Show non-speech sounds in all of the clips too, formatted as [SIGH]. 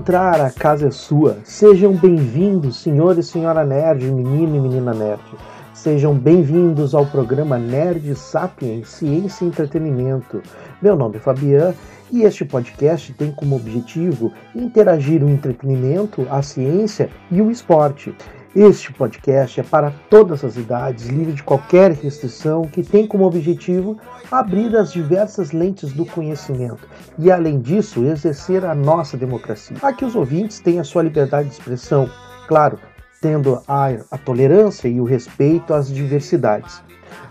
entrar, a casa é sua. Sejam bem-vindos, senhor e senhora nerd, menino e menina nerd. Sejam bem-vindos ao programa Nerd Sapiens Ciência e Entretenimento. Meu nome é Fabian e este podcast tem como objetivo interagir o entretenimento, a ciência e o esporte. Este podcast é para todas as idades, livre de qualquer restrição, que tem como objetivo abrir as diversas lentes do conhecimento e, além disso, exercer a nossa democracia. Aqui os ouvintes têm a sua liberdade de expressão, claro, tendo a, a tolerância e o respeito às diversidades.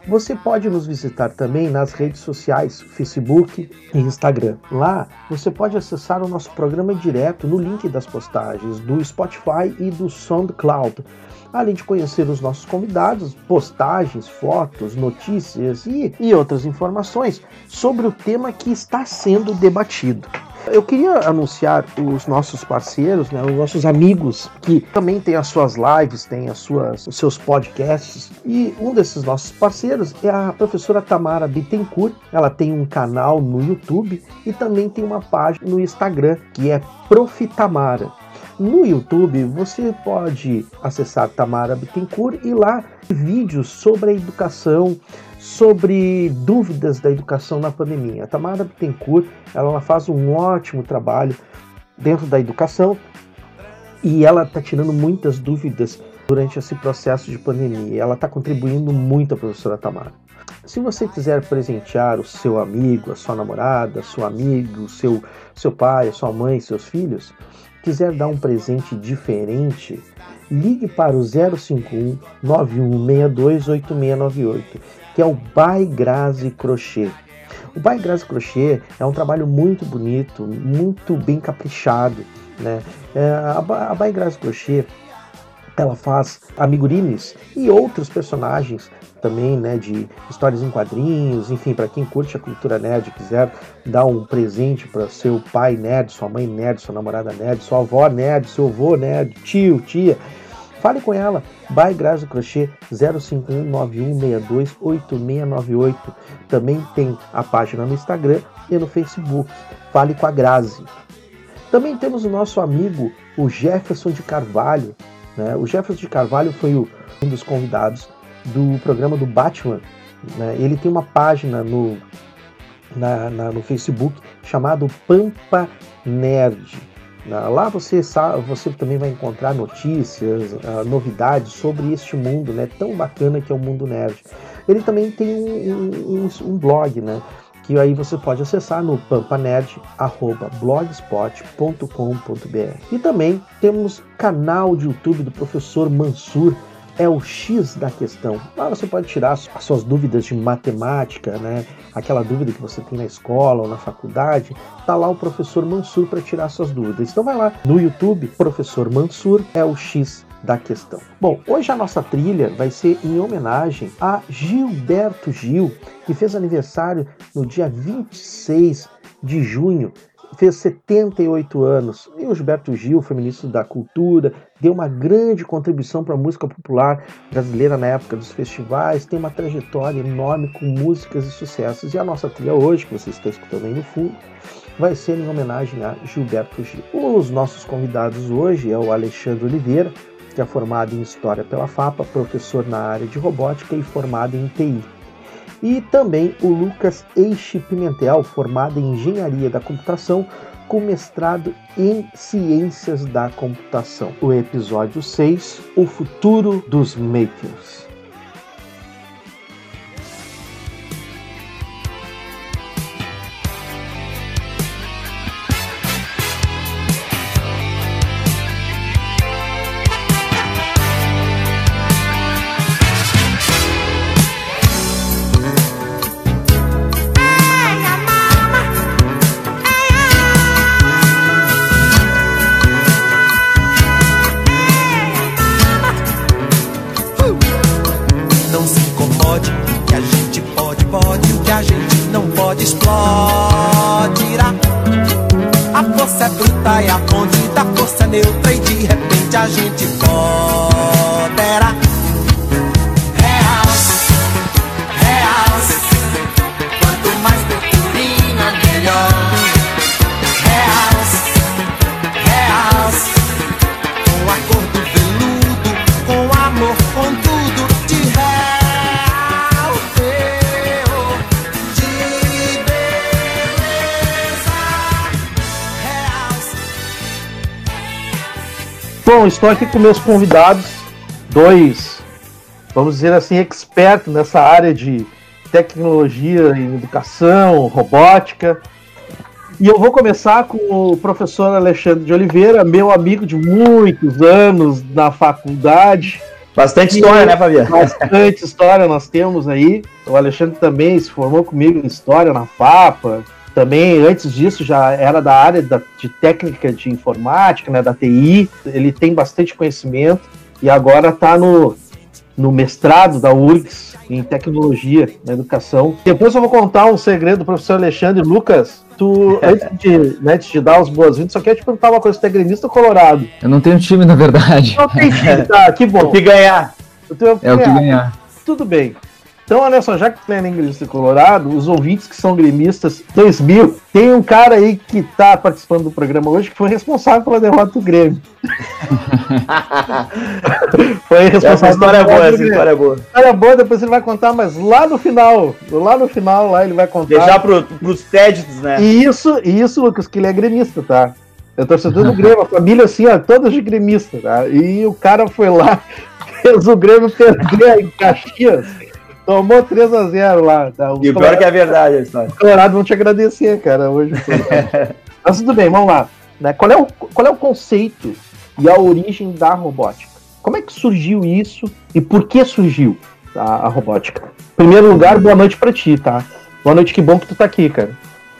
Você pode nos visitar também nas redes sociais, Facebook e Instagram. Lá você pode acessar o nosso programa direto no link das postagens do Spotify e do SoundCloud, além de conhecer os nossos convidados, postagens, fotos, notícias e, e outras informações sobre o tema que está sendo debatido. Eu queria anunciar os nossos parceiros, né, os nossos amigos que também têm as suas lives, têm as suas, os seus podcasts. E um desses nossos parceiros é a professora Tamara Bittencourt. Ela tem um canal no YouTube e também tem uma página no Instagram que é Profitamara. No YouTube você pode acessar Tamara Bittencourt e lá vídeos sobre a educação, sobre dúvidas da educação na pandemia. A Tamara Bittencourt ela faz um ótimo trabalho dentro da educação e ela está tirando muitas dúvidas durante esse processo de pandemia. Ela está contribuindo muito a professora Tamara. Se você quiser presentear o seu amigo, a sua namorada, seu amigo, seu, seu pai, a sua mãe, seus filhos, quiser dar um presente diferente, ligue para o 051 9162 8698, que é o By Grazi Crochê. O By Grazi Crochê é um trabalho muito bonito, muito bem caprichado. Né? É, a, a By Grazi Crochê ela faz amigurines e outros personagens também, né, de histórias em quadrinhos, enfim, para quem curte a cultura nerd, quiser dar um presente para seu pai nerd, sua mãe nerd, sua namorada nerd, sua avó nerd, seu avô nerd, tio, tia, fale com ela. By Grazi Crochê 05191628698. Também tem a página no Instagram e no Facebook. Fale com a Grazi. Também temos o nosso amigo, o Jefferson de Carvalho. né? O Jefferson de Carvalho foi o- um dos convidados do programa do Batman. né? Ele tem uma página no, na- na- no Facebook chamado Pampa Nerd. né? Lá você, sa- você também vai encontrar notícias, ah, novidades sobre este mundo né, tão bacana que é o mundo nerd. Ele também tem um, um- um- um blog, né? que aí você pode acessar no pampanerd.blogspot.com.br. E também temos canal de YouTube do professor Mansur, é o X da questão. Lá você pode tirar as as suas dúvidas de matemática, né? Aquela dúvida que você tem na escola ou na faculdade, tá lá o professor Mansur para tirar suas dúvidas. Então vai lá no YouTube, professor Mansur é o X da questão. Bom, hoje a nossa trilha vai ser em homenagem a Gilberto Gil, que fez aniversário no dia 26 de junho, fez 78 anos. E o Gilberto Gil foi ministro da Cultura, deu uma grande contribuição para a música popular brasileira na época dos festivais, tem uma trajetória enorme com músicas e sucessos. E a nossa trilha hoje, que você está escutando aí no fundo, vai ser em homenagem a Gilberto Gil. Os nossos convidados hoje é o Alexandre Oliveira, que é formado em História pela FAPA, professor na área de robótica e formado em TI. E também o Lucas Eixe Pimentel, formado em Engenharia da Computação, com mestrado em Ciências da Computação. O episódio 6, O Futuro dos Makers. Estou aqui com meus convidados, dois, vamos dizer assim, expertos nessa área de tecnologia em educação, robótica. E eu vou começar com o professor Alexandre de Oliveira, meu amigo de muitos anos na faculdade. Bastante história, né, Fabiano? Bastante história nós temos aí. O Alexandre também se formou comigo em história na FAPA. Também, antes disso, já era da área da- de técnica de informática, né, da TI. Ele tem bastante conhecimento e agora está no, no mestrado da URGS em tecnologia na educação. Depois eu vou contar um segredo do professor Alexandre. Lucas, tu, [LAUGHS] antes de, né, antes de dar os boas-vindas, só quero te perguntar uma coisa: tu é gremista ou colorado? Eu não tenho time, na verdade. Não tem time, tá? Que [LAUGHS] bom. O que ganhar. Eu tenho- É o que ganhar. tudo bem. Então, olha só, já que tu é gremista colorado, os ouvintes que são gremistas 2000, tem um cara aí que tá participando do programa hoje que foi responsável pela derrota do Grêmio. [LAUGHS] foi responsável Essa história é pela boa, essa história é boa. História é boa, depois ele vai contar, mas lá no final, lá no final, lá ele vai contar. Deixar pro, pros créditos, né? E isso, e isso, Lucas, que ele é gremista, tá? É torcedor do Grêmio, a [LAUGHS] família assim, ó, toda de gremista, tá? E o cara foi lá, [LAUGHS] fez o Grêmio perder em Caxias, tomou 3x0 lá. Tá? Os E o pior que é verdade a história. Colorado vão te agradecer, cara, hoje. [LAUGHS] Mas tudo bem, vamos lá. Né? Qual, é o, qual é o conceito e a origem da robótica? Como é que surgiu isso e por que surgiu a, a robótica? Em primeiro lugar, boa noite pra ti, tá? Boa noite, que bom que tu tá aqui, cara.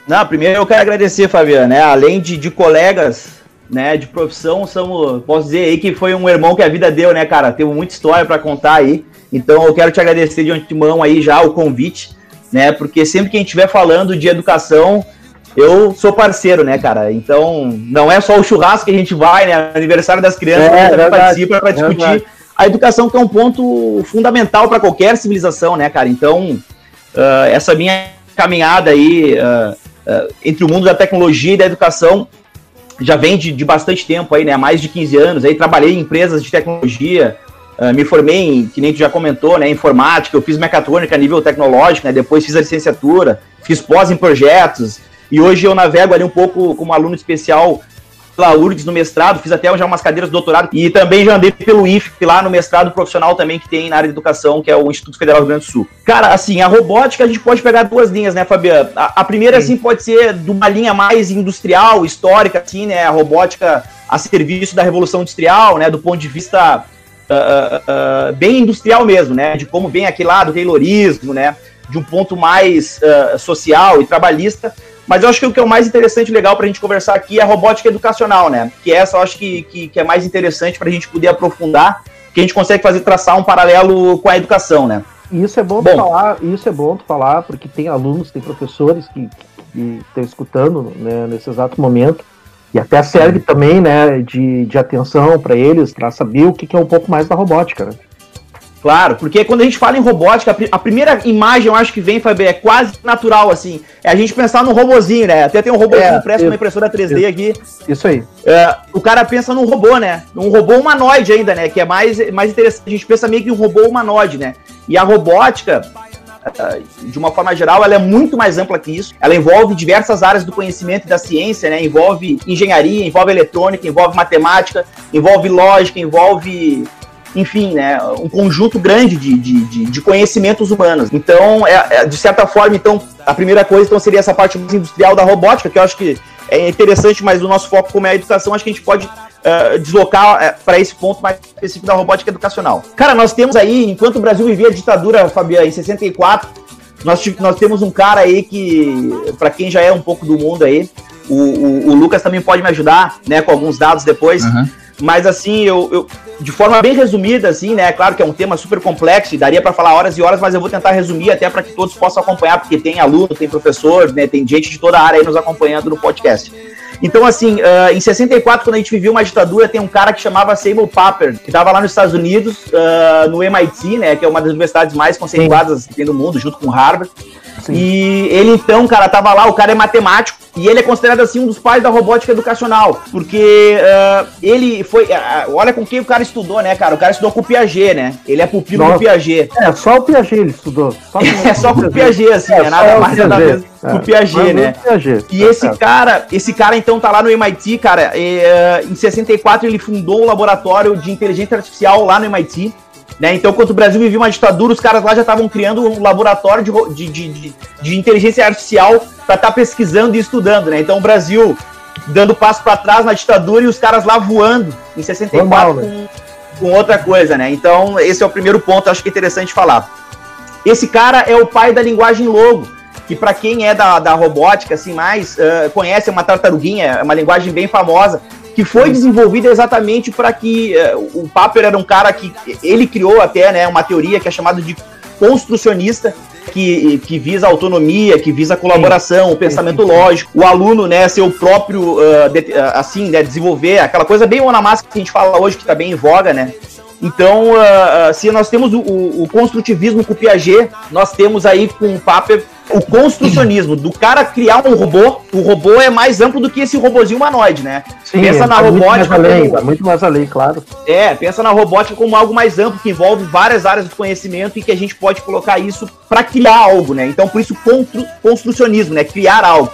Não, primeiro eu quero agradecer, Fabiano, né? Além de, de colegas, né, de profissão, somos, posso dizer aí que foi um irmão que a vida deu, né, cara? Teve muita história pra contar aí. Então eu quero te agradecer de antemão aí já o convite, né? Porque sempre que a gente estiver falando de educação, eu sou parceiro, né, cara? Então não é só o churrasco que a gente vai, né? Aniversário das crianças, É, que a gente verdade, participa para discutir verdade. a educação, que é um ponto fundamental para qualquer civilização, né, cara? Então, ah, essa minha caminhada aí ah, ah, entre o mundo da tecnologia e da educação já vem de, de bastante tempo aí, né? Mais de 15 anos. Aí trabalhei em empresas de tecnologia, ah, me formei em, que nem tu já comentou, né? Informática, eu fiz mecatrônica a nível tecnológico, né? Depois fiz a licenciatura, fiz pós em projetos, e hoje eu navego ali um pouco como aluno especial pela URGS no mestrado, fiz até já umas cadeiras de doutorado. E também já andei pelo IFP lá no mestrado profissional também que tem na área de educação, que é o Instituto Federal do Rio Grande do Sul. Cara, assim, a robótica a gente pode pegar duas linhas, né, Fabiano? A, a primeira, assim, pode ser de uma linha mais industrial, histórica, assim, né, a robótica a serviço da Revolução Industrial, né, do ponto de vista ah, ah, bem industrial mesmo, né, de como vem aquele lado, o taylorismo, né, de um ponto mais ah, social e trabalhista, mas eu acho que o que é o mais interessante e legal para a gente conversar aqui é a robótica educacional, né? Que essa eu acho que, que, que é mais interessante para a gente poder aprofundar, que a gente consegue fazer traçar um paralelo com a educação, né? Isso é bom, Bom. tu falar, isso é bom tu falar, porque tem alunos, tem professores que que estão escutando né, nesse exato momento. E até serve também, né, de, de atenção para eles, para saber o que, que é um pouco mais da robótica, né? Claro, porque quando a gente fala em robótica, a pri- a primeira imagem eu acho que vem, Fábio, é quase natural, assim. É a gente pensar num robozinho, né? Até tem um robozinho É, impresso numa impressora 3D aqui. Isso aí. É, o cara pensa num robô, né? Num robô humanoide ainda, né? Que é mais, mais interessante. A gente pensa meio que um robô humanoide, né? E a robótica, eh, de uma forma geral, ela é muito mais ampla que isso. Ela envolve diversas áreas do conhecimento e da ciência, né? Envolve engenharia, envolve eletrônica, envolve matemática, envolve lógica, envolve enfim, né, um conjunto grande de, de, de, de conhecimentos humanos. Então, é, é, de certa forma, então, a primeira coisa então, seria essa parte industrial da robótica, que eu acho que é interessante, mas o nosso foco, como é a educação, acho que a gente pode eh, deslocar para esse ponto mais específico da robótica educacional. Cara, nós temos aí, enquanto o Brasil vivia a ditadura, Fabiano, em 64, nós, nós temos um cara aí que, para quem já é um pouco do mundo aí, o, o- o Lucas também pode me ajudar, né, com alguns dados depois. Aham. Mas assim, eu, eu- de forma bem resumida, assim, né? Claro que é um tema super complexo e daria para falar horas e horas, mas eu vou tentar resumir até para que todos possam acompanhar, porque tem aluno, tem professor, né? Tem gente de toda a área aí nos acompanhando no podcast. Então, assim, uh, em 64, quando a gente vivia uma ditadura, tem um cara que chamava Seymour Papert, que estava lá nos Estados Unidos, uh, no MIT, né, que é uma das universidades mais conceituadas que tem do mundo, junto com Harvard. Sim. E ele então, cara, tava lá, o cara é matemático e ele é considerado assim um dos pais da robótica educacional, porque uh, ele foi, uh, olha com quem o cara estudou, né, cara? O cara estudou com o Piaget, né? Ele é pupilo Nossa. do Piaget. É, só o Piaget ele estudou. Só [LAUGHS] é, só com o Piaget, assim, é, é nada mais nada menos é, o Piaget, né? Piaget, e esse é. cara, esse cara então tá lá no MIT, cara, e, uh, em 64 ele fundou um laboratório de inteligência artificial lá no MIT. Né? Então, quando o Brasil vivia uma ditadura, os caras lá já estavam criando um laboratório de, de, de, de inteligência artificial para estar tá pesquisando e estudando. Né? Então, o Brasil dando passo para trás na ditadura e os caras lá voando em 64 Normal, né? com, com, outra coisa. Né? Então, esse é o primeiro ponto, acho que é interessante falar. Esse cara é o pai da linguagem logo, que para quem é da, da robótica, assim, mais, uh, conhece uma tartaruguinha, é uma linguagem bem famosa, que foi desenvolvida exatamente para que uh, o Paper era um cara que ele criou até né, uma teoria que é chamada de construcionista, que, que visa a autonomia, que visa a colaboração, sim, o pensamento sim, sim. lógico, o aluno, né, ser o próprio, uh, de, uh, assim, né, desenvolver aquela coisa bem Onamasca que a gente fala hoje, que está bem em voga, né, então, uh, se nós temos o, o, construtivismo com o Piaget, nós temos aí com o Paper o construcionismo do cara criar um robô, o robô é mais amplo do que esse robôzinho humanoide, né? Sim, pensa na robótica. Muito mais além, como... muito mais além, claro. É, pensa na robótica como algo mais amplo, que envolve várias áreas do conhecimento e que a gente pode colocar isso para criar algo, né? Então, por isso, constru... construcionismo, né? Criar algo.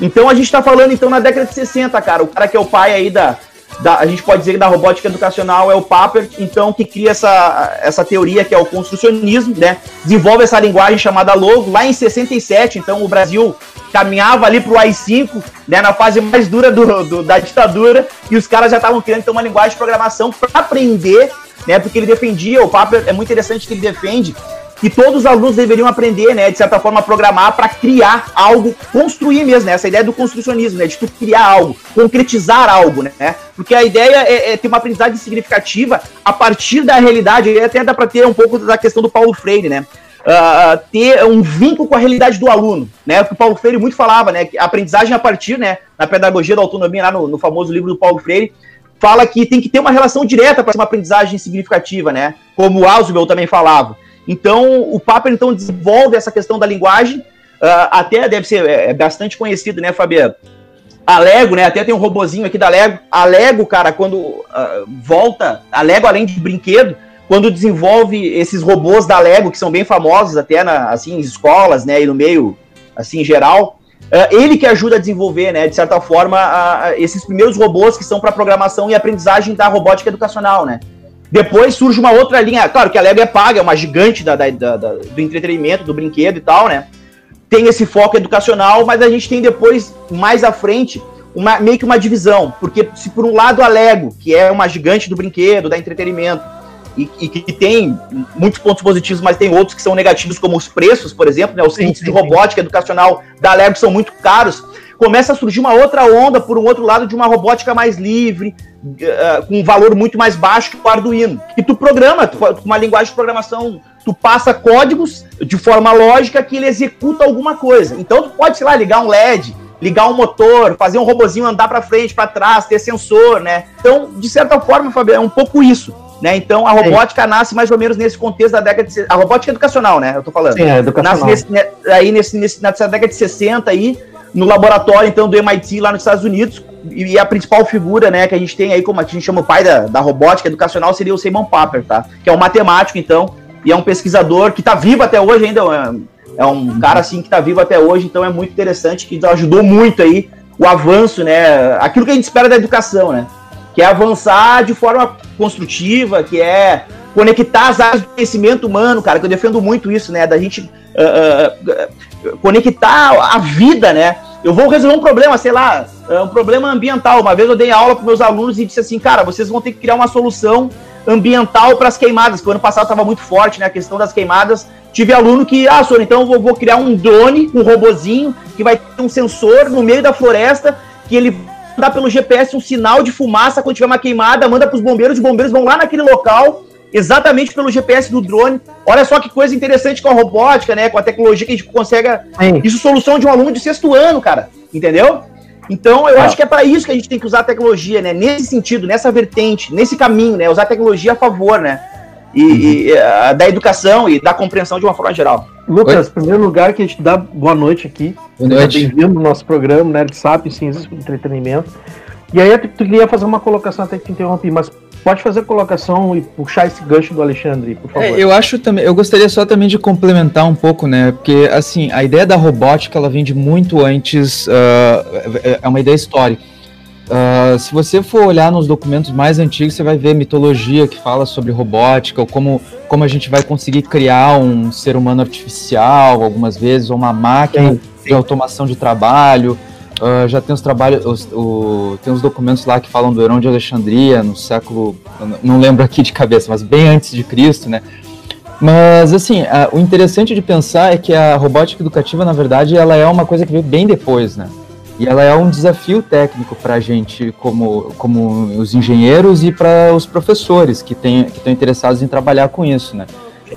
Então, a gente está falando, então, na década de 60, cara. O cara que é o pai aí da, da, a gente pode dizer que da robótica educacional é o Papert, então, que cria essa, essa teoria que é o construcionismo, né? Desenvolve essa linguagem chamada Logo, lá em 67, então o Brasil caminhava ali para o AI-5, né, na fase mais dura do, do, da ditadura, e os caras já estavam criando então, uma linguagem de programação para aprender, né, porque ele defendia, o Papert é muito interessante que ele defende que todos os alunos deveriam aprender, né, de certa forma, programar para criar algo, construir mesmo, né, essa ideia do construcionismo, né, de tu criar algo, concretizar algo, né, porque a ideia é, é ter uma aprendizagem significativa a partir da realidade, e até dá para ter um pouco da questão do Paulo Freire, né, Uh, ter um vínculo com a realidade do aluno, né? O Paulo Freire muito falava, né? Que a aprendizagem a partir, né? Na pedagogia da autonomia, lá no, no famoso livro do Paulo Freire, fala que tem que ter uma relação direta para ser uma aprendizagem significativa, né? Como o Ausubel também falava. Então, o Paper então desenvolve essa questão da linguagem, uh, até deve ser é, é, bastante conhecido, né, Fabiano? A Lego, né? Até tem um robozinho aqui da Lego. A Lego, cara, quando uh, volta, a Lego além de brinquedo, quando desenvolve esses robôs da Lego que são bem famosos até na assim, em escolas, né, e no meio assim em geral, uh, ele que ajuda a desenvolver, né, de certa forma, esses primeiros robôs que são para programação e aprendizagem da robótica educacional, né? Depois surge uma outra linha. Claro que a Lego é paga, é uma gigante da, da, da, do entretenimento, do brinquedo e tal, né? Tem esse foco educacional, mas a gente tem depois, mais à frente, uma, meio que uma divisão. Porque se por um lado a Lego, que é uma gigante do brinquedo, da entretenimento, e, e, que tem muitos pontos positivos, mas tem outros que são negativos, como os preços, por exemplo, né? Os kits de robótica educacional da Lego são muito caros começa a surgir uma outra onda, por um outro lado, de uma robótica mais livre, uh, com um valor muito mais baixo que o Arduino. E tu programa, tu, com uma linguagem de programação, tu passa códigos de forma lógica que ele executa alguma coisa. Então tu pode, sei lá, ligar um LED, ligar um motor, fazer um robozinho andar para frente, para trás, ter sensor, né? Então, de certa forma, Fabio, é um pouco isso. Né? Então a robótica Sim. nasce mais ou menos nesse contexto da década de a robótica educacional, né? Eu tô falando. Sim, é educacional. Nasce nesse, aí nesse, nesse, nessa década de 60 aí, no laboratório, então, do MIT lá nos Estados Unidos, e a principal figura, né, que a gente tem aí, como a gente chama o pai da, da robótica educacional, seria o Simon Papert, tá? Que é um matemático, então, e é um pesquisador que está vivo até hoje ainda, é, é um cara, assim, que está vivo até hoje, então é muito interessante, que ajudou muito aí o avanço, né, aquilo que a gente espera da educação, né, que é avançar de forma construtiva, que é conectar as áreas do conhecimento humano, cara, que eu defendo muito isso, né, da gente uh, uh, conectar a vida, né? Eu vou resolver um problema, sei lá, um problema ambiental. Uma vez eu dei aula para meus alunos e disse assim, cara, vocês vão ter que criar uma solução ambiental para as queimadas, que o ano passado estava muito forte, né? A questão das queimadas. Tive aluno que, ah, senhor, então eu vou, vou criar um drone, um robozinho, que vai ter um sensor no meio da floresta, que ele dá pelo GPS um sinal de fumaça quando tiver uma queimada, manda para os bombeiros, os bombeiros vão lá naquele local, exatamente pelo GPS do drone. Olha só que coisa interessante com a robótica, né? Com a tecnologia que a gente consegue. Sim. Isso solução de um aluno de sexto ano, cara. Entendeu? Então, eu ah. acho que é para isso que a gente tem que usar a tecnologia, né? Nesse sentido, nessa vertente, nesse caminho, né? Usar a tecnologia a favor, né? E, uhum. e a, da educação e da compreensão de uma forma geral. Lucas, em primeiro lugar, que a gente dá boa noite aqui. Boa noite. Bem-vindo ao nosso programa, Nerd Sap, Ciências e Entretenimento. E aí, tu queria fazer uma colocação, até que te interrompi, mas Pode fazer a colocação e puxar esse gancho do Alexandre, por favor. É, eu acho também, eu gostaria só também de complementar um pouco, né? Porque assim, a ideia da robótica ela vem de muito antes, uh, é uma ideia histórica. Uh, se você for olhar nos documentos mais antigos, você vai ver mitologia que fala sobre robótica, ou como, como a gente vai conseguir criar um ser humano artificial, algumas vezes, ou uma máquina de automação de trabalho. Uh, já tem os trabalhos, os, o, tem os documentos lá que falam do Herão de Alexandria no século, não lembro aqui de cabeça, mas bem antes de Cristo, né? Mas assim, o interessante de pensar é que a robótica educativa, na verdade, ela é uma coisa que veio bem depois, né? E ela é um desafio técnico para a gente, como, como os engenheiros e para os professores que, tem, que estão interessados em trabalhar com isso, né?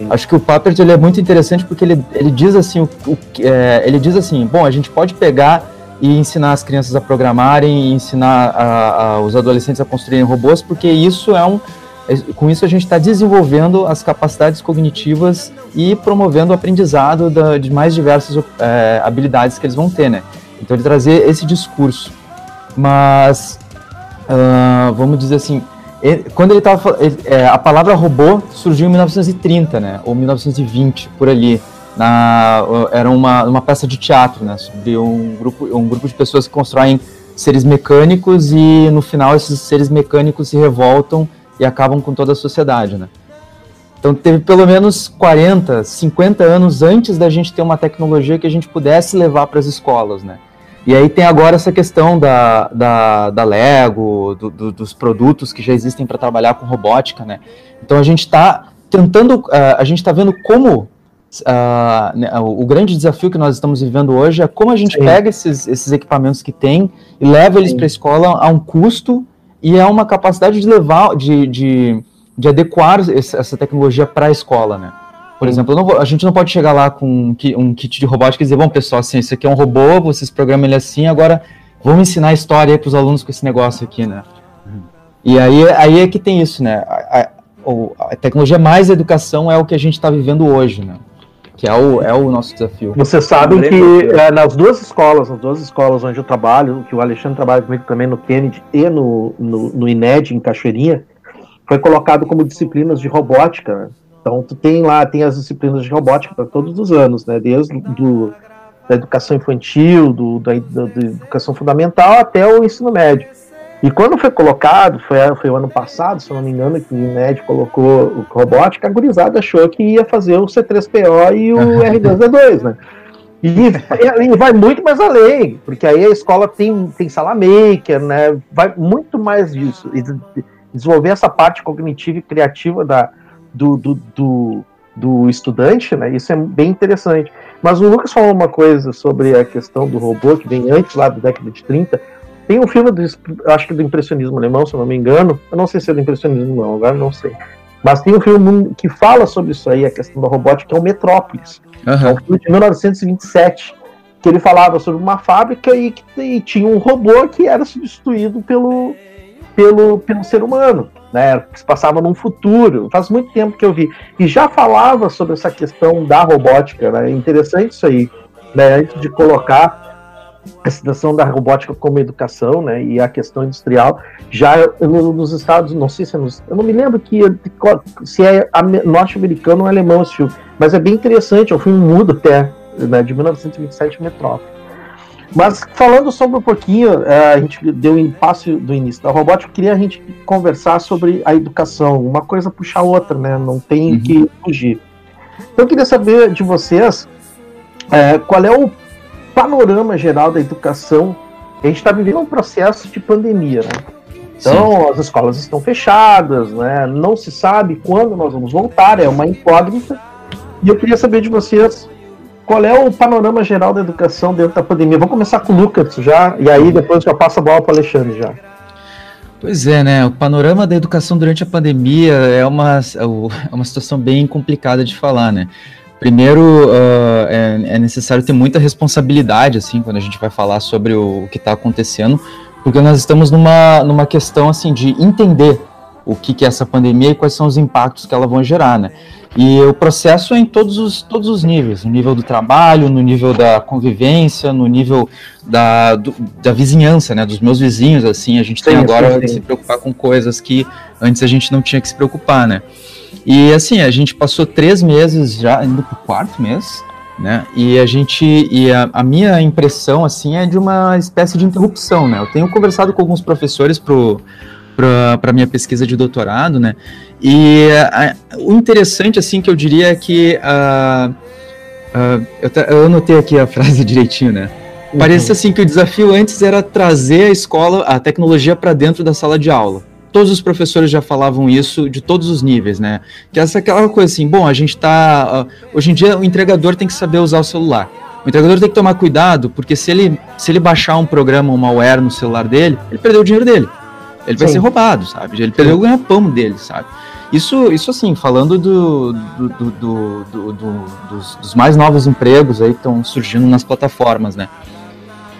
Acho que o Papert ele é muito interessante porque ele, ele diz assim, o, o é, ele diz assim, bom, a gente pode pegar e ensinar as crianças a programarem ensinar a, a, os adolescentes a construírem robôs, porque isso é um é, com isso a gente está desenvolvendo as capacidades cognitivas e promovendo o aprendizado da, de mais diversas é, habilidades que eles vão ter, né? Então ele trazer esse discurso, mas uh, vamos dizer assim, ele, quando ele estava é, a palavra robô surgiu em 1930, né? Ou 1920 por ali na, era uma, uma peça de teatro, né, sobre um grupo, um grupo de pessoas que constroem seres mecânicos e no final esses seres mecânicos se revoltam e acabam com toda a sociedade, né. Então teve pelo menos 40, 50 anos antes da gente ter uma tecnologia que a gente pudesse levar para as escolas, né. E aí tem agora essa questão da, da, da Lego, do, do, dos produtos que já existem para trabalhar com robótica, né. Então a gente está tentando, uh, a gente está vendo como Uh, o grande desafio que nós estamos vivendo hoje é como a gente Sim. pega esses, esses equipamentos que tem e leva eles para a escola a um custo e é uma capacidade de levar, de, de, de adequar essa tecnologia para a escola, né? Por Sim. exemplo, vou, a gente não pode chegar lá com um, kit de robótica e dizer, bom, pessoal, assim, esse aqui é um robô, vocês programam ele assim, agora vamos ensinar a história para os alunos com esse negócio aqui, né? Uhum. E aí, aí é que tem isso, né? A, a, a tecnologia mais educação é o que a gente está vivendo hoje, né? Que é o, é o nosso desafio. Vocês sabem que é, nas duas escolas, nas duas escolas onde eu trabalho, que o Alexandre trabalha comigo também no Kennedy e no, no, no INED, em Cachoeirinha, foi colocado como disciplinas de robótica. Né? Então, tu tem lá, tem as disciplinas de robótica para todos os anos, né? Desde do, da educação infantil, do, da, da, da educação fundamental até o ensino médio. E quando foi colocado, foi, foi o ano passado, se eu não me engano, que o INED colocou o robótica, a gurizada achou que ia fazer o C3PO e o [LAUGHS] R2D2, né? E, e, vai muito mais além, porque aí a escola tem, tem sala maker, né? Vai muito mais disso. E desenvolver essa parte cognitiva e criativa da, do, do, do, do estudante, né? Isso é bem interessante. Mas o Lucas falou uma coisa sobre a questão do robô, que vem antes lá da década de 30, tem um filme, do, acho que do impressionismo alemão, se eu não me engano. Eu não sei se é do impressionismo não, agora não sei. Mas tem um filme que fala sobre isso aí, a questão da robótica, que é o Metrópolis. Uhum. É um filme de 1927, que ele falava sobre uma fábrica e que e tinha um robô que era substituído pelo, pelo, pelo ser humano, né? Que se passava num futuro. Faz muito tempo que eu vi. E já falava sobre essa questão da robótica, né? É interessante isso aí, né? Antes de colocar a situação da robótica como educação, né, e a questão industrial, já nos Estados, não sei se é nos, eu não me lembro que se é norte-americano ou alemão esse filme, mas é bem interessante, é um filme mudo até, né, de 1927, Metrópole. Mas falando sobre um pouquinho, é, a gente deu um impasse do início da robótica, eu queria a gente conversar sobre a educação, uma coisa puxa a outra, né, não tem uhum. que fugir. Então eu queria saber de vocês é, qual é o panorama geral da educação, a gente está vivendo um processo de pandemia, né? Então, Sim. as escolas estão fechadas, né? Não se sabe quando nós vamos voltar, é uma incógnita. E eu queria saber de vocês qual é o panorama geral da educação dentro da pandemia. Vou começar com o Lucas já, e aí depois já passo a bola para o Alexandre já. Pois é, né? O panorama da educação durante a pandemia é uma, é uma situação bem complicada de falar, né? Primeiro, uh, é, é, necessário ter muita responsabilidade, assim, quando a gente vai falar sobre o, o que está acontecendo, porque nós estamos numa, numa questão, assim, de entender o que, que é essa pandemia e quais são os impactos que ela vão gerar, né? E o processo é em todos os, todos os níveis, no nível do trabalho, no nível da convivência, no nível da, do, da vizinhança, né, dos meus vizinhos, assim, a gente sim, tem agora sim. que se preocupar com coisas que antes a gente não tinha que se preocupar, né. E assim, a gente passou três meses já, indo para o quarto mês, né, e a gente, e a, a, minha impressão, assim, é de uma espécie de interrupção, né, eu tenho conversado com alguns professores pro para minha pesquisa de doutorado, né? E a, o interessante, assim, que eu diria é que uh, eu, eu anotei aqui a [LAUGHS] frase direitinho, né? Uhum. Parece assim que o desafio antes era trazer a escola, a tecnologia para dentro da sala de aula. Todos os professores já falavam isso de todos os níveis, né? Que essa é aquela coisa assim, bom, a gente tá. Uh, hoje em dia o entregador tem que saber usar o celular. O entregador tem que tomar cuidado, porque se ele, se ele baixar um programa, um malware no celular dele, ele perdeu o dinheiro dele. Ele vai Sim. ser roubado, sabe? Ele perdeu o ganha-pão dele, sabe? Isso, isso assim, falando do, do, do, do dos, dos, mais novos empregos aí que estão surgindo nas plataformas, né?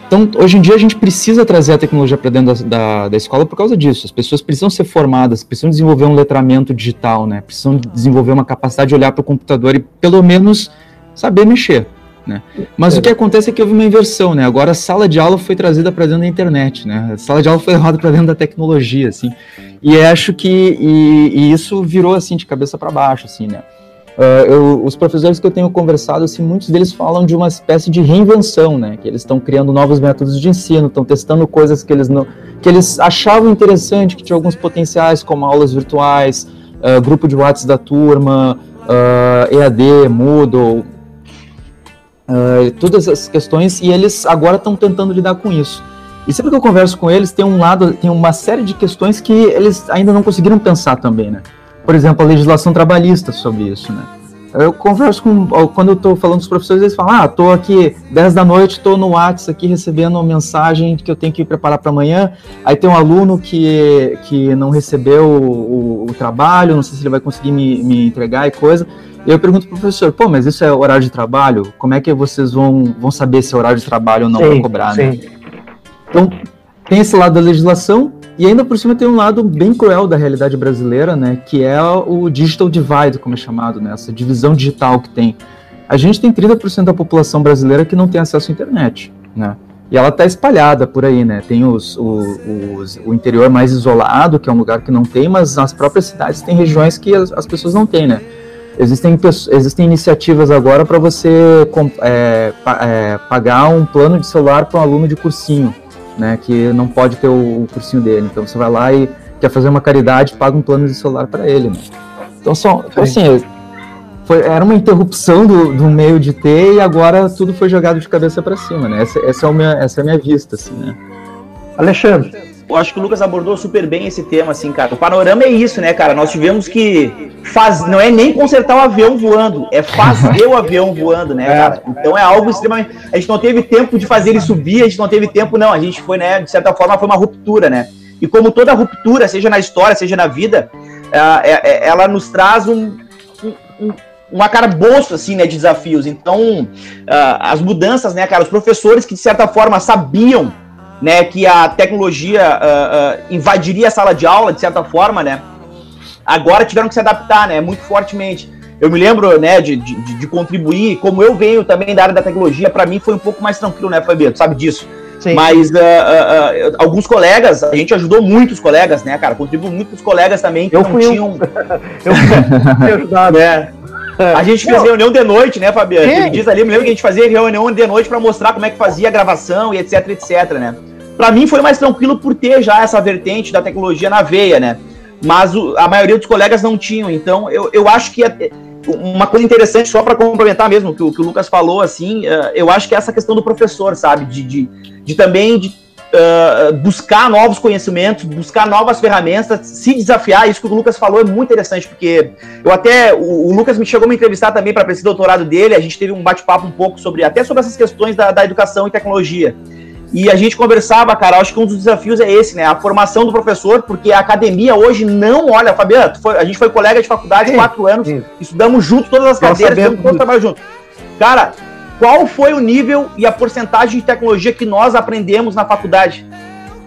Então, hoje em dia a gente precisa trazer a tecnologia para dentro da, da, da, escola por causa disso. As pessoas precisam ser formadas, precisam desenvolver um letramento digital, né? Precisam desenvolver uma capacidade de olhar para o computador e pelo menos saber mexer. Né? Mas é. o que acontece é que houve uma inversão, né? Agora a sala de aula foi trazida para dentro da internet, né? A sala de aula foi [LAUGHS] levada para dentro da tecnologia, assim. E acho que e, e isso virou assim de cabeça para baixo, assim, né? Uh, eu, os professores que eu tenho conversado, assim, muitos deles falam de uma espécie de reinvenção, né? Que eles estão criando novos métodos de ensino, estão testando coisas que eles não, que eles achavam interessante, que tinha alguns potenciais, como aulas virtuais, uh, grupo de WhatsApp da turma, uh, EAD, Moodle, todas essas questões, e eles agora estão tentando lidar com isso. E sempre que eu converso com eles, tem um lado, tem uma série de questões que eles ainda não conseguiram pensar também, né? Por exemplo, a legislação trabalhista sobre isso, né? Eu converso com, quando eu estou falando com os professores, eles falam, ah, estou aqui 10 da noite, estou no WhatsApp aqui recebendo uma mensagem que eu tenho que preparar para amanhã, aí tem um aluno que, que não recebeu o, o, o, trabalho, não sei se ele vai conseguir me, me entregar e coisa, e eu pergunto pro professor, pô, mas isso é horário de trabalho? Como é que vocês vão, vão saber se é horário de trabalho ou não para cobrar, né? sim. né? Então, tem esse lado da legislação e ainda por cima tem um lado bem cruel da realidade brasileira, né? Que é o digital divide, como é chamado, né? Essa divisão digital que tem. A gente tem 30% da população brasileira que não tem acesso à internet, né? E ela está espalhada por aí, né? Tem os, o, os, o interior mais isolado, que é um lugar que não tem, mas nas próprias cidades tem regiões que as, as pessoas não têm, né? Existem, existem iniciativas agora para você é, é, pagar um plano de celular para um aluno de cursinho, né, que não pode ter o, o, cursinho dele. Então você vai lá e quer fazer uma caridade, paga um plano de celular para ele. Né? Então, só, então, assim, foi, era uma interrupção do, do meio de ter e agora tudo foi jogado de cabeça para cima. Né? Essa, essa, é a minha, essa é a minha vista. Assim, né? Alexandre. Eu acho que o Lucas abordou super bem esse tema, assim, cara. O panorama é isso, né, cara? Nós tivemos que faz... não é nem consertar o avião voando, é fazer o avião voando, né, é. cara? Então é algo extremamente. A gente não teve tempo de fazer ele subir, a gente não teve tempo, não. A gente foi, né, de certa forma, foi uma ruptura, né? E como toda ruptura, seja na história, seja na vida, é, é, ela nos traz um, um, um arcabouço, assim, né, de desafios. Então, ah, as mudanças, né, cara? Os professores que, de certa forma, sabiam né, que a tecnologia uh, uh, invadiria a sala de aula, de certa forma, né, agora tiveram que se adaptar, né, muito fortemente. Eu me lembro, né, de, de, de contribuir, como eu venho também da área da tecnologia, para mim foi um pouco mais tranquilo, né, Fabio, tu sabe disso. Sim. Mas uh, alguns colegas, a gente ajudou muitos colegas, né, cara, contribuiu muitos colegas também que eu não tinham... [LAUGHS] eu fui [LAUGHS] ajudado. É. A gente fez reunião de noite, né, Fabiano? Ele diz ali, eu me lembro que a gente fazia reunião de noite para mostrar como é que fazia a gravação e etc, etc, né? Para mim foi mais tranquilo por ter já essa vertente da tecnologia na veia, né? Mas o, a maioria dos colegas não tinham. Então eu, eu acho que é, uma coisa interessante, só para complementar mesmo o que, que, o Lucas falou, assim, uh, eu acho que é essa questão do professor, sabe? De, de, de também de, uh, buscar novos conhecimentos, buscar novas ferramentas, se desafiar. Isso que o Lucas falou é muito interessante, porque eu até. O, o Lucas me chegou a me entrevistar também para esse doutorado dele, a gente teve um bate-papo um pouco sobre, até sobre essas questões da, da educação e tecnologia. E a gente conversava, cara, acho que um dos desafios é esse, né? A formação do professor, porque a academia hoje não olha, Fabiano, foi, a gente foi colega de faculdade sim, quatro anos, sim. estudamos juntos todas as cadeiras, fizemos todo o trabalho junto. Cara, qual foi o nível e a porcentagem de tecnologia que nós aprendemos na faculdade?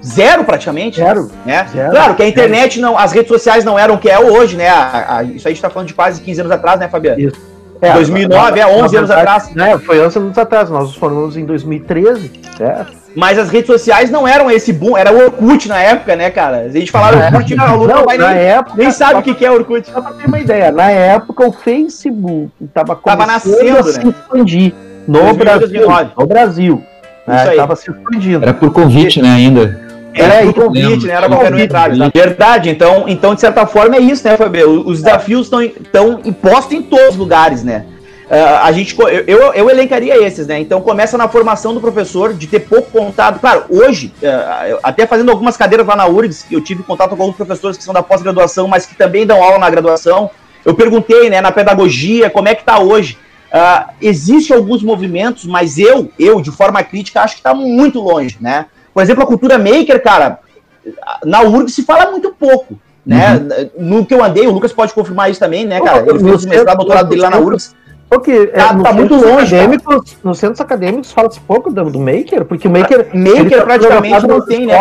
Zero praticamente. Zero. Né? Zero. Claro que a internet, não, as redes sociais não eram o que é hoje, né? A, a, isso a gente tá falando de quase 15 anos atrás, né, Fabiano? Isso. É, 2009, é 11 anos atrás. Né, foi 11 anos atrás, nós nos formamos em 2013. É. Mas as redes sociais não eram esse boom, era o Orkut na época, né, cara? A gente falava é. Orkut, não, não, vai na nem, época, nem sabe o que, que é Orkut. Só pra ter uma ideia, na época o Facebook estava tava nascendo, a se né? expandir no Brasil. No Brasil. Né? Tava se expandindo. Era por convite, né, ainda. Era é, por convite, né? Era qualquer entrada. Né? Verdade, então, então, de certa forma, é isso, né, Fabio? Os desafios estão impostos em todos os lugares, né? Uh, a gente, eu, eu, eu, elencaria esses, né? Então começa na formação do professor, de ter pouco contato. Claro, hoje, uh, até fazendo algumas cadeiras lá na URGS, eu tive contato com alguns professores que são da pós-graduação, mas que também dão aula na graduação. Eu perguntei, né, na pedagogia, como é que está hoje. Uh, Existem alguns movimentos, mas eu, eu, de forma crítica, acho que está muito longe, né? Por exemplo, a cultura maker, cara, na URGS se fala muito pouco, né? Uhum. No que eu andei, o Lucas pode confirmar isso também, né, cara? Ele fez o mestrado, doutorado dele lá na URGS. Porque tá, é, tá muito longe. Acadêmicos, nos centros acadêmicos fala-se pouco do, do, Maker, porque o Maker. Maker praticamente não tem, né?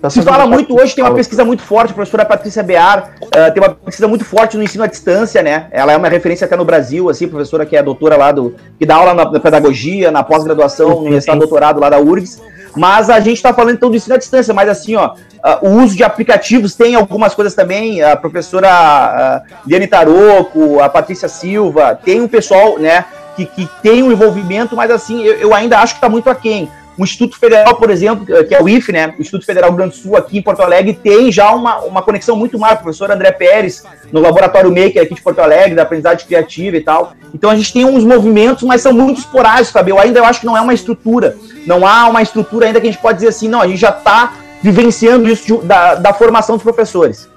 Tá se fala muito hoje, tem uma pesquisa muito forte, a professora Patrícia Bear, uh, tem uma pesquisa muito forte no ensino à distância, né? Ela é uma referência até no Brasil, assim, professora que é doutora lá do. que dá aula na, na pedagogia, na pós-graduação, no mestrado doutorado lá da URGS. Mas a gente está falando então do ensino à distância, mas assim, ó, uh, o uso de aplicativos tem algumas coisas também. A professora uh, Liane Taroco, a Patrícia Silva, tem um pessoal, né, que, que tem um envolvimento, mas assim, eu, eu ainda acho que está muito aquém. O Instituto Federal, por exemplo, que é o IFE, né? O Instituto Federal Grande do Sul, aqui em Porto Alegre, tem já uma, uma conexão muito maior. O professor André Pérez, no Laboratório Maker aqui de Porto Alegre, da aprendizagem criativa e tal. Então a gente tem uns movimentos, mas são muito esporádicos, sabe? Eu ainda eu acho que não é uma estrutura. Não há uma estrutura ainda que a gente pode dizer assim, não, a gente já está vivenciando isso de, da, da formação dos professores.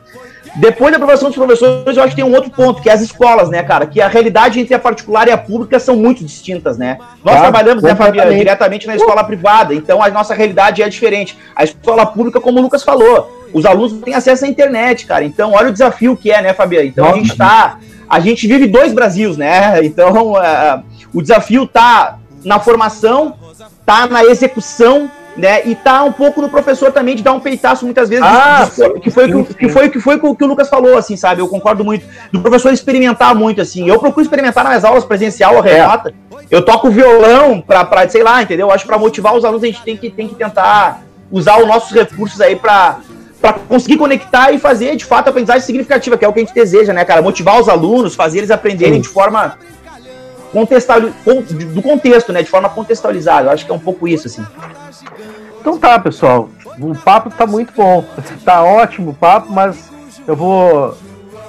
Depois da aprovação dos professores, eu acho que tem um outro ponto, que é as escolas, né, cara? Que a realidade entre a particular e a pública são muito distintas, né? Nós ah, trabalhamos, né, Fabiano, diretamente na escola privada, então a nossa realidade é diferente. A escola pública, como o Lucas falou, os alunos têm acesso à internet, cara. Então, olha o desafio que é, né, Fabiano? Então a gente tá. A gente vive dois Brasils, né? [LAUGHS] Então, uh, o desafio tá na formação, tá na execução né? E tá um pouco no professor também de dar um peitaço muitas vezes. Ah, de, que, foi, que, que, foi que foi o que o Lucas falou, assim, sabe? Eu concordo muito. Do professor experimentar muito, assim. Eu procuro experimentar nas aulas presencial ou remota. É. Eu toco violão pra, pra, sei lá, entendeu? Acho que pra motivar os alunos a gente tem que, tem que tentar usar os nossos recursos aí pra, para conseguir conectar e fazer de fato a aprendizagem significativa, que é o que a gente deseja, né, cara? Motivar os alunos, fazer eles aprenderem Sim. de forma contextual, do contexto, né? De forma contextualizada. Eu acho que é um pouco isso, assim. Então tá, pessoal. O papo tá muito bom. [LAUGHS] Tá ótimo o papo, mas eu vou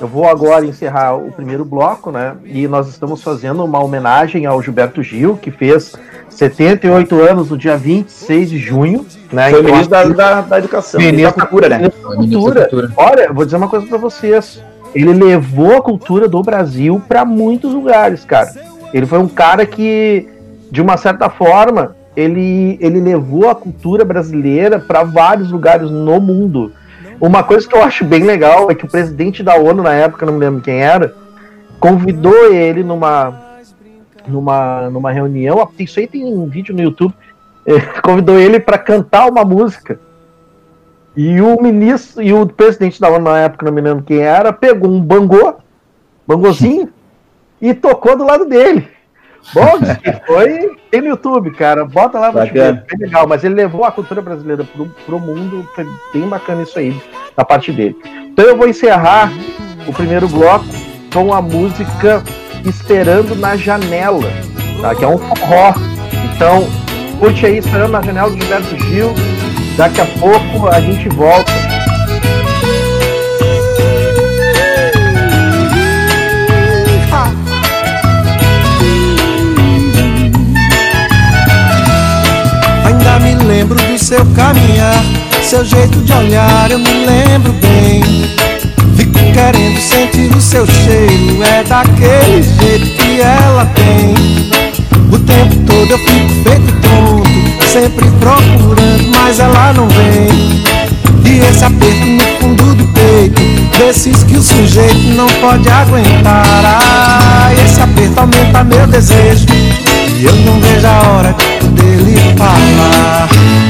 eu vou agora encerrar o primeiro bloco, né? E nós estamos fazendo uma homenagem ao Gilberto Gil, que fez 78 anos no dia 26 de junho. Né? Foi então, ministro da, da, da Educação, ministro da Cultura, né? Cultura. cultura. Olha, vou dizer uma coisa para vocês. Ele levou a cultura do Brasil para muitos lugares, cara. Ele foi um cara que, de uma certa forma, ele, ele levou a cultura brasileira para vários lugares no mundo. Uma coisa que eu acho bem legal é que o presidente da ONU, na época, não me lembro quem era, convidou ele numa, numa, numa reunião. Isso aí tem um vídeo no YouTube. [LAUGHS] convidou ele para cantar uma música. E o ministro e o presidente da ONU na época, não me lembro quem era, pegou um bangô, bangozinho, e tocou do lado dele. Bom, [LAUGHS] foi. Tem no YouTube, cara. Bota lá no YouTube. Legal. Mas ele levou a cultura brasileira pro, pro mundo. Foi bem bacana isso aí, da parte dele. Então eu vou encerrar o primeiro bloco com a música Esperando na Janela, tá? que é um forró. Então, curte aí Esperando na Janela do Gilberto Gil. Daqui a pouco a gente volta. Seu caminhar, seu jeito de olhar, eu me lembro bem. Fico querendo sentir o seu cheiro, é daquele jeito que ela tem. O tempo todo eu fico feito tonto, sempre procurando, mas ela não vem. E esse aperto no fundo do peito, desses que o sujeito não pode aguentar. Ah, esse aperto aumenta meu desejo. E eu não vejo a hora de lhe falar.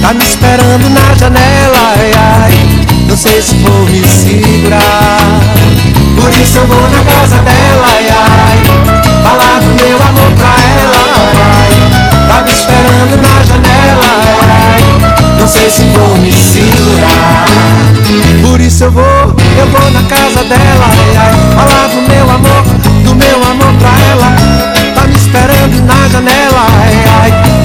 Tá me esperando na janela, ai, ai. Não sei se vou me segurar. Por isso eu vou na casa dela, ai, ai. Falar do meu amor pra ela, vai. Tá me esperando na janela, ai, ai. Não sei se vou me segurar. Por isso eu vou, eu vou na casa dela, ai, ai. Falar do meu amor, do meu amor pra ela. Tá me esperando na janela, ai, ai.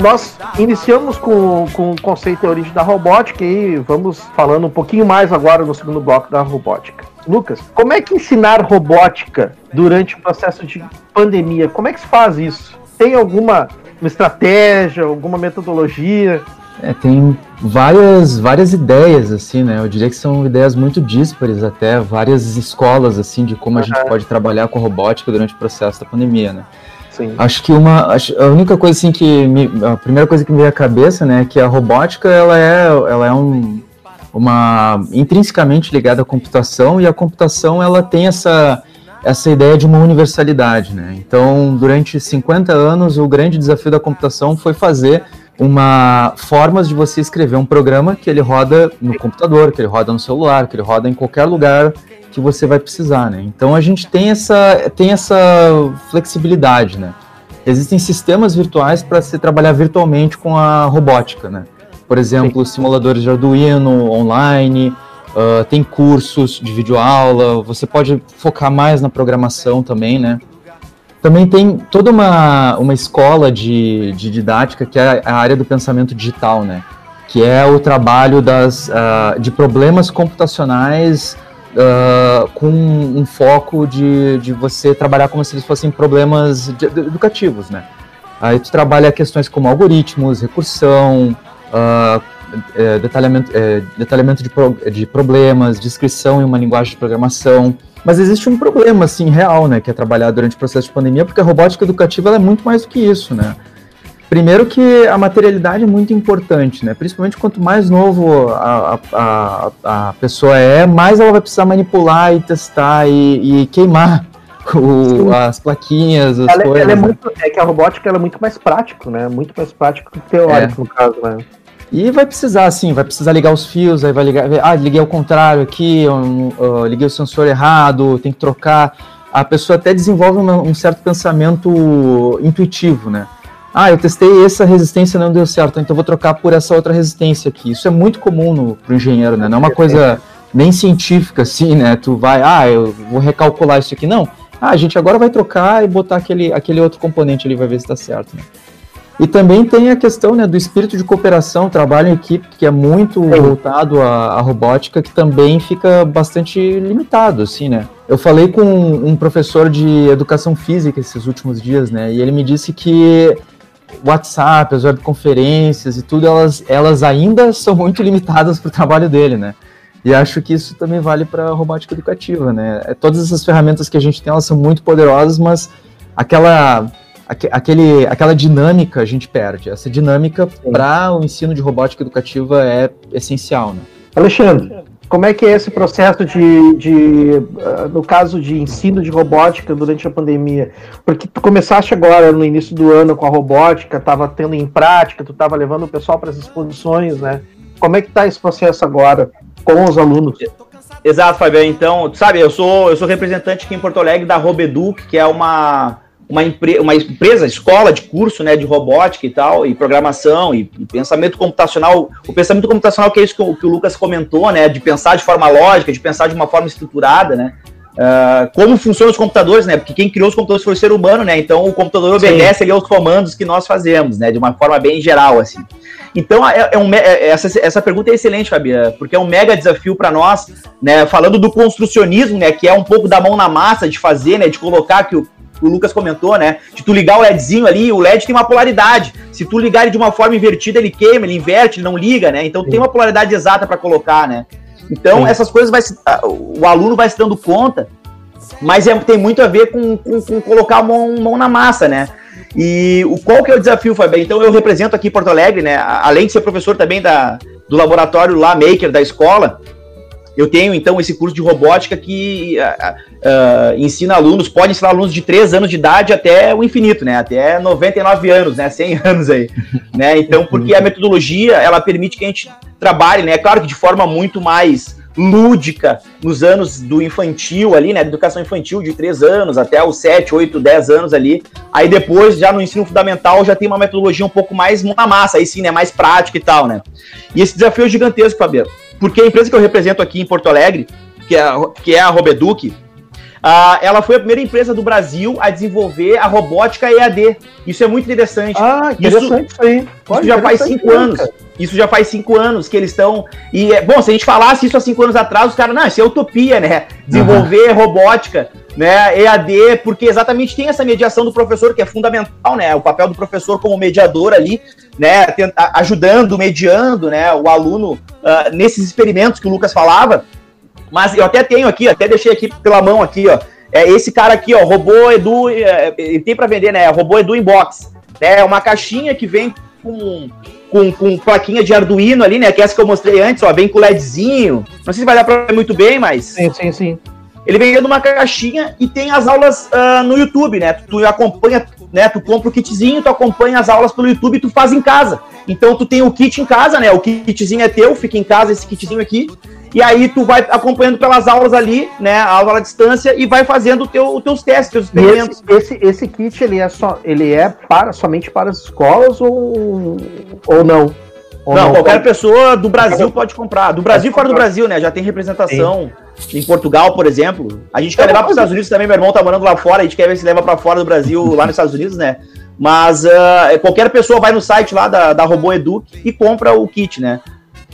Nós iniciamos com, com o conceito e origem da robótica e vamos falando um pouquinho mais agora no segundo bloco da robótica. Lucas, como é que ensinar robótica durante o processo de pandemia? Como é que se faz isso? Tem alguma estratégia, alguma metodologia? É, tem várias, várias ideias, assim, né? Eu diria que são ideias muito díspares até, várias escolas, assim, de como a gente pode trabalhar com robótica durante o processo da pandemia, né? Sim. Acho que uma, a única coisa, assim, que me, a primeira coisa que me veio à cabeça, né, é que a robótica, ela é, ela é um, uma, intrinsecamente ligada à computação, e a computação, ela tem essa, essa ideia de uma universalidade, né? Então, durante 50 anos, o grande desafio da computação foi fazer uma formas de você escrever um programa que ele roda no computador, que ele roda no celular, que ele roda em qualquer lugar que você vai precisar, né? Então a gente tem essa tem essa flexibilidade, né? Existem sistemas virtuais para se trabalhar virtualmente com a robótica, né? Por exemplo, Sim. simuladores de Arduino online, uh, tem cursos de videoaula, você pode focar mais na programação também, né? Também tem toda uma, uma escola de, de didática que é a área do pensamento digital, né? Que é o trabalho das, uh, de problemas computacionais uh, com um foco de, de você trabalhar como se eles fossem problemas de, de, educativos, né? Aí tu trabalha questões como algoritmos, recursão, uh, detalhamento, é, detalhamento de, pro, de problemas, descrição em uma linguagem de programação, mas existe um problema, assim, real, né, que é trabalhar durante o processo de pandemia, porque a robótica educativa é muito mais do que isso, né. Primeiro que a materialidade é muito importante, né? Principalmente quanto mais novo a, a, a pessoa é, mais ela vai precisar manipular e testar e, e queimar [LAUGHS] o, as plaquinhas, as ela, coisas. É, ela é, né? muito, é que a robótica é muito mais prático, né? Muito mais prático que teórico, é. no caso, né? E vai precisar, assim, vai precisar ligar os fios, aí vai ligar. Ah, liguei ao contrário aqui, um, uh, liguei o sensor errado, tem que trocar. A pessoa até desenvolve uma, um certo pensamento intuitivo, né? Ah, eu testei essa resistência não deu certo, então vou trocar por essa outra resistência aqui. Isso é muito comum para o engenheiro, né? Não é uma coisa nem científica, assim, né? Tu vai, ah, eu vou recalcular isso aqui. Não. Ah, a gente agora vai trocar e botar aquele, aquele outro componente ali, vai ver se está certo, né? E também tem a questão né, do espírito de cooperação, trabalho em equipe, que é muito Sim. voltado à, à, robótica, que também fica bastante limitado, assim, né? Eu falei com um professor de educação física esses últimos dias, né? E ele me disse que WhatsApp, as webconferências e tudo, elas, elas ainda [LAUGHS] são muito limitadas para o trabalho dele, né? E acho que isso também vale para a robótica educativa, né? É, todas essas ferramentas que a gente tem, elas são muito poderosas, mas aquela aquele, aquela dinâmica a gente perde. Essa dinâmica para o ensino de robótica educativa é essencial. Né? Alexandre, como é que é esse processo de, de uh, no caso de ensino de robótica durante a pandemia? Porque tu começaste agora no início do ano com a robótica, estava tendo em prática, tu estava levando o pessoal para as exposições, né? Como é que está esse processo agora com os alunos? Exato, Fabiano. Então, sabe, eu sou eu sou representante aqui em Porto Alegre da Robeduc, que é uma uma, empre uma empresa, escola de curso né, de robótica e tal, e programação, e, e pensamento computacional. O pensamento computacional, que é isso que o, que o, Lucas comentou, né? De pensar de forma lógica, de pensar de uma forma estruturada, né? Uh, como funcionam os computadores, né? Porque quem criou os computadores foi o ser humano, né? Então o computador obedece ali aos comandos que nós fazemos, né? De uma forma bem geral, assim. Então é, é um, é, essa, essa pergunta é excelente, Fabiana, porque é um mega desafio para nós, né? Falando do construcionismo, né? Que é um pouco da mão na massa de fazer, né? De colocar que o, o Lucas comentou, né? De tu ligar o LEDzinho ali, o LED tem uma polaridade. Se tu ligar ele de uma forma invertida, ele queima, ele inverte, ele não liga, né? Então Sim. tem uma polaridade exata para colocar, né? Então Sim. essas coisas vai se, o aluno vai se dando conta, mas é, tem muito a ver com, com, com colocar a mão, mão, na massa, né? E o, qual que é o desafio, Fabio? Então eu represento aqui Porto Alegre, né? Além de ser professor também da, do laboratório lá, Maker, da escola, eu tenho, então, esse curso de robótica que uh, uh, ensina alunos, pode ensinar alunos de 3 anos de idade até o infinito, né? Até 99 anos, né? 100 [LAUGHS] anos aí, né? Então, porque a metodologia, ela permite que a gente trabalhe, né? Claro que de forma muito mais lúdica nos anos do infantil ali, né? Educação infantil de 3 anos até os 7, 8, 10 anos ali. Aí depois, já no ensino fundamental, já tem uma metodologia um pouco mais na massa, aí sim, né? Mais prática e tal, né? E esse desafio é gigantesco, Fabiano porque a empresa que eu represento aqui em Porto Alegre, que é, que é a Robeduc, Uh, ela foi a primeira empresa do Brasil a desenvolver a robótica EAD. Isso é muito interessante. Ah, interessante isso, isso aí. Isso já faz cinco anos. Cara. Isso já faz cinco anos que eles estão. E, é, bom, se a gente falasse isso há cinco anos atrás, os caras, não, isso é utopia, né? Desenvolver uhum. robótica, né? EAD, porque exatamente tem essa mediação do professor, que é fundamental, né? O papel do professor como mediador ali, né? ajudando, mediando, né? O aluno uh, nesses experimentos que o Lucas falava. Mas eu até tenho aqui, até deixei aqui pela mão aqui, ó. É esse cara aqui, ó, Robô Edu, é, tem para vender, né? Robô Edu Inbox. É uma caixinha que vem com, com, com plaquinha de Arduino ali, né? Que é essa que eu mostrei antes, ó, vem com LEDzinho. Não sei se vai dar para ver muito bem, mas. Sim, sim, sim. Ele vem dentro de uma caixinha e tem as aulas uh, no YouTube, né? Tu, tu, acompanha, né? Tu compra o kitzinho, tu acompanha as aulas pelo YouTube e tu faz em casa. Então tu tem o kit em casa, né? O kitzinho é teu, fica em casa esse kitzinho aqui e aí tu vai acompanhando pelas aulas ali, né, a aula à distância e vai fazendo teu, os teus testes, teus experimentos. Esse, esse, esse, kit ele é só, ele é para somente para as escolas ou, ou não? Não, não, qualquer pode... pessoa do Brasil pode comprar. Do Brasil fora do Brasil, né? Já tem representação Sim. em Portugal, por exemplo. A gente quer levar para os Estados Unidos também. Meu irmão tá morando lá fora. A gente quer ver se leva para fora do Brasil, lá nos Estados Unidos, né? Mas uh, qualquer pessoa vai no site lá da, da Robô Edu e compra o kit, né?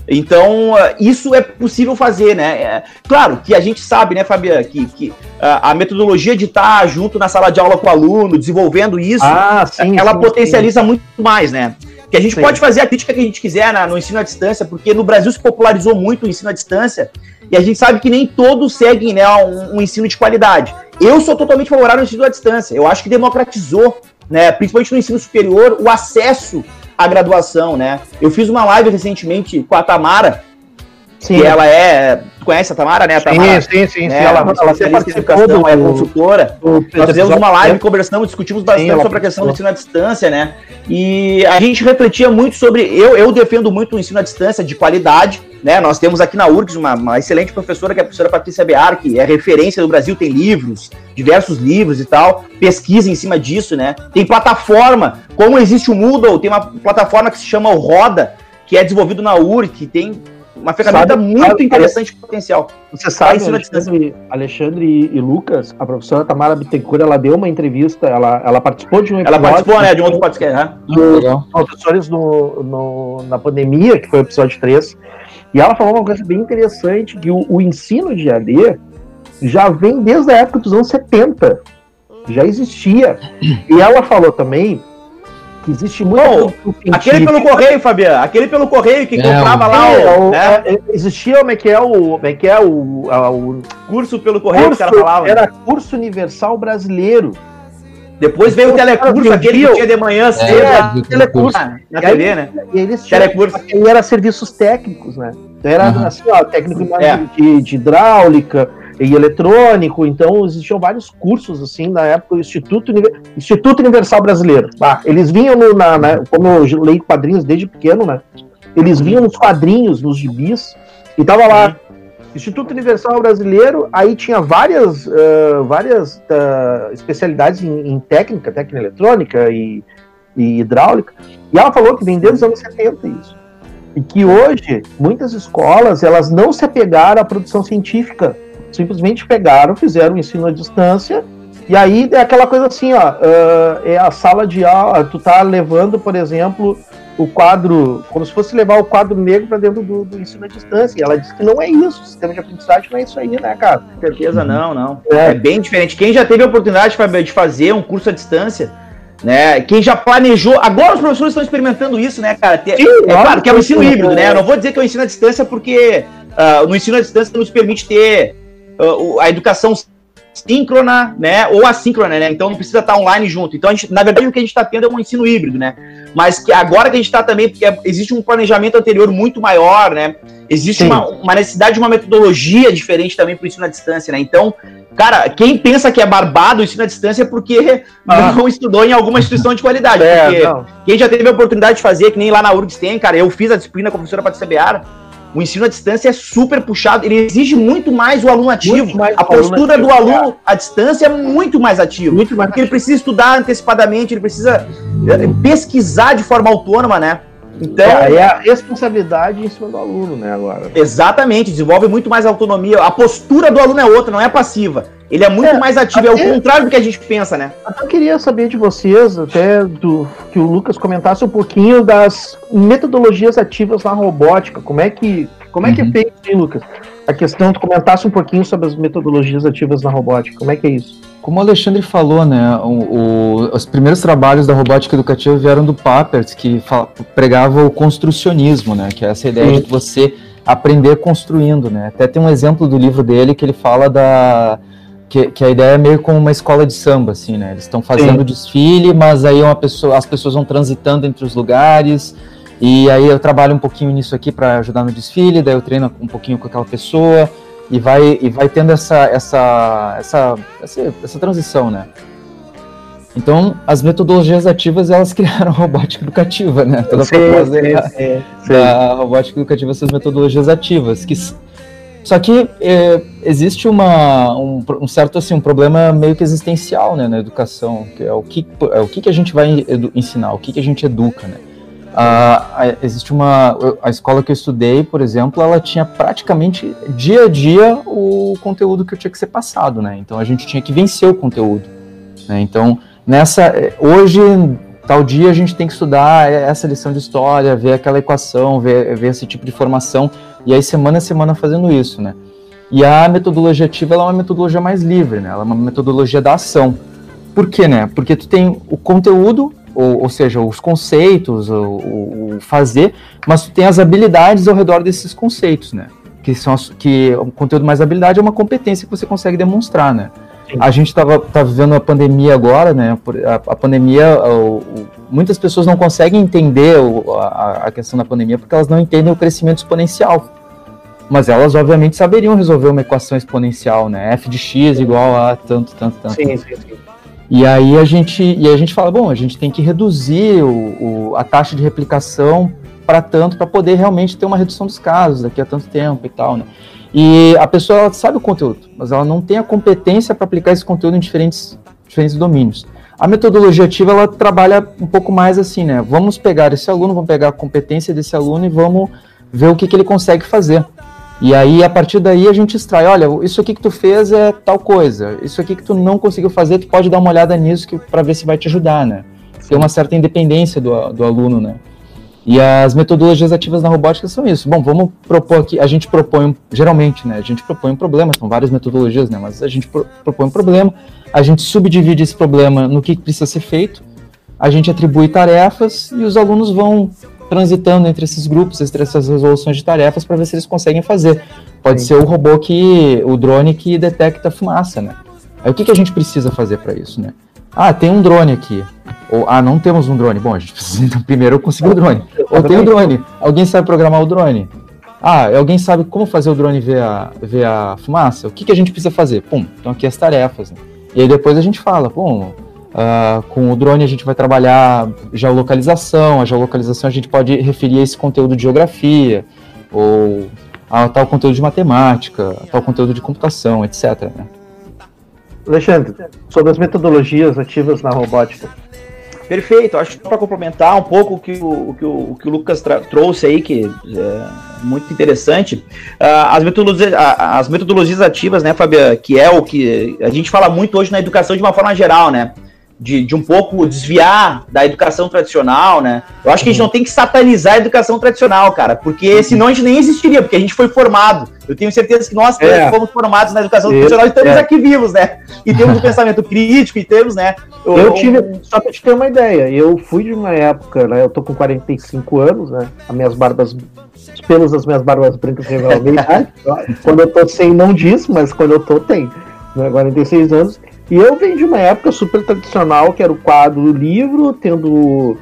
Então, uh, isso é possível fazer, né? É, claro que a gente sabe, né, Fabiana, que, que uh, a metodologia de estar junto na sala de aula com o aluno, desenvolvendo isso, ah, sim, ela sim, potencializa sim. muito mais, né? Que a gente pode fazer a crítica que a gente quiser na, no ensino à distância, porque no Brasil se popularizou muito o ensino à distância, e a gente sabe que nem todos seguem né, um, um ensino de qualidade. Eu sou totalmente favorável ao ensino à distância. Eu acho que democratizou, né, principalmente no ensino superior, o acesso a graduação, né? Eu fiz uma live recentemente com a Tamara, Sim. que ela é. Tu conhece a Tamara, né? A Tamara, sim, sim, sim. Né? Ela, ela, ela sempre educação, é consultora. Do, do, Nós fizemos uma live, conversamos, discutimos bastante sim, sobre a questão do ensino à distância, né? E a gente refletia muito sobre. Eu, eu defendo muito o ensino à distância de qualidade. Né, nós temos aqui na URGS uma, uma, excelente professora, que é a professora Patrícia Bear, que é referência do Brasil, tem livros, diversos livros e tal, pesquisa em cima disso, né? Tem plataforma, como existe o Moodle, tem uma plataforma que se chama o Roda, que é desenvolvido na URG, que tem uma ferramenta sabe, muito sabe, interessante de potencial. Você sabe, Alexandre, Alexandre e, Lucas, a professora Tamara Bittencourt, ela deu uma entrevista, ela, ela participou de um episódio... Ela participou, né, de um outro podcast, né? Do, professores no, no, na pandemia, que foi o episódio 3, e ela falou uma coisa bem interessante, que o, o ensino de AD já vem desde a época dos anos 70, já existia. E ela falou também que existe muito. Oh, aquele pelo correio, Fabiano. Aquele pelo correio que é, comprava lá. É, o, né? é, existia como é que é o. Como é que é o, o curso pelo correio curso, que ela falava. Era curso universal brasileiro. Depois veio o telecurso, aquele que tinha de manhã cedo. É, telecurso. Na TV, né? E eles telecurso. E era serviços técnicos, né? Então era uhum. assim, ó, técnico é. de, de hidráulica, e eletrônico, então existiam vários cursos assim na época do Instituto, Instituto Universal Brasileiro. Ah, eles vinham no, na, na, como eu leio quadrinhos desde pequeno, né? Eles vinham nos quadrinhos, nos gibis, e tava lá Instituto Universal Brasileiro, aí tinha várias, uh, várias uh, especialidades em, em, técnica, técnica eletrônica e, e, hidráulica, e ela falou que vem desde os anos 70 isso. E que hoje, muitas escolas, elas não se apegaram à produção científica simplesmente pegaram, fizeram o ensino à distância, e aí é aquela coisa assim, ó, uh, é a sala de aula, tu tá levando, por exemplo, o quadro, como se fosse levar o quadro negro para dentro do, do, ensino à distância. E ela disse que não é isso, o sistema de aprendizagem não é isso aí, né, cara? Com certeza não, não. É. é. bem diferente. Quem já teve a oportunidade de fazer um curso à distância, né? Quem já planejou, agora os professores estão experimentando isso, né, cara? Sim, é claro que é o ensino híbrido, né? Eu não vou dizer que é o ensino à distância porque uh, no ensino à distância nos permite ter a educação síncrona, né, ou assíncrona, né, então não precisa estar online junto. Então, a gente, na verdade, o que a gente está tendo é um ensino híbrido, né, mas que agora que a gente está também, porque existe um planejamento anterior muito maior, né, existe uma, uma, necessidade de uma metodologia diferente também para o ensino à distância, né, então, cara, quem pensa que é barbado o ensino à distância é porque ah. [LAUGHS] não estudou em alguma instituição de qualidade, é, quem já teve a oportunidade de fazer, que nem lá na URGS tem, cara, eu fiz a disciplina com a professora Patrícia Beara, o ensino à distância é super puxado, ele exige muito mais o aluno ativo. a postura aluno do aluno à distância é muito mais ativo. Muito mais porque ativo. ele precisa estudar antecipadamente, ele precisa eh, pesquisar de forma autônoma, né? Então, é, é a responsabilidade em cima do aluno, né, agora. Exatamente, desenvolve muito mais autonomia. A postura do aluno é outra, não é passiva. Ele é muito é, mais ativo, até, é o contrário do que a gente pensa, né? Até eu queria saber de vocês, até do que o Lucas comentasse um pouquinho das metodologias ativas na robótica. Como é que, como é, que é uhum. feito, hein, Lucas? A questão, tu comentasse um pouquinho sobre as metodologias ativas na robótica. Como é que é isso? Como o Alexandre falou, né, o, o, os primeiros trabalhos da robótica educativa vieram do Papert, que pregava o construcionismo, né, que é essa ideia Sim. de você aprender construindo, né. Até tem um exemplo do livro dele que ele fala da que, que, a ideia é meio como uma escola de samba, assim, né? Eles estão fazendo Sim. desfile, mas aí uma pessoa, as pessoas vão transitando entre os lugares, e aí eu trabalho um pouquinho nisso aqui para ajudar no desfile, daí eu treino um pouquinho com aquela pessoa, e vai, e vai tendo essa, essa, essa, essa, essa transição, né? Então, as metodologias ativas, elas [LAUGHS] criaram a robótica educativa, né? Toda a proposta da robótica educativa, essas metodologias ativas, que só que é, existe uma, um, um, certo assim, um problema meio que existencial né, na educação, que é o que, é o que, que a gente vai ensinar, o que, que a gente educa. Né? Ah, existe uma. A escola que eu estudei, por exemplo, ela tinha praticamente dia a dia o conteúdo que tinha que ser passado, né? Então a gente tinha que vencer o conteúdo. Né? Então, nessa. Hoje, tal dia, a gente tem que estudar essa lição de história, ver aquela equação, ver, ver esse tipo de formação e aí, semana a semana, fazendo isso, né? E a metodologia ativa é uma metodologia mais livre, né? Ela é uma metodologia da ação. Por quê, né? Porque tu tem o conteúdo, ou, ou seja, os conceitos, o, o, fazer, mas tu tem as habilidades ao redor desses conceitos, né? Que são as, que o conteúdo mais habilidade é uma competência que você consegue demonstrar, né? A gente estava tá vivendo a pandemia agora, né? A, a pandemia, o, o, muitas pessoas não conseguem entender a, a, questão da pandemia porque elas não entendem o crescimento exponencial. Mas elas, obviamente, saberiam resolver uma equação exponencial, né? f de x igual a tanto, tanto, tanto. Sim, sim, sim. E aí a gente, e a gente fala, bom, a gente tem que reduzir o, o a taxa de replicação para tanto, para poder realmente ter uma redução dos casos daqui a tanto tempo e tal, né? E a pessoa sabe o conteúdo, mas ela não tem a competência para aplicar esse conteúdo em diferentes, diferentes domínios. A metodologia ativa ela trabalha um pouco mais assim, né? Vamos pegar esse aluno, vamos pegar a competência desse aluno e vamos ver o que, que ele consegue fazer. E aí, a partir daí, a gente extrai, olha, isso aqui que tu fez é tal coisa, isso aqui que tu não conseguiu fazer, tu pode dar uma olhada nisso para ver se vai te ajudar, né? Tem uma certa independência do, do aluno, né? E as metodologias ativas na robótica são isso. Bom, vamos propor aqui, a gente propõe, geralmente, né, a gente propõe um problema, são várias metodologias, né, mas a gente pro, propõe um problema, a gente subdivide esse problema no que precisa ser feito, a gente atribui tarefas e os alunos vão transitando entre esses grupos, entre essas resoluções de tarefas para ver se eles conseguem fazer. Pode Sim. ser o robô que, o drone que detecta fumaça, né? Aí o que, que a gente precisa fazer para isso, né? Ah, tem um drone aqui. Ou, ah, não temos um drone. Bom, a gente precisa então, primeiro conseguir o drone. Ou tem um drone. Alguém sabe programar o drone? Ah, alguém sabe como fazer o drone ver a, ver a fumaça? O que, que a gente precisa fazer? Pum, então aqui as tarefas. Né? E aí depois a gente fala, bom, uh, com o drone a gente vai trabalhar geolocalização. A geolocalização a gente pode referir a esse conteúdo de geografia, ou a tal conteúdo de matemática, a tal conteúdo de computação, etc. Né? Alexandre, sobre as metodologias ativas na robótica. Perfeito, acho que para complementar um pouco o que o, o, que o, o que o Lucas trouxe aí, que é muito interessante, uh, as, metodologias, as metodologias ativas, né, Fabia, que é o que a gente fala muito hoje na educação de uma forma geral, né? De, de um pouco desviar da educação tradicional, né? Eu acho que a gente não tem que satanizar a educação tradicional, cara, porque uhum. senão a gente nem existiria, porque a gente foi formado. Eu tenho certeza que nós é. fomos formados na educação tradicional e estamos é. aqui vivos, né? E temos um pensamento crítico e temos, né? Eu, eu tive, só pra te ter uma ideia, eu fui de uma época, né? Eu tô com 45 anos, né? As minhas barbas, os pelos das minhas barbas brancas revelam [LAUGHS] Quando eu tô sem, não diz, mas quando eu tô, tem. Né? 46 anos. E eu venho de uma época super tradicional, que era o quadro do livro, tendo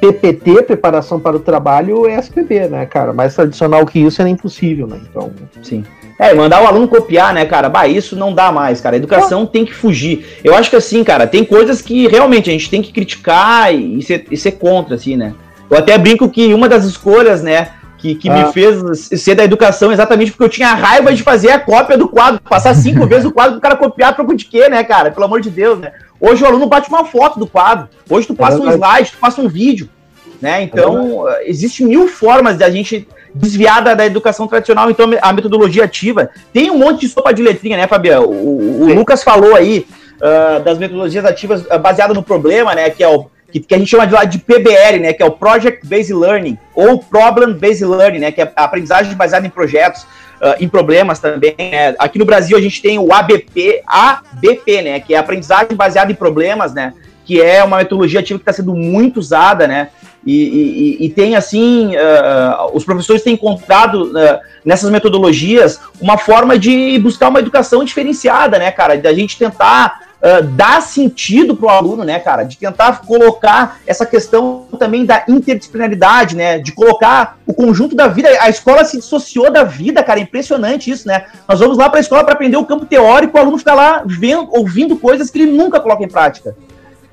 PPT, preparação para o trabalho, e SPB, né, cara? Mais tradicional que isso era impossível, né? Então, sim. É, mandar o aluno copiar, né, cara? Bah, isso não dá mais, cara. A educação tem que fugir. Eu acho que assim, cara, tem coisas que realmente a gente tem que criticar e ser, e ser contra, assim, né? Eu até brinco que uma das escolhas, né, que, que ah. me fez ser da educação exatamente porque eu tinha raiva de fazer a cópia do quadro, passar cinco [LAUGHS] vezes o quadro pro cara copiar troco de quê, né, cara? Pelo amor de Deus, né? Hoje o aluno bate uma foto do quadro, hoje tu passa é um slide, tu passa um vídeo, né? Então, é existe mil formas de a gente desviada da educação tradicional, então a metodologia ativa. Tem um monte de sopa de letrinha, né, Fabiano? O, o Lucas falou aí uh, das metodologias ativas uh, baseadas no problema, né, que é o que, que, a gente chama de, de PBL, né, que é o Project Based Learning, ou Problem Based Learning, né, que é a aprendizagem baseada em projetos, uh, em problemas também. Né. Aqui no Brasil a gente tem o ABP, ABP, né, que é aprendizagem baseada em problemas, né, que é uma metodologia ativa que está sendo muito usada, né, e, e, e tem assim, uh, os professores têm encontrado uh, nessas metodologias uma forma de buscar uma educação diferenciada, né, cara? Da gente tentar uh, dar sentido para o aluno, né, cara? De tentar colocar essa questão também da interdisciplinaridade, né? De colocar o conjunto da vida. A escola se dissociou da vida, cara. É impressionante isso, né? Nós vamos lá para a escola para aprender o campo teórico, o aluno fica lá vendo, ouvindo coisas que ele nunca coloca em prática.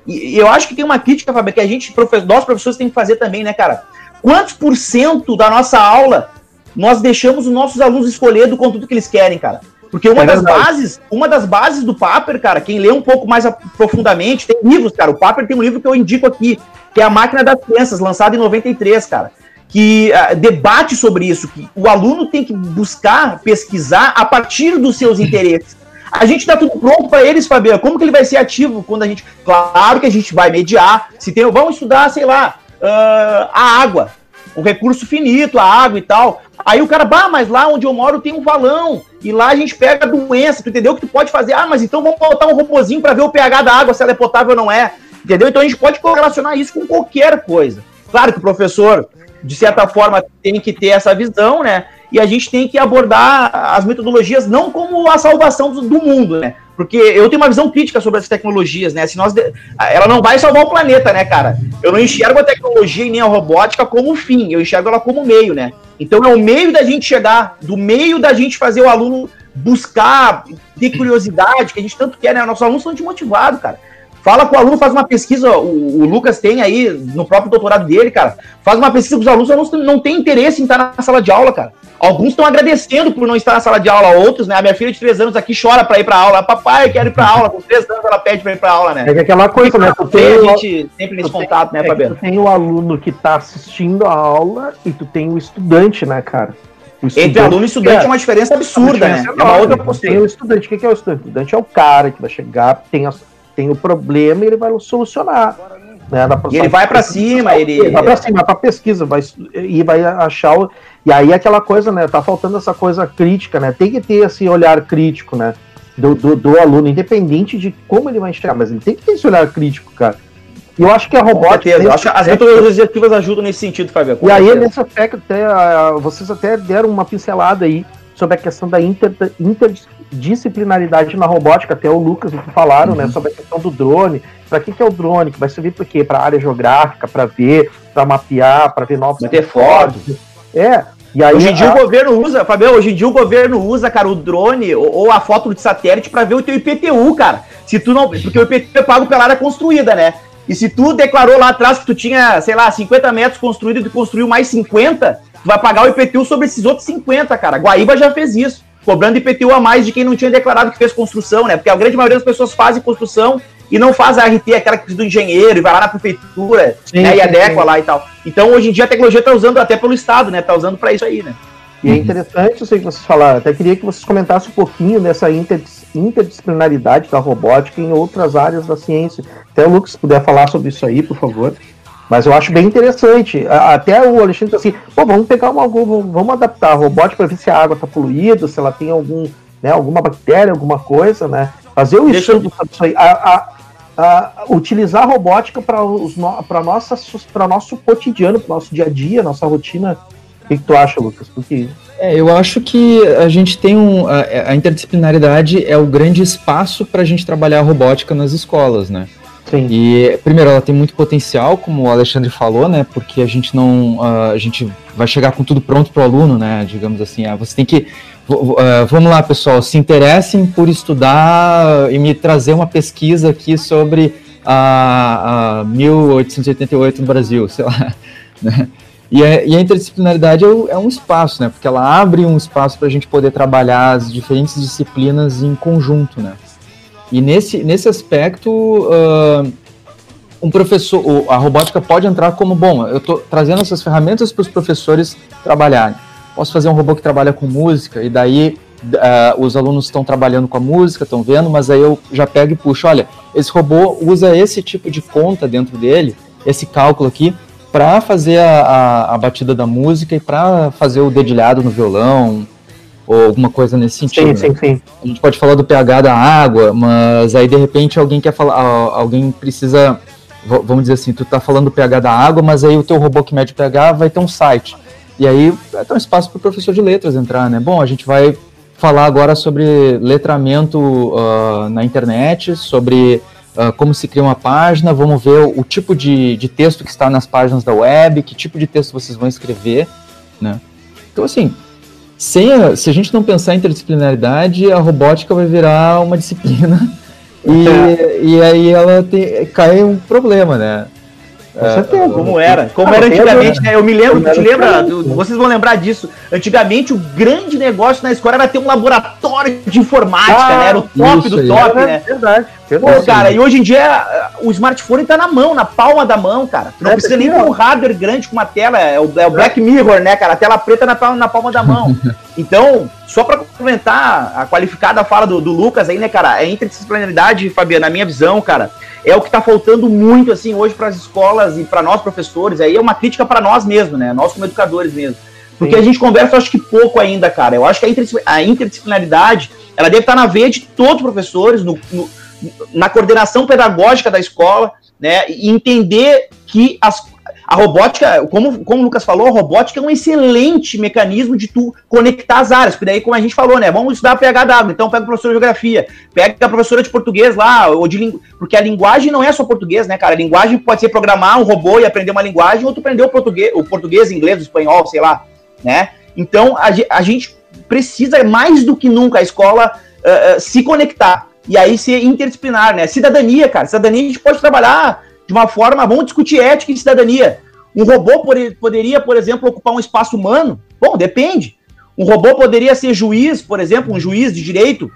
E eu acho que tem uma crítica, Fábio, que a gente, nós professores, tem que fazer também, né, cara? Quantos por cento da nossa aula nós deixamos os nossos alunos escolher do conteúdo que eles querem, cara? Porque uma é das bases, uma das bases do Paper, cara, quem lê um pouco mais profundamente, tem livros, cara. O Paper tem um livro que eu indico aqui, que é A Máquina das Crianças, lançado em 93, cara. Que uh, debate sobre isso, que o aluno tem que buscar pesquisar a partir dos seus [LAUGHS] interesses. A gente dá tudo pronto para eles, Fabiano. Como que ele vai ser ativo quando a gente. Claro que a gente vai mediar. Se tem, vamos estudar, sei lá, uh, a água, um recurso finito, a água e tal. Aí o cara, bah, mas lá onde eu moro tem um valão. E lá a gente pega a doença, tu entendeu? Que tu pode fazer, ah, mas então vamos botar um robozinho para ver o pH da água, se ela é potável ou não é. Entendeu? Então a gente pode correlacionar isso com qualquer coisa. Claro que o professor, de certa forma, tem que ter essa visão, né? E a gente tem que abordar as metodologias não como a salvação do, do mundo, né? Porque eu tenho uma visão crítica sobre as tecnologias, né? Se nós de... Ela não vai salvar o planeta, né, cara? Eu não enxergo a tecnologia e nem a robótica como fim, eu enxergo ela como meio, né? Então é o meio da gente chegar, do meio da gente fazer o aluno buscar, ter curiosidade, que a gente tanto quer, né? Nossos alunos são desmotivados, cara. Fala com o aluno, faz uma pesquisa, o, o, Lucas tem aí, no próprio doutorado dele, cara, faz uma pesquisa com os alunos, os alunos não têm interesse em estar na sala de aula, cara. Alguns estão agradecendo por não estar na sala de aula, outros, né? A minha filha de três anos aqui chora para ir para aula. Papai, eu quero ir para aula. Com três anos ela pede para ir para aula, né? É aquela coisa, né? Tu tem, a gente sempre nesse contato, né, é Fabiano? Tu tem o aluno que está assistindo a aula e tu tem o estudante, né, cara? Entre aluno e estudante é, é uma diferença absurda, né? É uma outra postura. Tem o estudante. O que é o estudante? O estudante é o cara que vai chegar, tem as tem o problema e ele vai solucionar. Né? E ele vai para cima, ele... ele vai para cima, para pesquisa, vai, e vai achar o... E aí aquela coisa, né? Tá faltando essa coisa crítica, né? Tem que ter esse olhar crítico, né? Do, do, do aluno, independente de como ele vai enxergar, mas ele tem que ter esse olhar crítico, cara. E eu acho que a robótica. Eu acho as metodologias ativas ajudam nesse sentido, Fábio. E aí, nesse aspecto, até, uh, vocês até deram uma pincelada aí sobre a questão da inter, interdisciplinaridade na robótica, até o Lucas e tu falaram, né, uhum. né, sobre a questão do drone. Para que, que é o drone? Que vai servir para quê? Para área geográfica, para ver, para mapear, para ver novos. Ter fotos. É. E aí, hoje em dia a... o governo usa, Fabião, hoje em dia o governo usa, cara, o drone ou, ou a foto de satélite para ver o teu IPTU, cara. Se tu não, porque o IPTU é pago pela área construída, né? E se tu declarou lá atrás que tu tinha, sei lá, 50 metros construído e tu construiu mais 50, tu vai pagar o IPTU sobre esses outros 50, cara. Guaíba já fez isso, cobrando IPTU a mais de quem não tinha declarado que fez construção, né? Porque a grande maioria das pessoas fazem construção e não faz a RT, aquela que precisa do engenheiro, e vai lá na prefeitura, sim, né, sim, e adequa sim. lá e tal. Então, hoje em dia, a tecnologia está usando até pelo Estado, né? Está usando para isso aí, né? E é interessante isso aí que vocês falaram. Até queria que vocês comentassem um pouquinho dessa interdisciplinaridade da robótica em outras áreas da ciência. Até o Lucas puder falar sobre isso aí, por favor. Mas eu acho bem interessante. Até o Alexandre assim: Pô, vamos pegar uma, vamos adaptar a robótica para ver se a água está poluída, se ela tem algum, né, alguma bactéria, alguma coisa, né? Fazer o estudo sobre isso aí. A, a, a, utilizar a robótica para para nosso cotidiano, para nosso dia a dia, nossa rotina. O que, que tu acha, Lucas? Porque é, eu acho que a gente tem um. A, a interdisciplinaridade é o grande espaço para a gente trabalhar a robótica nas escolas, né? Sim. E, primeiro, ela tem muito potencial, como o Alexandre falou, né? Porque a gente não. A gente vai chegar com tudo pronto para o aluno, né? Digamos assim. Uh, você tem que. Uh, vamos lá, pessoal, se interessem por estudar e me trazer uma pesquisa aqui sobre a, a 1888 no Brasil, [LAUGHS] sei lá. Né? E, a, e a interdisciplinaridade é, é, um espaço, né? Porque ela abre um espaço para a gente poder trabalhar as diferentes disciplinas em conjunto, né? E nesse, nesse aspecto, uh, um professor, a robótica pode entrar como, bom, eu estou trazendo essas ferramentas para os professores trabalharem. Posso fazer um robô que trabalha com música, e daí uh, os alunos estão trabalhando com a música, estão vendo, mas aí eu já pego e puxo, olha, esse robô usa esse tipo de conta dentro dele, esse cálculo aqui, para fazer a, a, a, batida da música e para fazer o dedilhado no violão, ou alguma coisa nesse sentido. Sim, né? sim, sim. A gente pode falar do pH da água, mas aí de repente alguém quer falar, alguém precisa, vamos dizer assim, tu tá falando do pH da água, mas aí o teu robô que mede o pH vai ter um site. E aí vai ter um espaço para o professor de letras entrar, né? Bom, a gente vai falar agora sobre letramento uh, na internet, sobre uh, como se cria uma página, vamos ver o, o tipo de, de texto que está nas páginas da web, que tipo de texto vocês vão escrever, né? Então, assim, sem a, se a gente não pensar em interdisciplinaridade, a robótica vai virar uma [LAUGHS] disciplina e, é. e aí ela tem, cai um problema, né? É, como era, como era antigamente, né? Eu me lembro, te lembra, vocês vão lembrar disso. Antigamente o grande negócio na escola era ter um laboratório de informática, ah, né? Era o top do top, né? Verdade. Pô, cara, e hoje em dia o smartphone tá na mão, na palma da mão, cara. Tu não é, precisa nem ter um hardware grande com uma tela, é o, é o Black Mirror, né, cara? A tela preta na, na palma da mão. [LAUGHS] Então, só para complementar a qualificada fala do, do, Lucas aí, né, cara? A interdisciplinaridade, Fabiana, na minha visão, cara, é o que tá faltando muito, assim, hoje para as escolas e para nós professores. Aí é uma crítica para nós mesmo, né? Nós como educadores mesmo. Porque Sim. a gente conversa, acho que pouco ainda, cara. Eu acho que a interdisciplinaridade, ela deve estar tá na veia de todos os professores, no, no na coordenação pedagógica da escola, né, e entender que as, a robótica, como, como o Lucas falou, a robótica é um excelente mecanismo de tu conectar as áreas, porque daí, como a gente falou, né, vamos estudar pH d'água, então pega a professora de geografia, pega a professora de português lá, ou de porque a linguagem não é só português, né, cara, a linguagem pode ser programar um robô e aprender uma linguagem, ou tu aprender o português, o português, inglês, o espanhol, sei lá, né, então a, a gente precisa mais do que nunca a escola uh, uh, se conectar, e aí ser interdisciplinar, né? Cidadania, cara. Cidadania a gente pode trabalhar de uma forma, vamos discutir ética e cidadania. Um robô poderia, por exemplo, ocupar um espaço humano? Bom, depende. Um robô poderia ser juiz, por exemplo, um juiz de direito?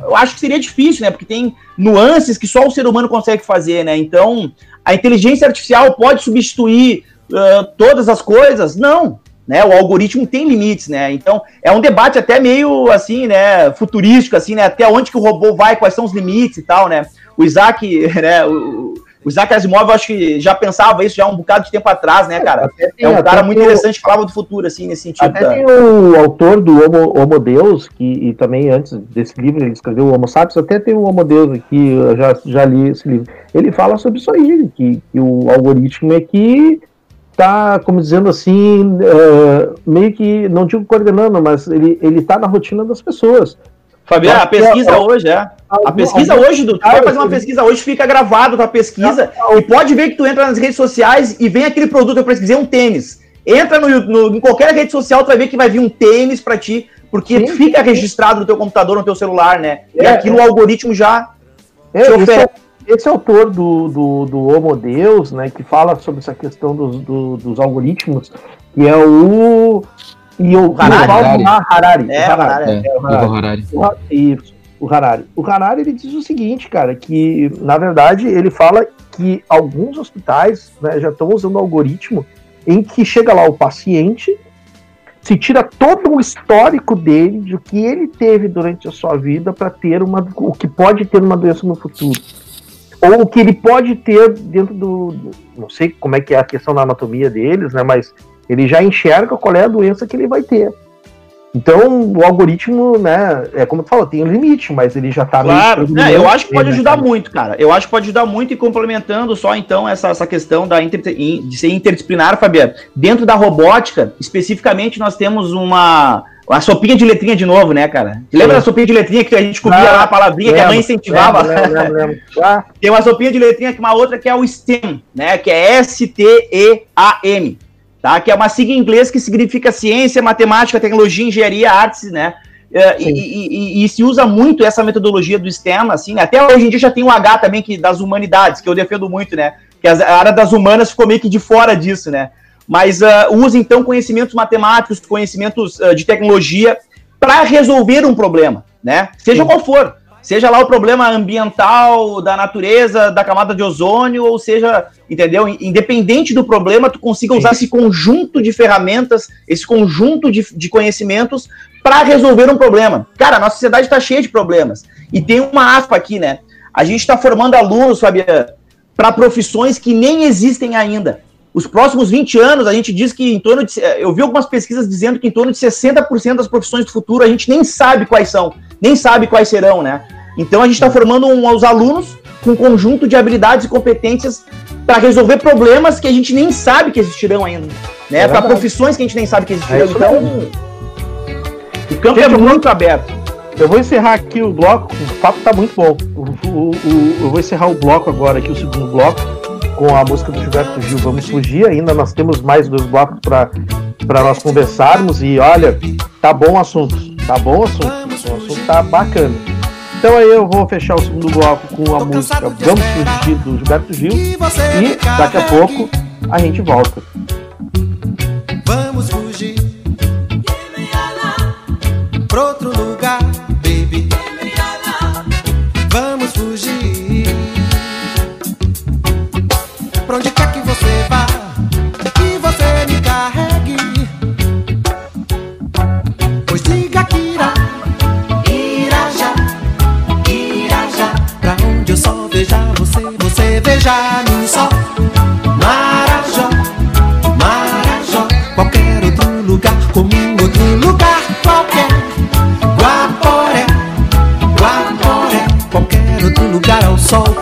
Eu acho que seria difícil, né? Porque tem nuances que só o ser humano consegue fazer, né? Então, a inteligência artificial pode substituir uh, todas as coisas? Não né? O algoritmo tem limites, né? Então é um debate até meio assim, né? Futurístico, assim, né? Até onde que o robô vai, quais são os limites e tal, né? O Isaac, [LAUGHS] né? O, o Isaac Asimov, eu acho que já pensava isso já um bocado de tempo atrás, né, cara? Tem, é um cara muito interessante que falava do futuro, assim, nesse sentido. Até tem o autor do Homo, Homo Deus, que e também antes desse livro ele escreveu o Homo Sapiens, até tem o Homo Deus aqui, eu já, já li esse livro. Ele fala sobre isso aí, que, que o algoritmo é que está, como dizendo assim, é, meio que, não digo coordenando, mas ele, ele tá na rotina das pessoas. Fabiano, a pesquisa é, hoje é. A pesquisa hoje, do, tu vai fazer uma pesquisa hoje, fica gravado tua pesquisa e pode ver que tu entra nas redes sociais e vem aquele produto, eu pesquisei um tênis. Entra no, no, em qualquer rede social, tu vai ver que vai vir um tênis para ti, porque sim, fica sim. registrado no teu computador, no teu celular, né? É, e aquilo é. o algoritmo já é, te oferece esse autor do, do, do Homo Deus, né, que fala sobre essa questão dos, do, dos algoritmos, que é o. E o Harari. Harari. É, o Harari. É, é, o Harari. Isso, o Harari. O Harari ele diz o seguinte, cara, que na verdade ele fala que alguns hospitais né, já estão usando algoritmo em que chega lá o paciente, se tira todo o histórico dele, de o que ele teve durante a sua vida para ter uma, o que pode ter uma doença no futuro ou o que ele pode ter dentro do, do, Não sei como é que é a questão da anatomia deles, né? Mas ele já enxerga qual é a doença que ele vai ter. Então, o algoritmo, né, é como tu falou, tem um limite, mas ele já tá Claro, é, eu acho que pode né, ajudar né, muito, cara. Eu acho que pode ajudar muito e complementando só então essa, essa questão da inter, de ser interdisciplinar, Fabiano. Dentro da robótica, especificamente, nós temos uma a sopinha de letrinha de novo, né, cara? Lembra da sopinha de letrinha que a gente comia ah, lá a palavrinha lembro, que a mãe incentivava? Lembro, lembro, lembro, ah. Tem uma sopinha de letrinha que uma outra que é o STEM, né? Que é S-T-E-A-M, tá? Que é uma sigla em inglês que significa ciência, matemática, tecnologia, engenharia, artes, né? Uh, e, e, e, e, se usa muito essa metodologia do STEM, assim, até hoje em dia já tem o H também, que das humanidades, que eu defendo muito, né? Que a área das humanas ficou meio que de fora disso, né? mas uh, usa então conhecimentos matemáticos, conhecimentos uh, de tecnologia para resolver um problema, né? Seja Sim. qual for. Seja lá o problema ambiental, da natureza, da camada de ozônio, ou seja, entendeu? Independente do problema, tu consiga usar esse conjunto de ferramentas, esse conjunto de, de conhecimentos para resolver um problema. Cara, a nossa sociedade está cheia de problemas. E tem uma aspa aqui, né? A gente está formando alunos, Fabiano, para profissões que nem existem ainda. Os próximos 20 anos, a gente diz que em torno de. Eu vi algumas pesquisas dizendo que em torno de 60% das profissões do futuro a gente nem sabe quais são nem sabe quais serão, né? Então a gente está formando um, os alunos com um conjunto de habilidades e competências para resolver problemas que a gente nem sabe que existirão ainda, né? É para profissões que a gente nem sabe que existirão. É então, o campo é muito aberto. Eu vou encerrar aqui o bloco, o papo está muito bom. O, o, o, eu vou encerrar o bloco agora, aqui o segundo bloco, com a música do Gilberto Gil, Vamos Fugir. Ainda nós temos mais dois blocos para nós conversarmos e olha, tá bom o assunto. Tá bom o assunto? O assunto tá bacana. Então aí eu vou fechar o segundo bloco com a música Vamos Fugir do Gilberto Gil. E daqui a pouco a gente volta. Vamos fugir pra outro lugar, pra onde quer que você vá. Que você me carregue. Pois diga que irá, irá já, irá já. Pra onde eu só veja você, você veja mim só. Marajó, Marajó, qualquer outro lugar, como outro lugar qualquer. Guaporé, Guaporé, qualquer outro lugar ao sol,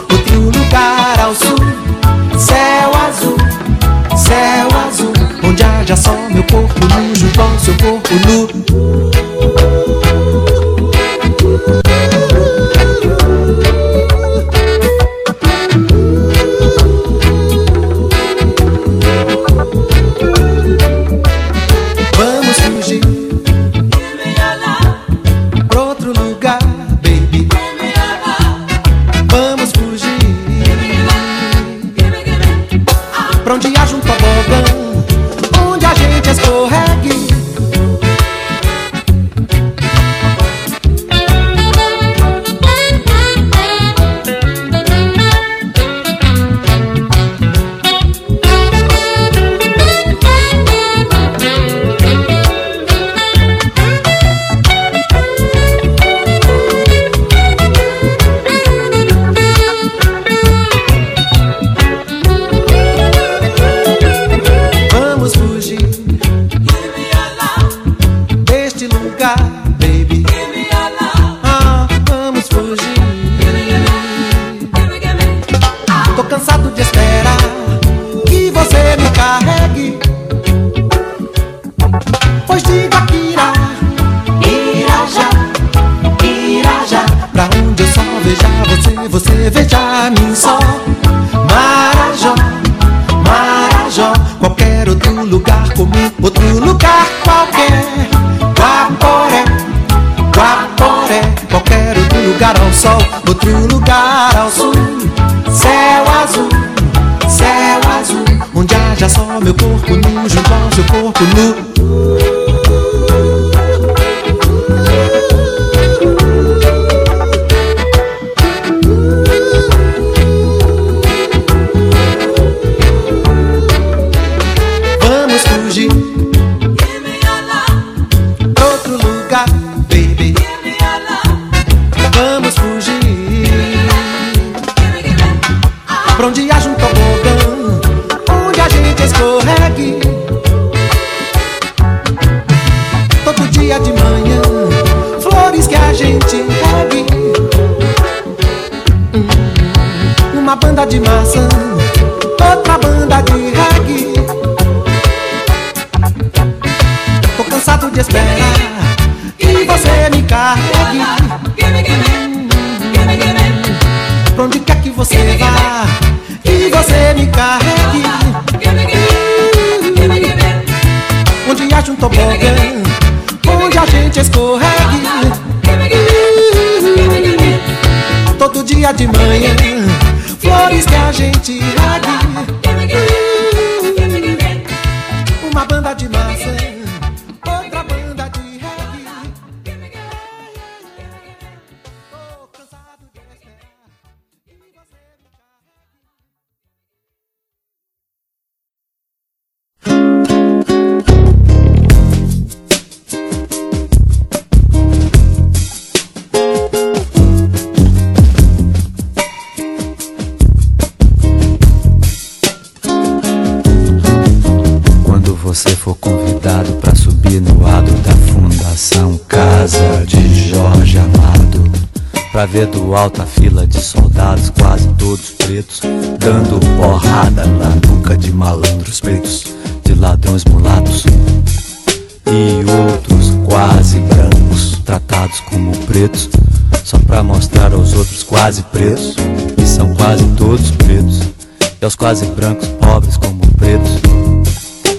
quase brancos pobres como pretos.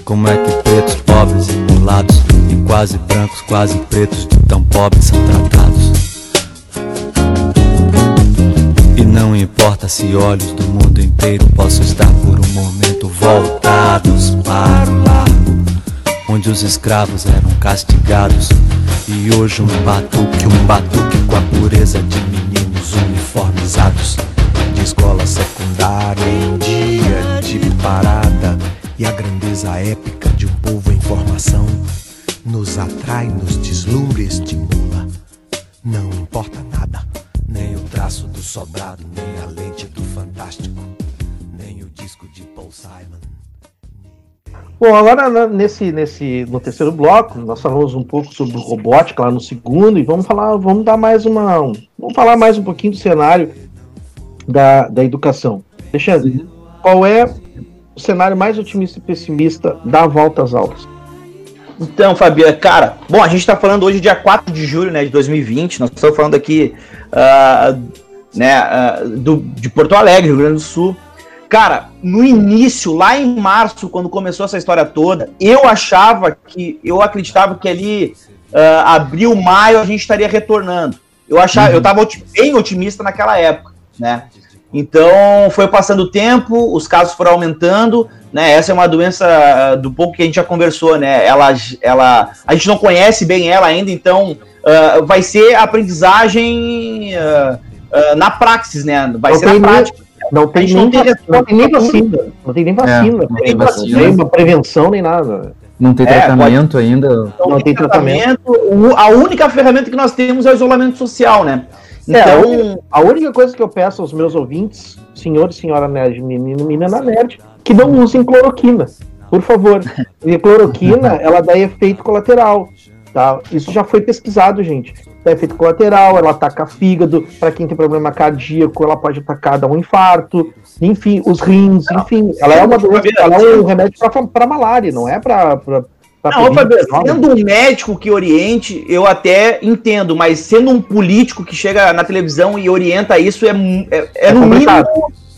Como é que pretos, pobres e mulatos, e quase brancos, quase pretos, de tão pobres são tratados? E não importa se olhos do mundo inteiro possam estar por um momento voltados para o lado onde os escravos eram castigados. E hoje um batuque, um batuque com a pureza de meninos uniformizados. A grandeza épica de um povo em formação nos atrai, nos deslumbra e estimula. Não importa nada, nem o traço do sobrado, nem a lente do fantástico, nem o disco de Paul Simon. Bom, agora nesse, nesse, no terceiro bloco, nós falamos um pouco sobre robótica lá no segundo, e vamos falar, vamos dar mais uma. Vamos falar mais um pouquinho do cenário da, da educação. Alexandre, qual é o cenário mais otimista e pessimista da volta às aulas? Então, Fabiana, cara, bom, a gente está falando hoje, dia 4 de julho né, de 2020, nós estamos falando aqui uh, né, uh, do, de Porto Alegre, Rio Grande do Sul. Cara, no início, lá em março, quando começou essa história toda, eu achava que, eu acreditava que ali, uh, abril, maio, a gente estaria retornando. Eu achava, uhum. eu estava bem otimista naquela época, né? Então, foi passando o tempo, os casos foram aumentando, né? Essa é uma doença uh, do pouco que a gente já conversou, né? Ela, ela, a gente não conhece bem ela ainda, então uh, vai ser aprendizagem na praxis, né? Vai ser na prática. Não tem, nem, não, tem, não tem nem vacina. Não tem nem vacina. É, não tem vacina. Nem prevenção, nem nada. Não tem é, tratamento pode... ainda. Não, não tem tratamento. tratamento. A única ferramenta que nós temos é o isolamento social, né? Então, é, a, então, única, a, única, coisa que eu peço aos meus ouvintes, senhor e senhora nerd, menino, menina nerd, que não usem cloroquina, por favor. [LAUGHS] Porque cloroquina, ela dá efeito colateral. Tá? Isso já foi pesquisado, gente dá efeito colateral, ela ataca fígado, para quem tem problema cardíaco, ela pode atacar, dar um infarto, enfim, os rins, enfim, ela é uma doença, ela é um remédio para malária, não é para não, Fabio, sendo um médico que oriente, eu até entendo, mas sendo um político que chega na televisão e orienta isso é, é, é, é no mínimo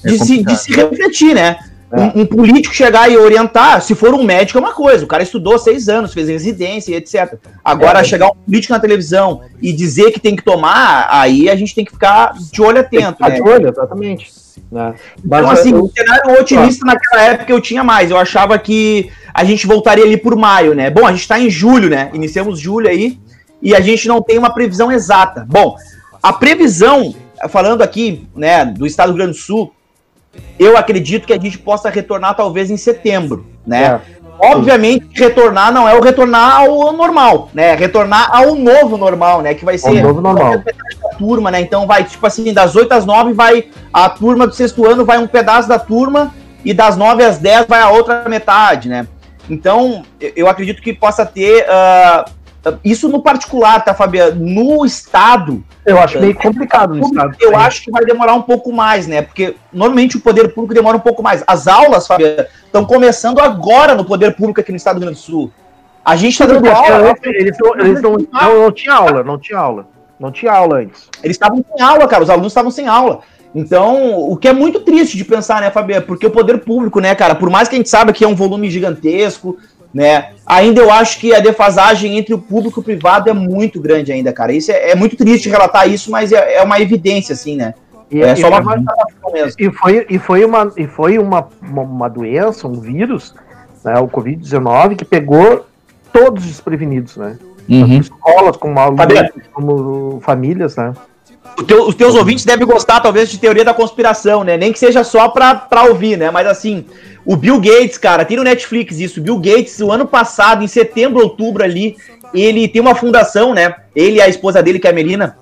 de, é se, de se refletir, né? Um, um, político chegar e orientar, se for um médico é uma coisa, o cara estudou seis anos, fez residência e etc. Agora, é, chegar um político na televisão e dizer que tem que tomar, aí a gente tem que ficar de olho atento. Né? De olho, exatamente. Né? Mas, então, assim, eu... o cenário otimista ah. naquela época eu tinha mais. Eu achava que a gente voltaria ali por maio, né? Bom, a gente está em julho, né? Iniciamos julho aí e a gente não tem uma previsão exata. Bom, a previsão, falando aqui, né, do estado do Rio Grande do Sul, eu acredito que a gente possa retornar talvez em setembro, né? É. Obviamente, retornar não é o retornar ao normal, né? Retornar ao novo normal, né? Que vai ser novo normal. a turma, né? Então vai, tipo assim, das 8 às 9 vai a turma do sexto ano, vai um pedaço da turma, e das 9 às 10 vai a outra metade, né? Então, eu acredito que possa ter uh, isso no particular, tá, Fabiano? No Estado. Eu acho meio complicado no Estado. Eu acho que vai demorar um pouco mais, né? Porque normalmente o poder público demora um pouco mais. As aulas, Fabiano, estão começando agora no poder público aqui no Estado do Rio Grande do Sul. A gente está dando aula. Eles, não, eles não, não, não tinha aula, não tinha aula. Não tinha aula antes. Eles estavam sem aula, cara. Os alunos estavam sem aula. Então, o que é muito triste de pensar, né, Fabiano? Porque o poder público, né, cara, por mais que a gente saiba que é um volume gigantesco, né? Ainda eu acho que a defasagem entre o público e o privado é muito grande ainda, cara. Isso é, é muito triste relatar isso, mas é, é, uma evidência, assim, né? E, é só uma mesmo. E foi, e foi, uma, e foi uma, uma, uma doença, um vírus, né, o Covid-19, que pegou todos os desprevenidos, né? Uhum. Escolas, como alunos, como famílias, né? Teu, os teus ouvintes devem gostar, talvez, de teoria da conspiração, né? Nem que seja só pra, pra ouvir, né? Mas assim, o Bill Gates, cara, tem no Netflix isso. O Bill Gates, o ano passado, em setembro, outubro ali, ele tem uma fundação, né? Ele e a esposa dele, que é a Melina.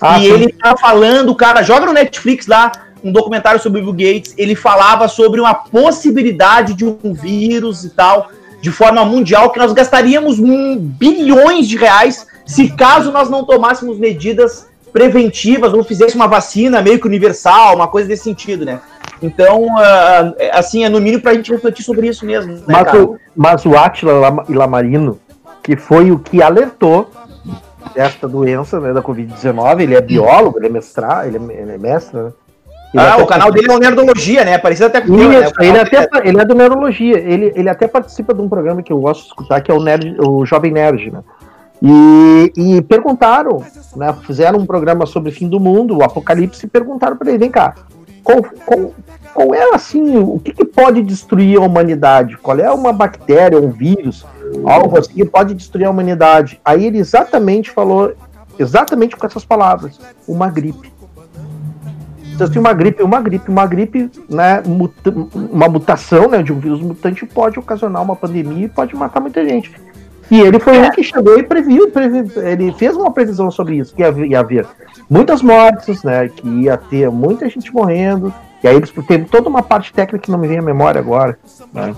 Ah, e sim. ele tá falando, cara, joga no Netflix lá um documentário sobre o Bill Gates. Ele falava sobre uma possibilidade de um vírus e tal. de forma mundial que nós gastaríamos bilhões de reais se caso nós não tomássemos medidas preventivas ou fizesse uma vacina meio que universal, uma coisa desse sentido, né? Então, uh, assim, é no mínimo para a gente refletir sobre isso mesmo. Né, mas, o, mas o Atila Ilamarino, que foi o que alertou desta doença, né, da Covid-19, ele é biólogo, ele é mestrado, ele é, ele é mestre, né? Ele ah, o canal dele é o Nerdologia, né? Parecido até com o né? ele, até, é... ele é do Nerdologia. Ele, ele até participa de um programa que eu gosto de escutar, que é o, Nerd, o Jovem Nerd, né? E, e perguntaram, né? Fizeram um programa sobre o fim do mundo, o apocalipse, e perguntaram para ele: vem cá, qual, qual, qual é assim, o que, que, pode destruir a humanidade? Qual é uma bactéria, um vírus, algo assim que pode destruir a humanidade? Aí ele exatamente falou, exatamente com essas palavras: uma gripe. Então, assim, uma gripe, uma gripe, uma gripe, né, muta, uma mutação né, de um vírus mutante pode ocasionar uma pandemia e pode matar muita gente. E ele foi é. um que chegou e previu, previu, ele fez uma previsão sobre isso, que ia, haver muitas mortes, né, que ia ter muita gente morrendo, e aí eles teve toda uma parte técnica que não me vem à memória agora, né.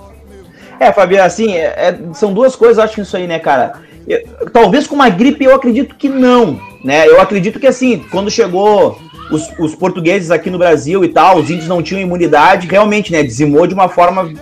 É, Fabiano, assim, é, é, são duas coisas, eu acho, isso aí, né, cara? Eu, talvez com uma gripe eu acredito que não, né? Eu acredito que, assim, quando chegou os, os, portugueses aqui no Brasil e tal, os índios não tinham imunidade, realmente, né, dizimou de uma forma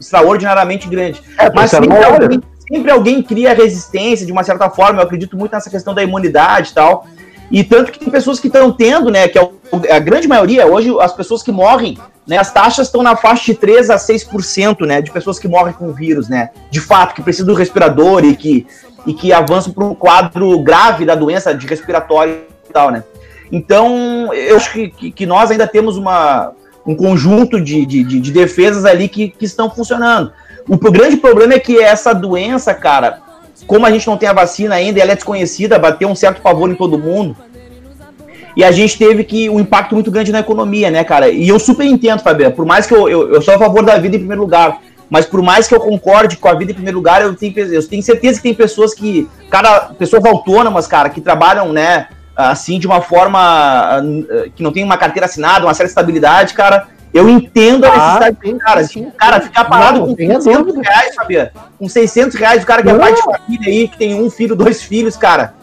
extraordinariamente grande. É, Mas sempre alguém, sempre alguém cria resistência de uma certa forma, eu acredito muito nessa questão da imunidade e tal. E tanto que tem pessoas que estão tendo, né, que é a grande maioria, hoje as pessoas que morrem, né, as taxas estão na faixa de 3 a 6%, né, de pessoas que morrem com o vírus, né, de fato, que precisam do respirador e que, e que avançam para um quadro grave da doença de respiratório e tal, né. Então, eu acho que, que, nós ainda temos uma, um conjunto de, de, de, defesas ali que, que estão funcionando. O grande problema é que essa doença, cara, como a gente não tem a vacina ainda, ela é desconhecida, bateu um certo favor em todo mundo. E a gente teve que um impacto muito grande na economia, né, cara? E eu super entendo, Fabiano, por mais que eu, eu, eu sou a favor da vida em primeiro lugar, mas por mais que eu concorde com a vida em primeiro lugar, eu tenho, eu tenho certeza que tem pessoas que, cara, pessoas autônomas, cara, que trabalham, né, assim, de uma forma ah, que não tem uma carteira assinada, uma certa estabilidade, cara, eu entendo a necessidade ah, cara. Sim, cara, ficar parado não, com 600 reais, sabia? Com 600 reais, o cara que é pai de família aí, que tem um filho, dois filhos, cara.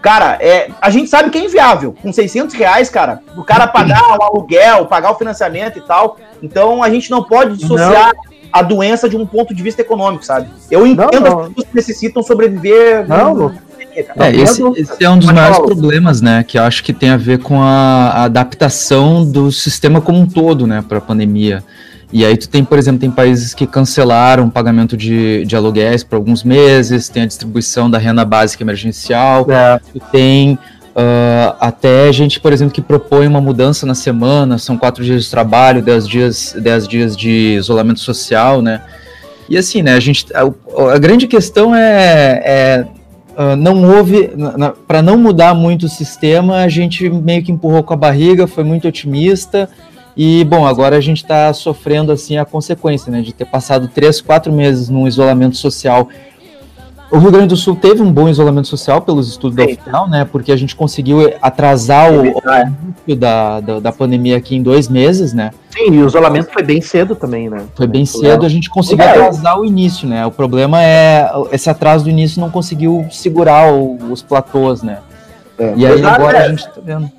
Cara, é, a gente sabe que é inviável. Com 600 reais, cara, o cara pagar o aluguel, pagar o financiamento e tal. Então, a gente não pode dissociar não. a doença de um ponto de vista econômico, sabe? Eu entendo não, não. as pessoas que necessitam sobreviver. Não, não é, esse, esse, é um dos maiores problemas, né? Que eu acho que tem a ver com a, a adaptação do sistema como um todo, né, para a pandemia. E aí tu tem, por exemplo, tem países que cancelaram o pagamento de, de aluguéis por alguns meses, tem a distribuição da renda básica emergencial, é. tem uh, até gente, por exemplo, que propõe uma mudança na semana, são quatro dias de trabalho, dez dias, dez dias de isolamento social, né? E assim, né, a gente, a, a grande questão é, é Uh, não houve, para não mudar muito o sistema, a gente meio que empurrou com a barriga, foi muito otimista, e bom, agora a gente está sofrendo assim a consequência, né, de ter passado três, quatro meses num isolamento social o Rio Grande do Sul teve um bom isolamento social pelos estudos Sim. da UFPEL, né? Porque a gente conseguiu atrasar o, o início da, da, da, pandemia aqui em dois meses, né? Sim, e o isolamento foi bem cedo também, né? Foi bem cedo, a gente conseguiu é. atrasar o início, né? O problema é esse atraso do início não conseguiu segurar o, os platôs, né? É. E aí agora é. a gente tá vendo.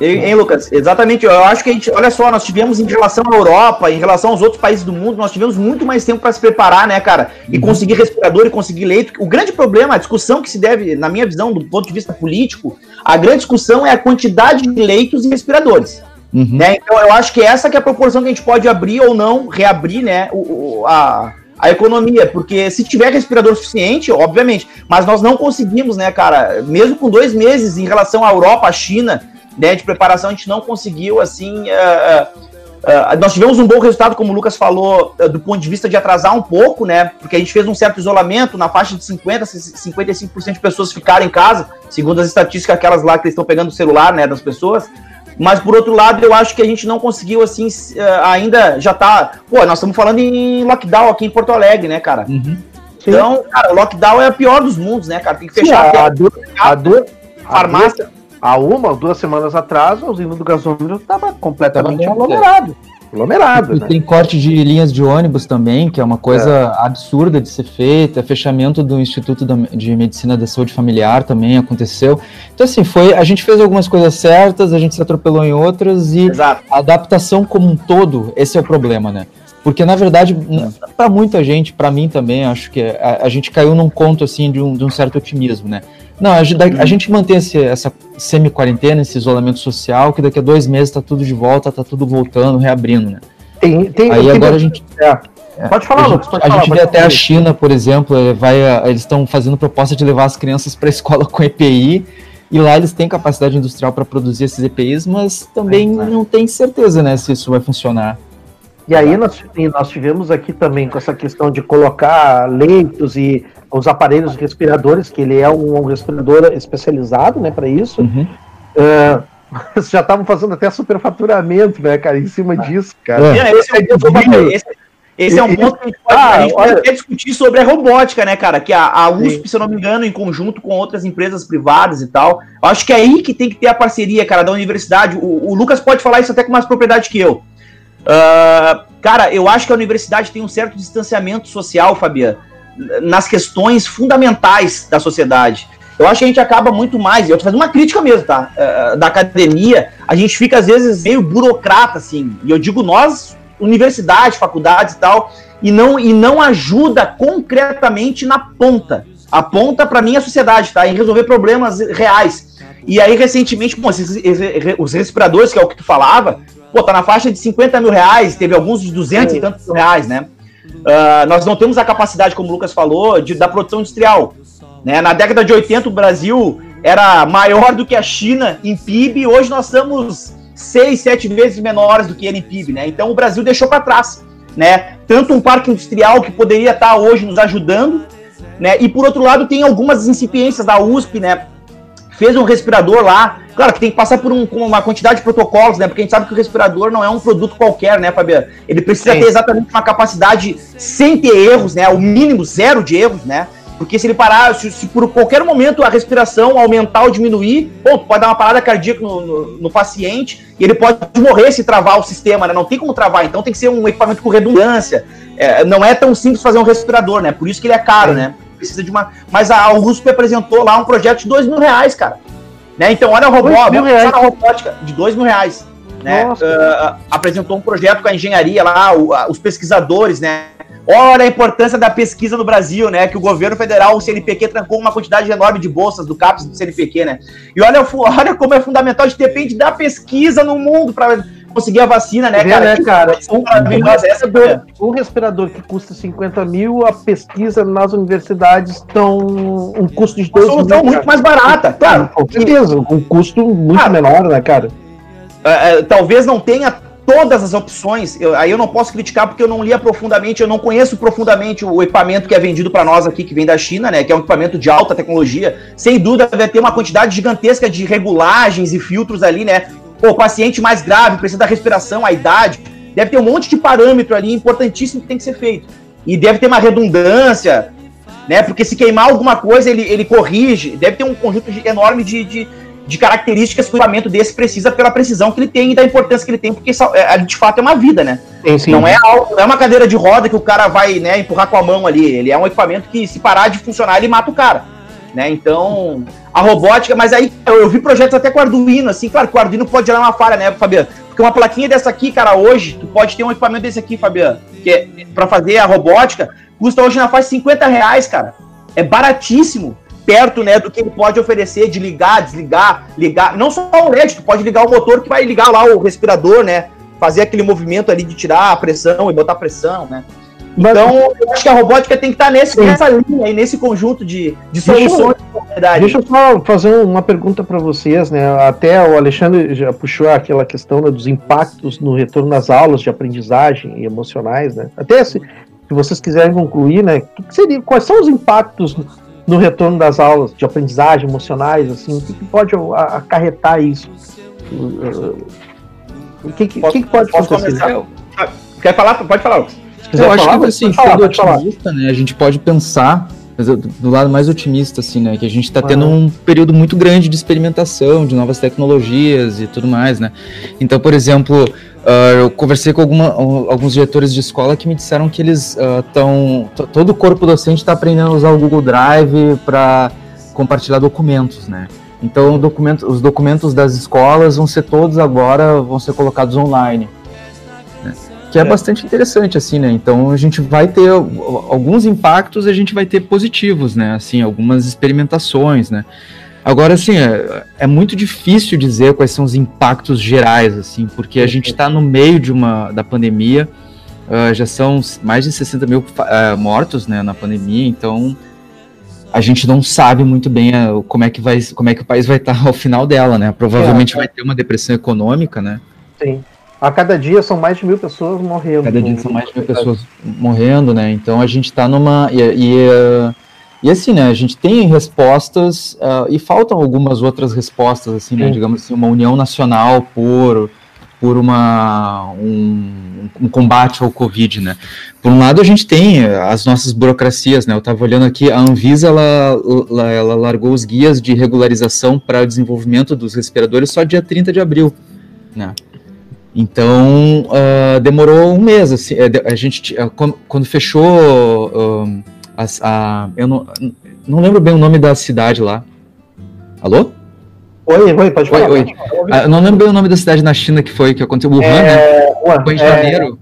Hein, Lucas? Exatamente. Eu acho que a gente, olha só, nós tivemos em relação à Europa, em relação aos outros países do mundo, nós tivemos muito mais tempo para se preparar, né, cara? E uhum. conseguir respirador e conseguir leito. O grande problema, a discussão que se deve, na minha visão, do ponto de vista político, a grande discussão é a quantidade de leitos e respiradores. Uhum. Né? Então eu acho que essa que é a proporção que a gente pode abrir ou não, reabrir, né, o, a, a economia, porque se tiver respirador suficiente, obviamente, mas nós não conseguimos, né, cara, mesmo com dois meses em relação à Europa, à China, né, de preparação, a gente não conseguiu, assim. Uh, uh, nós tivemos um bom resultado, como o Lucas falou, do ponto de vista de atrasar um pouco, né? Porque a gente fez um certo isolamento, na faixa de 50%, 55% de pessoas ficaram em casa, segundo as estatísticas, aquelas lá que eles estão pegando o celular, né, das pessoas. Mas por outro lado, eu acho que a gente não conseguiu, assim, ainda já tá. Pô, nós estamos falando em lockdown aqui em Porto Alegre, né, cara? Uhum. Então, cara, o lockdown é o pior dos mundos, né, cara? Tem que fechar Sim, a, a, a, dor, farmácia há uma ou duas semanas atrás, a usina do gasômetro estava completamente aglomerado. aglomerado. Né? Tem corte de linhas de ônibus também, que é uma coisa é. absurda de ser feita. Fechamento do Instituto de Medicina da Saúde Familiar também aconteceu. Então, assim, foi. A gente fez algumas coisas certas, a gente se atropelou em outras e Exato. a adaptação como um todo, esse é o problema, né? Porque, na verdade, para muita gente, para mim também, acho que a, a, gente caiu num conto assim de um, de um certo otimismo, né? Não, a, a gente mantém esse, essa semi-quarentena, esse isolamento social, que daqui a dois meses está tudo de volta, está tudo voltando, reabrindo, né? Tem, tem, Aí tem agora a gente. É. é. Pode falar, Lucas. A, gente, a gente vê até a China, por exemplo, é, vai, eles estão fazendo proposta de levar as crianças para a [LAUGHS] escola com EPI, e lá eles têm capacidade industrial para produzir esses EPIs, mas também é, não tem certeza né, se isso vai funcionar. E aí nós, nós tivemos aqui também com essa questão de colocar leitos e os aparelhos respiradores, que ele é um, respirador especializado, né, para isso. Uhum. [LAUGHS] Uh, já estavam fazendo até superfaturamento, né, cara, em cima disso, cara. É, esse, é, esse, esse é um ponto que a gente pode, ah, a gente pode até discutir sobre a robótica, né, cara? Que a, a USP, Sim. se eu não me engano, em conjunto com outras empresas privadas e tal. Acho que é aí que tem que ter a parceria, cara, da universidade. O, o Lucas pode falar isso até com mais propriedade que eu. Uh, cara, eu acho que a universidade tem um certo distanciamento social, Fabiano, nas questões fundamentais da sociedade. Eu acho que a gente acaba muito mais, eu tô fazendo uma crítica mesmo, tá? Uh, da academia, a gente fica às vezes meio burocrata, assim, e eu digo nós, universidade, faculdades e tal, e não, e não ajuda concretamente na ponta. A ponta, para mim, é a sociedade, tá? Em resolver problemas reais. E aí, recentemente, bom, esses, os respiradores, que é o que tu falava, pô, tá na faixa de 50 mil reais, teve alguns de 200 e tantos mil reais, né? Uh, nós não temos a capacidade, como o Lucas falou, de, da produção industrial. Né? Na década de 80, o Brasil era maior do que a China em PIB, hoje nós estamos seis, sete vezes menores do que ele em PIB, né? Então o Brasil deixou para trás, né? Tanto um parque industrial que poderia estar tá hoje nos ajudando, né? E por outro lado tem algumas incipiências da USP, né? Fez um respirador lá, Claro que tem que passar por um, uma quantidade de protocolos, né? Porque a gente sabe que o respirador não é um produto qualquer, né, Fabiano? Ele precisa Sim. ter exatamente uma capacidade sem ter erros, né? O mínimo zero de erros, né? Porque se ele parar, se, se, por qualquer momento a respiração aumentar ou diminuir, bom, pode dar uma parada cardíaca no, no, no, paciente e ele pode morrer se travar o sistema, né? Não tem como travar, então tem que ser um equipamento com redundância. É, não é tão simples fazer um respirador, né? Por isso que ele é caro, né? Precisa de uma. Mas a USP apresentou lá um projeto de dois mil reais, cara. Né? Então, olha a robótica, a robótica de dois mil reais. Né? Uh, apresentou um projeto com a engenharia lá, o, a, os pesquisadores, né? Olha a importância da pesquisa no Brasil, né? Que o governo federal, o CNPq, trancou uma quantidade enorme de bolsas do CAPES do CNPq, né? E olha, [LAUGHS] olha como é fundamental, a gente depende da pesquisa no mundo para conseguir a vacina, né, cara? É, né, cara? Um, respirador, um respirador que custa 50 mil, a pesquisa nas universidades estão um custo de 2 mil. solução muito mais barata, claro. Com certeza, um custo muito cara, menor, né, cara? É, é, talvez não tenha todas as opções, eu, aí eu não posso criticar porque eu não li profundamente, eu não conheço profundamente o equipamento que é vendido para nós aqui, que vem da China, né, que é um equipamento de alta tecnologia, sem dúvida vai ter uma quantidade gigantesca de regulagens e filtros ali, né, o paciente mais grave, precisa da respiração, a idade, deve ter um monte de parâmetro ali importantíssimo que tem que ser feito. E deve ter uma redundância, né? Porque se queimar alguma coisa, ele, ele corrige. Deve ter um conjunto de, enorme de, de, de, características que o equipamento desse precisa pela precisão que ele tem e da importância que ele tem, porque é, de fato é uma vida, né? Sim, sim. Não, é algo, não é uma cadeira de roda que o cara vai né, empurrar com a mão ali. Ele é um equipamento que, se parar de funcionar, ele mata o cara. Né? Então, a robótica, mas aí eu, vi projetos até com Arduino, assim, claro que o Arduino pode gerar uma falha, né, Fabiano? Porque uma plaquinha dessa aqui, cara, hoje, tu pode ter um equipamento desse aqui, Fabiano, que é pra fazer a robótica, custa hoje na faixa 50 reais, cara. É baratíssimo, perto, né, do que ele pode oferecer de ligar, desligar, ligar. Não só o LED, tu pode ligar o motor que vai ligar lá o respirador, né? Fazer aquele movimento ali de tirar a pressão e botar pressão, né? Então, eu acho que a robótica tem que estar nesse, nessa linha aí, nesse conjunto de, de soluções deixa, deixa eu só fazer uma pergunta para vocês, né? Até o Alexandre já puxou aquela questão né, dos impactos no retorno das aulas de aprendizagem e emocionais, né? Até se, se vocês quiserem concluir, né? Que seria, quais são os impactos no retorno das aulas de aprendizagem emocionais, assim? O que, que pode acarretar isso? O que, que, posso, que pode acontecer? Começar? Quer falar? Pode falar, Lucas eu acho falar, que assim, sendo otimista, né, a gente pode pensar do lado mais otimista, assim, né? Que a gente está tendo um período muito grande de experimentação, de novas tecnologias e tudo mais, né? Então, por exemplo, uh, eu conversei com alguma, alguns diretores de escola que me disseram que eles estão. Uh, todo o corpo docente está aprendendo a usar o Google Drive para compartilhar documentos, né? Então, documento, os documentos das escolas vão ser todos agora, vão ser colocados online que é, é, bastante interessante, assim, né? Então a gente vai ter alguns impactos, a gente vai ter positivos, né? Assim, algumas experimentações, né? Agora, assim, é, é muito difícil dizer quais são os impactos gerais, assim, porque a gente está no meio de uma da pandemia, uh, já são mais de 60 mil uh, mortos, né, na pandemia, então a gente não sabe muito bem uh, como é que vai, como é que o país vai estar tá ao final dela, né? Provavelmente é, vai ter uma depressão econômica, né? Sim. A cada dia são mais de mil pessoas morrendo. Cada dia são mais de mil pessoas morrendo, né? Então a gente está numa. E, e, e, assim, né? A gente tem respostas uh, e faltam algumas outras respostas, assim, né? Digamos assim, uma união nacional por, por uma, um, um, combate ao Covid, né? Por um lado, a gente tem as nossas burocracias, né? Eu estava olhando aqui, a Anvisa, ela, ela, ela largou os guias de regularização para o desenvolvimento dos respiradores só dia 30 de abril, né? Então, uh, demorou um mês. Assim, é, a gente, uh, quando, fechou uh, a, a, eu não, não lembro bem o nome da cidade lá. Alô? Oi, oi, pode falar. Oi, oi. Ah, não lembro bem o nome da cidade na China que foi, que aconteceu, Wuhan, é, né? Wuhan, foi em é, janeiro.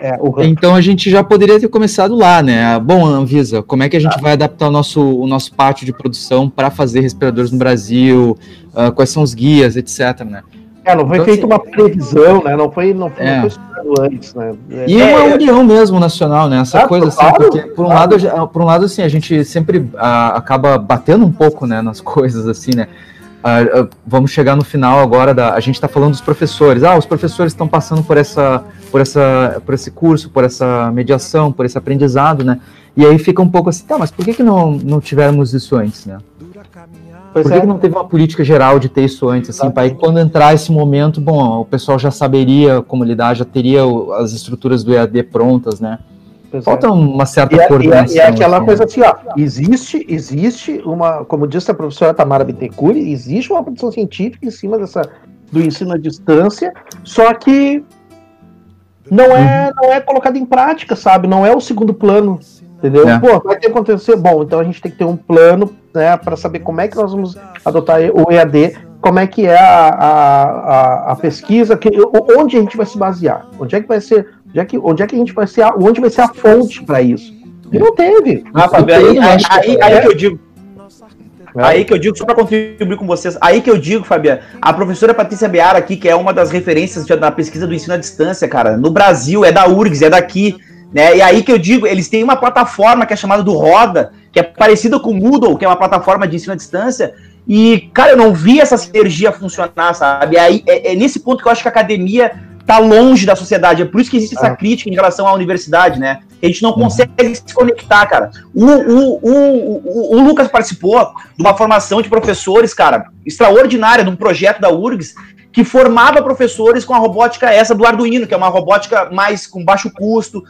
É, Wuhan. Então a gente já poderia ter começado lá, né? Bom, Anvisa, como é que a gente ah. vai adaptar o nosso, o nosso pátio de produção para fazer respiradores no Brasil? Uh, quais são os guias, etc, né? É, não foi então, feita assim, uma previsão, né? Não foi, não foi, é. não antes, né? É, e é, uma união mesmo nacional, né? Essa ah, coisa assim, claro, porque por um claro. lado, por um lado assim, a gente sempre ah, acaba batendo um pouco, né, nas [LAUGHS] coisas assim, né? Ah, ah, vamos chegar no final agora da a gente está falando dos professores. Ah, os professores estão passando por essa por essa por esse curso, por essa mediação, por esse aprendizado, né? E aí fica um pouco assim, tá, mas por que que não não tivemos isso antes, né? Pois Por que, é. que, não teve uma política geral de ter isso antes, assim, para quando entrar esse momento, bom, o pessoal já saberia como lidar, já teria as estruturas do EAD prontas, né? Pois Falta é. uma certa e, coordenação. E, é aquela assim. coisa assim, ó, existe, existe uma, como disse a professora Tamara Bittencourt, existe uma produção científica em cima dessa, do ensino à distância, só que não é, uhum. não é colocado em prática, sabe? Não é o segundo plano Entendeu? É. Pô, vai ter que acontecer. Bom, então a gente tem que ter um plano, né, para saber como é que nós vamos adotar o EAD, como é que é a, a, a, pesquisa, que, onde a gente vai se basear, onde é que vai ser, onde é que, onde é que a gente vai ser, onde vai ser a fonte para isso. E não teve. Ah, Fábio, aí, aí, aí, aí que eu digo. É. Aí que eu digo, só para contribuir com vocês, aí que eu digo, Fabiano, a professora Patrícia Beara aqui, que é uma das referências da pesquisa do ensino à distância, cara, no Brasil, é da URGS, é daqui. Né? E aí que eu digo, eles têm uma plataforma que é chamada do Roda, que é parecida com o Moodle, que é uma plataforma de ensino à distância. E, cara, eu não vi essa sinergia funcionar, sabe? E aí é, é nesse ponto que eu acho que a academia tá longe da sociedade. É por isso que existe essa ah. crítica em relação à universidade, né? A gente não uhum. consegue se conectar, cara. O, o, o, o, o Lucas participou de uma formação de professores, cara, extraordinária, de um projeto da URGS, que formava professores com a robótica essa do Arduino, que é uma robótica mais com baixo custo,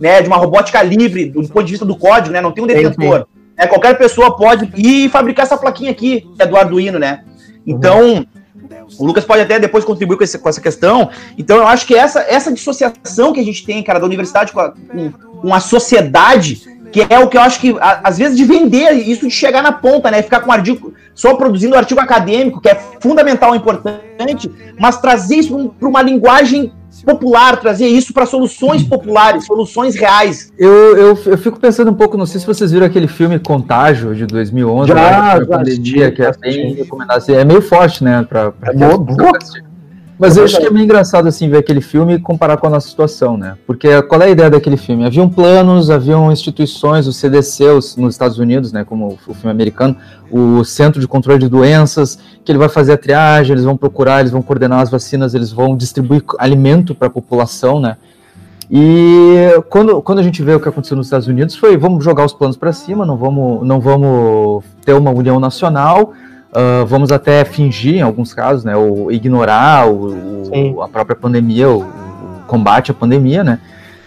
né, de uma robótica livre, do ponto de vista do código, né, não tem um detentor. É, qualquer pessoa pode ir fabricar essa plaquinha aqui, que é do Arduino, né? Então, o Lucas pode até depois contribuir com, esse, com, essa questão. Então, eu acho que essa, essa dissociação que a gente tem, cara, da universidade com a, com, com a sociedade, que é o que eu acho que, às vezes, de vender isso de chegar na ponta, né? Ficar com artigo, só produzindo artigo acadêmico, que é fundamental, importante, mas trazer isso para uma linguagem popular, trazer isso para soluções populares, soluções reais. Eu, eu, eu fico pensando um pouco, não sei se vocês viram aquele filme Contágio de 2011, já, né, já pandemia, que é bem recomendado. Assim, é meio forte, né? Pra, pra é muito mas eu acho que é meio engraçado assim ver aquele filme e comparar com a nossa situação, né? Porque qual é a ideia daquele filme? Haviam planos, haviam instituições, o CDC os, nos Estados Unidos, né, como o filme americano, o Centro de Controle de Doenças, que ele vai fazer a triagem, eles vão procurar, eles vão coordenar as vacinas, eles vão distribuir alimento para a população, né? E quando, quando a gente vê o que aconteceu nos Estados Unidos foi vamos jogar os planos para cima, não vamos, não vamos ter uma união nacional, Uh, vamos até fingir, em alguns casos, né, ou ignorar o, o, a própria pandemia, o, o, combate à pandemia, né?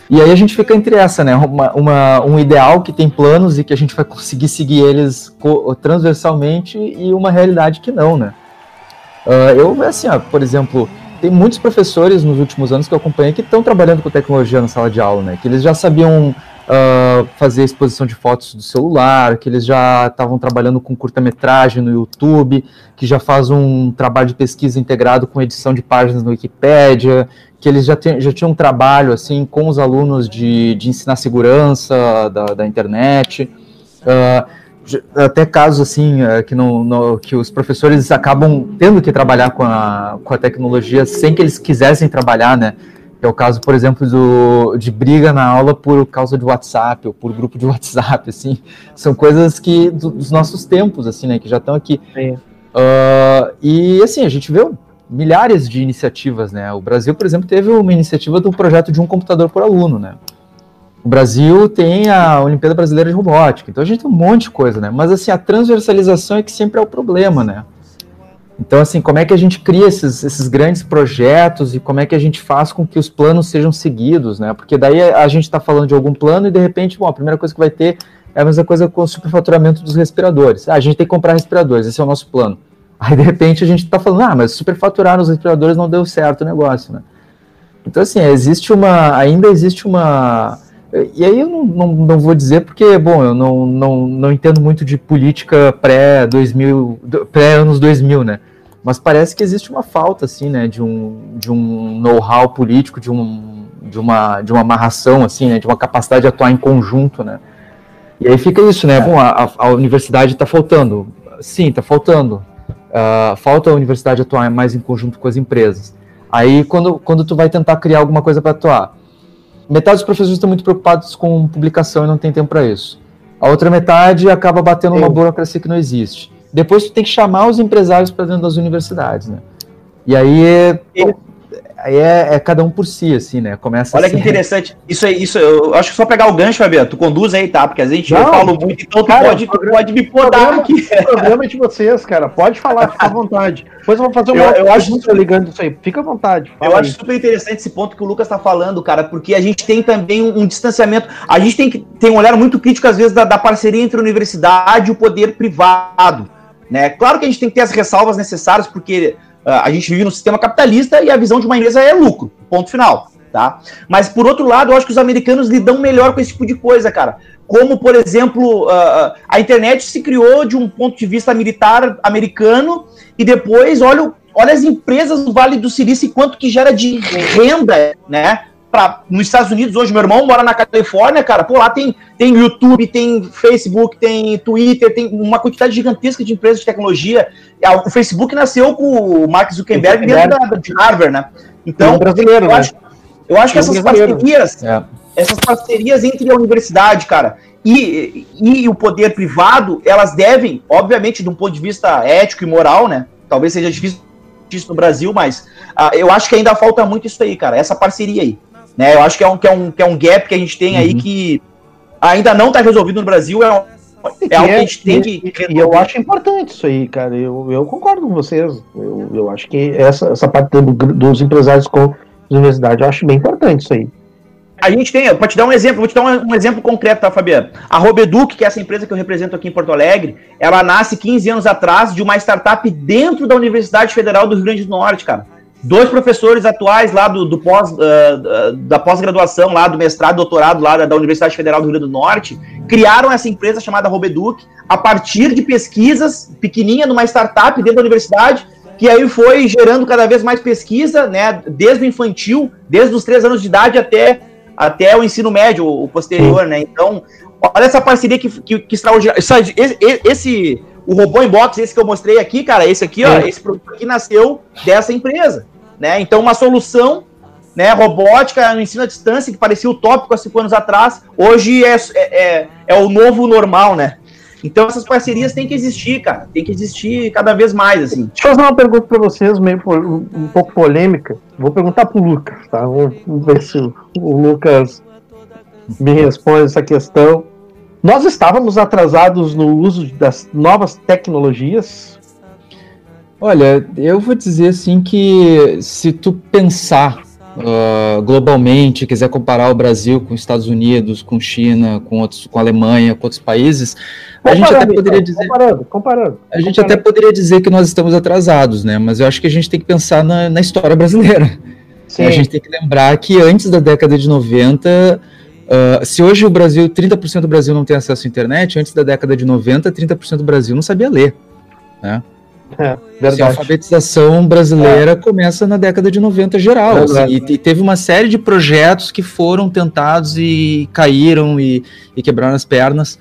E aí a gente fica entre essa, né? Uma, uma, um ideal que tem planos e que a gente vai conseguir seguir eles transversalmente e uma realidade que não, né? Uh, eu, assim, ó, por exemplo, tem muitos professores nos últimos anos que eu acompanhei que estão trabalhando com tecnologia na sala de aula, né? Que eles já sabiam uh, fazer exposição de fotos do celular, que eles já estavam trabalhando com curta-metragem no YouTube, que já faz um trabalho de pesquisa integrado com edição de páginas no Wikipedia, que eles já, já tinham um trabalho assim com os alunos de, de ensinar segurança da, da internet. Uh, até casos assim uh, que, não, que os professores acabam tendo que trabalhar com a, com a tecnologia sem que eles quisessem trabalhar, né? É o caso, por exemplo, do, de briga na aula por causa de WhatsApp ou por grupo de [LAUGHS] WhatsApp, assim. São coisas que do, dos nossos tempos, assim, né? Que já estão aqui. Uh, e, assim, a gente vê milhares de iniciativas, né? O Brasil, por exemplo, teve uma iniciativa do projeto de um computador por aluno, né? O Brasil tem a Olimpíada Brasileira de Robótica, então a gente tem um monte de coisa, né? Mas, assim, a transversalização é que sempre é o problema, né? Então, assim, como é que a gente cria esses, esses grandes projetos e como é que a gente faz com que os planos sejam seguidos, né? Porque daí a gente está falando de algum plano e de repente, bom, a primeira coisa que vai ter é a mesma coisa com o superfaturamento dos respiradores. Ah, a gente tem que comprar respiradores, esse é o nosso plano. Aí, de repente, a gente está falando, ah, mas superfaturar nos respiradores não deu certo o negócio, né? Então, assim, existe uma, ainda existe uma, e aí eu não, não, não, vou dizer porque, bom, eu não, não, não entendo muito de política pré-2000, pré-anos 2000, né? Mas parece que existe uma falta, assim, né, de um, de um know-how político, de, um, de, uma, de uma amarração, assim, né, de uma capacidade de atuar em conjunto, né? E aí fica isso, né? É. Bom, a, a universidade está faltando. Sim, está faltando. Uh, falta a universidade atuar mais em conjunto com as empresas. Aí, quando, quando tu vai tentar criar alguma coisa para atuar, metade dos professores estão muito preocupados com publicação e não tem tempo para isso. A outra metade acaba batendo uma burocracia que não existe. Depois tu tem que chamar os empresários para dentro das universidades, né? E aí é, aí é, é, cada um por si, assim, né? Começa Olha assim, que interessante. Isso aí, isso, eu acho que só pegar o gancho, Fabiano, tu conduz aí, tá? Porque a gente não, eu falo muito, então tu cara, pode, programa, pode me podar aqui. O [LAUGHS] programa é de vocês, cara. Pode falar, fica à vontade. Depois eu vou fazer uma eu, eu acho muito ligando isso aí. Fica à vontade. Eu aí. acho super interessante esse ponto que o Lucas está falando, cara, porque a gente tem também um, um, distanciamento. A gente tem, que, tem um olhar muito crítico, às vezes, da, da parceria entre a universidade e o poder privado. Né? Claro que a gente tem que ter as ressalvas necessárias, porque a gente vive no sistema capitalista e a visão de uma empresa é lucro, ponto final. Tá? Mas, por outro lado, eu acho que os americanos lidam melhor com esse tipo de coisa, cara. Como, por exemplo, uh, a internet se criou de um ponto de vista militar americano e depois, olha, olha as empresas do Vale do Silício e quanto que gera de renda, né? Pra, nos Estados Unidos hoje, meu irmão mora na Califórnia, cara, pô, lá tem, tem YouTube, tem Facebook, tem Twitter, tem uma quantidade gigantesca de empresas de tecnologia. O Facebook nasceu com o Mark Zuckerberg dentro da, de Harvard, né? Então, um brasileiro, eu, né? acho, eu acho que essas parcerias, é. essas parcerias entre a universidade, cara, e, e o poder privado, elas devem, obviamente, de um ponto de vista ético e moral, né? Talvez seja difícil isso no Brasil, mas uh, eu acho que ainda falta muito isso aí, cara, essa parceria aí. Né? Eu acho que é um, que é um, que é um gap que a gente tem uhum. aí que ainda não está resolvido no Brasil. É, um, é algo que a gente tem que. E eu acho importante isso aí, cara. Eu, eu concordo com vocês. Eu, eu acho que essa, essa parte do, dos empresários com as universidades, eu acho bem importante isso aí. A gente tem, para te dar um exemplo, vou te dar um, um, exemplo concreto, tá, Fabiano? A Robeduc, que é essa empresa que eu represento aqui em Porto Alegre, ela nasce 15 anos atrás de uma startup dentro da Universidade Federal do Rio Grande do Norte, cara dois professores atuais lá do, do pós, uh, da pós-graduação, lá do mestrado, doutorado lá da, da, Universidade Federal do Rio Grande do Norte, criaram essa empresa chamada Robeduc a partir de pesquisas pequenininha numa startup dentro da universidade, que aí foi gerando cada vez mais pesquisa, né, desde o infantil, desde os três anos de idade até, até o ensino médio, o posterior, né, então, olha essa parceria que, que, que extraordinária, esse, esse o robô inbox, esse que eu mostrei aqui, cara, esse aqui, ó, é. esse produto aqui nasceu dessa empresa. Né? Então, uma solução né, robótica no ensino à distância, que parecia utópico há cinco anos atrás, hoje é, é, é, é o novo normal, né? Então essas parcerias têm que existir, cara. Tem que existir cada vez mais, assim. Deixa eu fazer uma pergunta para vocês, meio um pouco polêmica. Vou perguntar pro Lucas, tá? Vamos ver se o Lucas me responde essa questão. Nós estávamos atrasados no uso das novas tecnologias Olha, eu vou dizer assim que se tu pensar uh, globalmente, quiser comparar o Brasil com os Estados Unidos, com China, com outros, com a Alemanha, com outros países, a gente até poderia então, dizer, comparando, comparando, a gente até poderia dizer que nós estamos atrasados, né? Mas eu acho que a gente tem que pensar na, na história brasileira. Sim. A gente tem que lembrar que antes da década de 90 Uh, se hoje o Brasil, 30% do Brasil não tem acesso à internet, antes da década de 90, 30% do Brasil não sabia ler. Né? É, assim, a alfabetização brasileira é. começa na década de 90 geral. Assim, e, teve uma série de projetos que foram tentados e caíram e, e quebraram as pernas.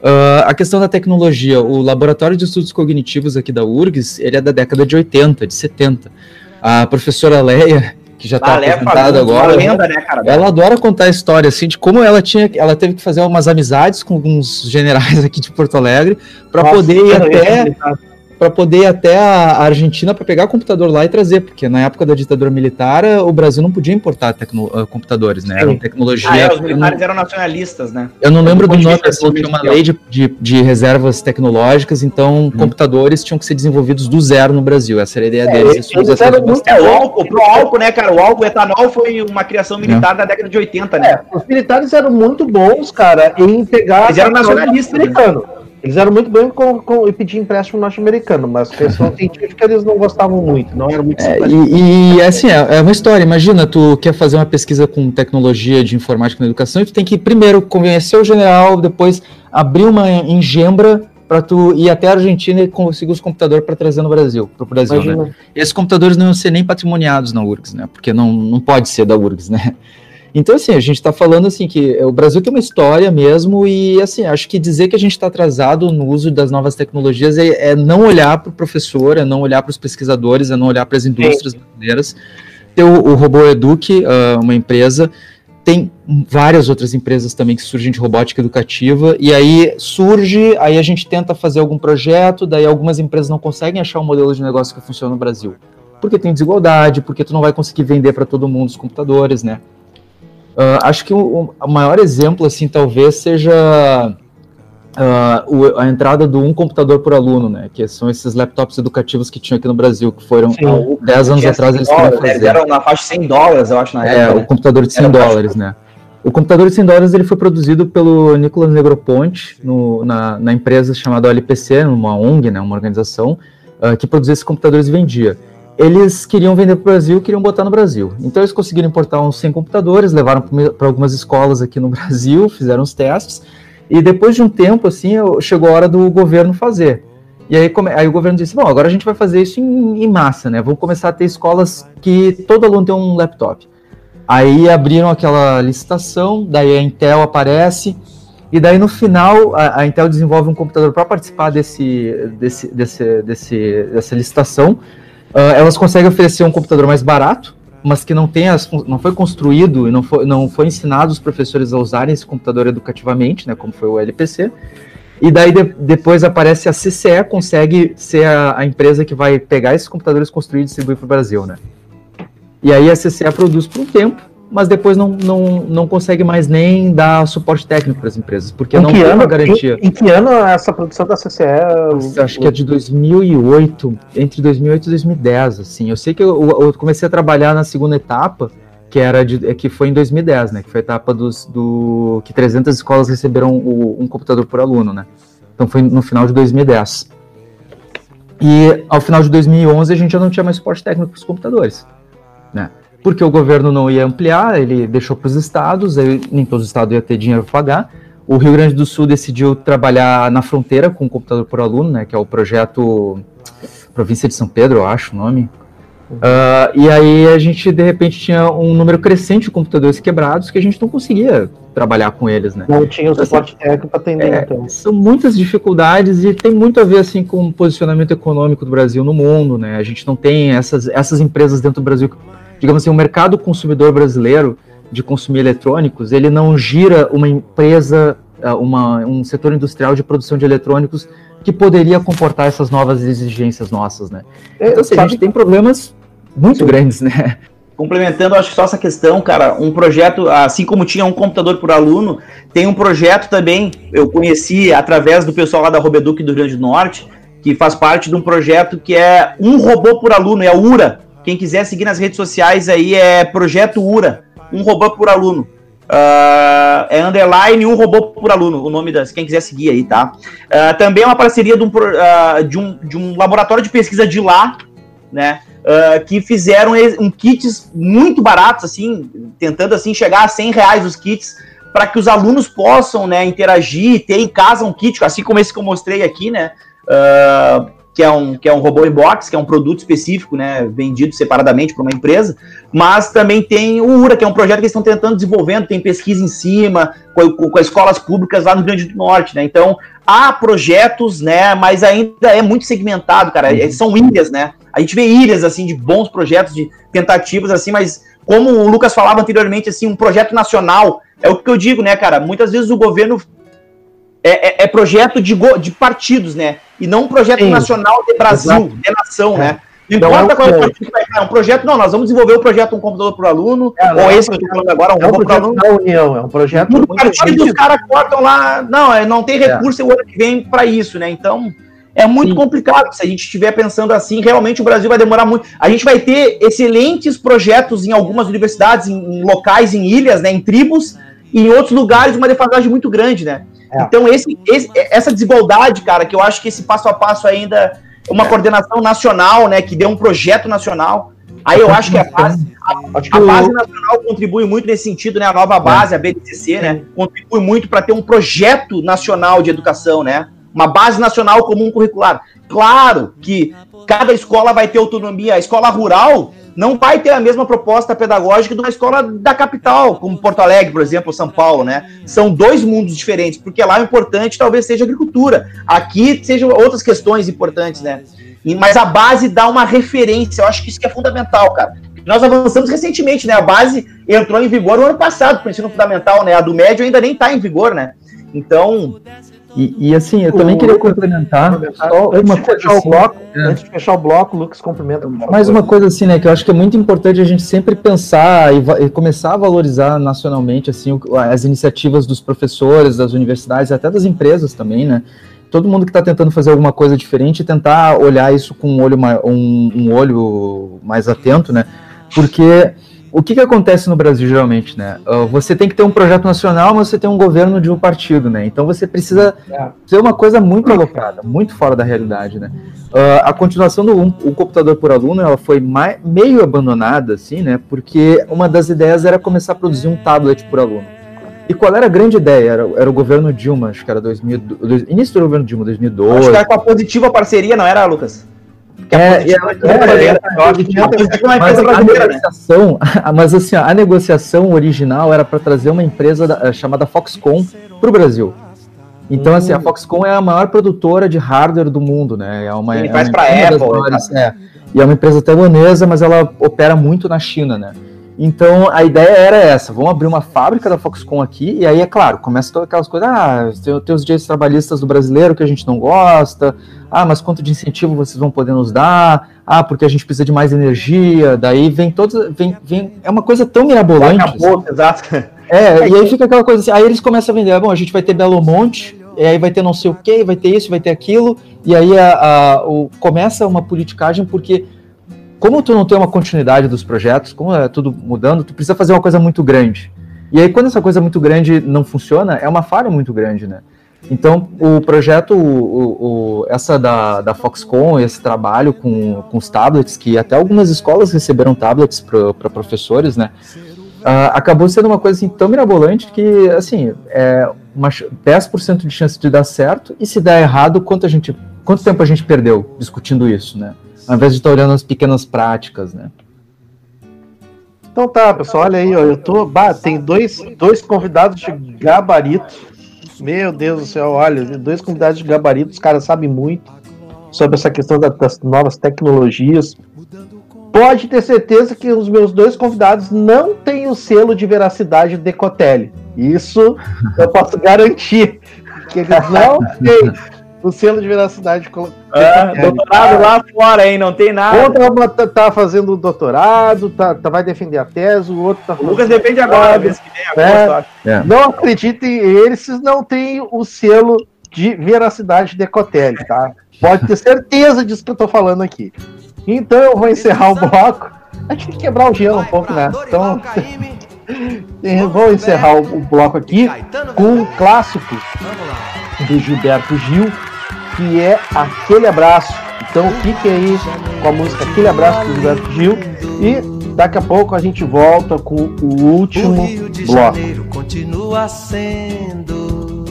Uh, a questão da tecnologia, o Laboratório de Estudos Cognitivos aqui da URGS, ele é da década de 80, de 70. A professora Leia, que já está aposentada agora. Lenda, né, ela adora contar a história assim de como ela tinha, ela teve que fazer umas amizades com alguns generais [LAUGHS] aqui de Porto Alegre para poder ir até para poder ir até a Argentina para pegar computador lá e trazer, porque na época da ditadura militar o Brasil não podia importar tecno, uh, computadores, né? Era tecnologia. Ah, é, os militares não, eram nacionalistas, né? Eu não lembro do nome, mas tinha uma lei de, de, de, reservas tecnológicas, então hum. computadores tinham que ser desenvolvidos do zero no Brasil. Essa era a ideia é, deles. Eles eram muito é, o álcool, pro álcool, né, cara? O álcool, o etanol foi uma criação militar é. da década de 80, né? É, os militares eram muito bons, cara, em pegar. Eles eram nacionalistas. Né? Americano. Né? Eles eram muito bem com, com, e pedir empréstimo norte-americano, mas [LAUGHS] questão científica eles não gostavam muito, não era muito é, e, e, assim, é, é, uma história, imagina, tu quer fazer uma pesquisa com tecnologia de informática na educação e tu tem que primeiro convencer o general, depois abrir uma engembra para tu ir até a Argentina e conseguir os computadores para trazer no Brasil, para o Brasil, né? E esses computadores não iam ser nem patrimoniados na URGS, né? Porque não, não pode ser da URGS, né? Então, assim, a gente está falando assim que o Brasil tem uma história mesmo, e assim, acho que dizer que a gente está atrasado no uso das novas tecnologias é, é não olhar para o professor, é não olhar para os pesquisadores, é não olhar para as indústrias Sim. brasileiras. Tem o, o Robô Eduque, uh, uma empresa, tem várias outras empresas também que surgem de robótica educativa, e aí surge, aí a gente tenta fazer algum projeto, daí algumas empresas não conseguem achar um modelo de negócio que funciona no Brasil. Porque tem desigualdade, porque tu não vai conseguir vender para todo mundo os computadores, né? Uh, acho que o, o, maior exemplo, assim, talvez seja uh, o, a entrada do um computador por aluno, né? Que são esses laptops educativos que tinha aqui no Brasil, que foram Sim. 10 anos atrás eles queriam fazer. Eles eram na faixa de 100 dólares, eu acho, na é, época. É, o computador de 100 Era dólares, né? O computador de 100 dólares ele foi produzido pelo Nicolas Negroponte no, na, na empresa chamada LPC, uma ONG, né, uma organização, uh, que produzia esses computadores e vendia eles queriam vender para o Brasil, queriam botar no Brasil. Então eles conseguiram importar uns 100 computadores, levaram para algumas escolas aqui no [LAUGHS] Brasil, fizeram os testes, e depois de um tempo, assim, chegou a hora do governo fazer. E aí, aí o governo disse, bom, agora a gente vai fazer isso em, em, massa, né? Vamos começar a ter escolas que todo aluno tem um laptop. Aí abriram aquela licitação, daí a Intel aparece, e daí no final a, a Intel desenvolve um computador para participar desse, desse, desse, desse, dessa licitação, Uh, elas conseguem oferecer um computador mais barato, mas que não tem as, não foi construído e não foi, não foi ensinado os professores a usarem esse computador educativamente, né, como foi o LPC. E daí de, depois aparece a CCE, consegue ser a, a, empresa que vai pegar esses computadores construídos e distribuir para o Brasil, né? E aí a CCE produz por um tempo, mas depois não, não, não consegue mais nem dar suporte técnico para as empresas, porque em não tem ano, uma garantia. Em, em, que ano essa produção da CCE? Nossa, acho que é de 2008, entre 2008 e 2010, assim. Eu sei que eu, eu comecei a trabalhar na segunda etapa, que era de, é que foi em 2010, né, que foi a etapa dos, do que 300 escolas receberam o, um computador por aluno, né. Então foi no final de 2010. E ao final de 2011 a gente já não tinha mais suporte técnico para os computadores, né porque o governo não ia ampliar, ele deixou para os estados, aí nem todos os estados iam ter dinheiro para pagar. O Rio Grande do Sul decidiu trabalhar na fronteira com o computador por aluno, né, que é o projeto Província de São Pedro, eu acho o nome. Uh, e aí a gente de repente tinha um número crescente de computadores quebrados que a gente não conseguia trabalhar com eles, né? Não tinha o então, assim, suporte assim, técnico para atender. É, então. São muitas dificuldades e tem muito a ver assim com o posicionamento econômico do Brasil no mundo, né? A gente não tem essas, essas empresas dentro do Brasil digamos assim, o mercado consumidor brasileiro de consumir eletrônicos, ele não gira uma empresa, ah, uma, um setor industrial de produção de eletrônicos que poderia comportar essas novas exigências nossas, né? É, então, assim, a gente tem problemas muito Sim. grandes, né? Complementando, acho que só essa questão, cara, um projeto, assim como tinha um computador por aluno, tem um projeto também, eu conheci através do pessoal lá da Robeduc do Rio Grande do Norte, que faz parte de um projeto que é um robô por aluno, é a URA, quem quiser seguir nas redes sociais aí é Projeto URA, um robô por aluno. Uh, é underline um robô por aluno, o nome das. Quem quiser seguir aí, tá? Uh, também é uma parceria de um, uh, de, um, de um laboratório de pesquisa de lá, né? que fizeram um kits muito baratos, assim, tentando assim chegar a 100 reais os kits, para que os alunos possam né, interagir, ter em casa um kit, assim como esse que eu mostrei aqui, né? Uh, que é um, que é um robô inbox, que é um produto específico, né, vendido separadamente para uma empresa, mas também tem o URA, que é um projeto que eles estão tentando desenvolvendo, tem pesquisa em cima, com, com, com as escolas públicas lá no Rio Grande do Norte, né, então há projetos, né, mas ainda é muito segmentado, cara, uhum. são ilhas, né, a gente vê ilhas, assim, de bons projetos, de tentativas, assim, mas como o Lucas falava anteriormente, assim, um projeto nacional, é o que eu digo, né, cara, muitas vezes o governo é, é, é projeto de, de partidos, né? E não um projeto Sim. nacional de Brasil, Exato. de nação, é. né? Não, não importa é qual é o partido vai é um projeto, não, nós vamos desenvolver o um projeto Um Computador para o Aluno, é, ou esse que eu estou falando agora, um é robô para o aluno. Da União, é um projeto. No partido os caras cortam lá, não, não tem recurso é. o ano que vem para isso, né? Então, é muito Sim. complicado. Se a gente estiver pensando assim, realmente o Brasil vai demorar muito. A gente vai ter excelentes projetos em algumas universidades, em, em locais, em ilhas, né, em tribos, e em outros lugares uma defasagem muito grande, né? É. Então, esse, esse, essa desigualdade, cara, que eu acho que esse passo a passo ainda uma é. coordenação nacional, né, que dê um projeto nacional. Aí eu acho que a base, a, a base nacional contribui muito nesse sentido, né? A nova base, a BNCC, né? Contribui muito para ter um projeto nacional de educação, né? Uma base nacional comum curricular. Claro que cada escola vai ter autonomia. A escola rural não vai ter a mesma proposta pedagógica de uma escola da capital, como Porto Alegre, por exemplo, ou São Paulo, né? São dois mundos diferentes, porque lá o importante talvez seja agricultura. Aqui sejam outras questões importantes, né? mas a base dá uma referência, eu acho que isso que é fundamental, cara. Nós avançamos recentemente, né? A base entrou em vigor no ano passado para o ensino fundamental, né? A do médio ainda nem está em vigor, né? Então, e, e, assim, eu o também queria complementar só antes uma de coisa assim, o bloco, é. Antes de fechar o bloco, o Lucas cumprimenta. Mais uma coisa assim, né, que eu acho que é muito importante a gente sempre pensar e, e começar a valorizar nacionalmente assim as iniciativas dos professores, das universidades, até das empresas também, né? Todo mundo que está tentando fazer alguma coisa diferente, tentar olhar isso com um olho, um, um olho mais atento, né? Porque o que, que acontece no Brasil geralmente, né? Uh, você tem que ter um projeto nacional, mas você tem um governo de um partido, né? Então você precisa ser uma coisa muito alocada, muito fora da realidade, né? Uh, a continuação do um, o computador por aluno, ela foi mais, meio abandonada, assim, né? Porque uma das ideias era começar a produzir um tablet por aluno. E qual era a grande ideia? Era, era o governo Dilma, acho que era 2000, início do governo Dilma, 2012. Acho que era com a positiva parceria, não era, Lucas? É, é, é, mas a negociação, [LAUGHS] mas assim, a negociação original era para trazer uma empresa da, chamada Foxconn para o Brasil. Então, assim, a hum. Foxconn é a maior produtora de hardware do mundo, né? É uma, Ele é faz para Apple. Maiores, é, e é uma empresa taiwanesa, mas ela opera muito na China, né? Então a ideia era essa: vamos abrir uma fábrica da Foxconn aqui, e aí, é claro, começa todas aquelas coisas, ah, tem, tem os direitos trabalhistas do brasileiro que a gente não gosta, ah, mas quanto de incentivo vocês vão poder nos dar? Ah, porque a gente precisa de mais energia, daí vem todos. Vem, vem, é uma coisa tão mirabolante. Acabou, exato. [LAUGHS] É, e aí fica aquela coisa assim, aí eles começam a vender, ah, bom, a gente vai ter Belo Monte, e aí vai ter não sei o que, vai ter isso, vai ter aquilo, e aí a, a, o, começa uma politicagem porque como tu não tem uma continuidade dos projetos, como é tudo mudando, tu precisa fazer uma coisa muito grande. E aí, quando essa coisa muito grande não funciona, é uma falha muito grande, né? Então, o projeto, o, o, essa da, da Foxconn, esse trabalho com, com os tablets, que até algumas escolas receberam tablets para professores, né? Uh, acabou sendo uma coisa assim, tão mirabolante que, assim, é uma 10% de chance de dar certo, e se der errado, quanto, a gente, quanto tempo a gente perdeu discutindo isso, né? Ao invés de estar olhando as pequenas práticas, né? Então tá, pessoal, olha aí, ó, eu tô, bah, tem dois, dois convidados de gabarito. Meu Deus do céu, olha, dois convidados de gabarito, os caras sabem muito sobre essa questão das novas tecnologias. Pode ter certeza que os meus dois convidados não têm o selo de veracidade de Cotelli. Isso eu posso garantir que eles não [LAUGHS] têm o selo de veracidade. Ah, doutorado lá fora, hein? Não tem nada. Outro tá, tá fazendo doutorado, tá, tá, vai defender a tese, o outro tá O Lucas defende agora, vez que vem, agosto, é. é. Não acreditem, eles não têm o selo de veracidade de Cotelli, tá? Pode ter certeza disso que eu tô falando aqui. Então eu vou encerrar o bloco a gente tem que quebrar o gelo um pouco, né? Então, [LAUGHS] vou encerrar o, o bloco aqui com um clássico do Gilberto Gil, que é Aquele Abraço. Então fique aí com a música Aquele Abraço do Gilberto Gil e daqui a pouco a gente volta com o último o Rio de bloco. Janeiro continua sendo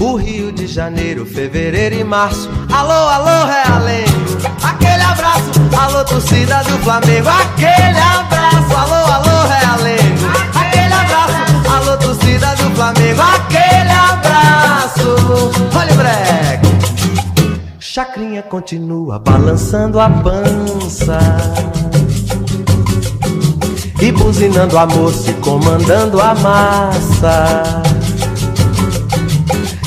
o Rio de Janeiro, fevereiro e março. Alô, alô, Realengo. Aquele abraço, alô, torcida do Flamengo. Aquele abraço, alô, alô, Realengo. Torcida do Flamengo. Aquele abraço. Olha o breque. Chacrinha continua balançando a pança. E buzinando a moça e comandando a massa.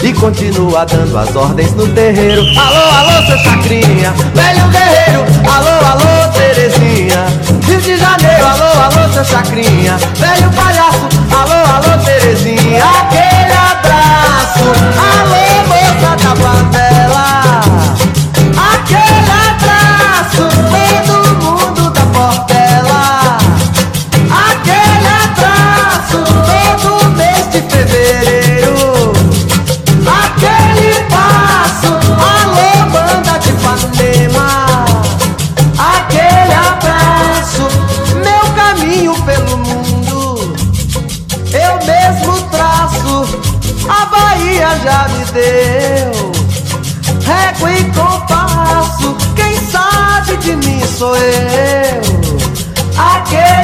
E continua dando as ordens no terreiro. Alô, alô, seu Chacrinha, velho guerreiro. Alô, alô, Terezinha. Rio de Janeiro, alô, alô, seu Chacrinha, velho palhaço. Alô, alô, Terezinha. Aquele abraço. Alô, moça da favela.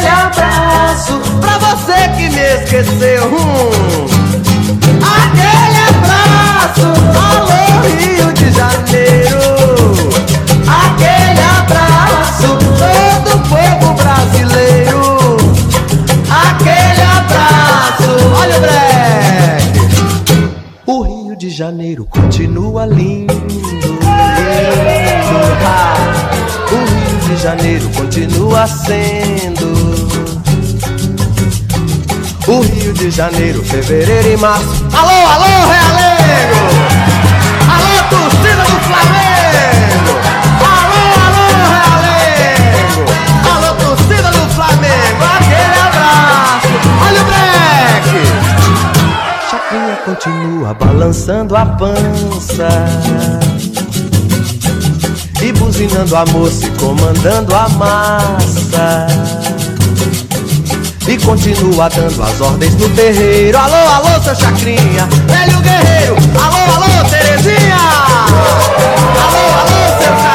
Aquele abraço, pra você que me esqueceu. Hum. Aquele abraço, alô Rio de Janeiro. Aquele abraço, todo o povo brasileiro. Aquele abraço, olha o breque. O Rio de Janeiro continua lindo. lindo. O Rio de Janeiro continua sendo. O Rio de Janeiro, fevereiro e março. Alô, alô, Realengo! Alô, torcida do Flamengo! Alô, alô, Realengo! Alô, torcida do Flamengo! Aquele abraço! Olha o breque! Chacrinha continua balançando a pança. E buzinando a moça e comandando a massa. E continua dando as ordens no terreiro. Alô, alô, seu Chacrinha, velho guerreiro. Alô, alô, Terezinha. Alô, alô, seu Chacrinha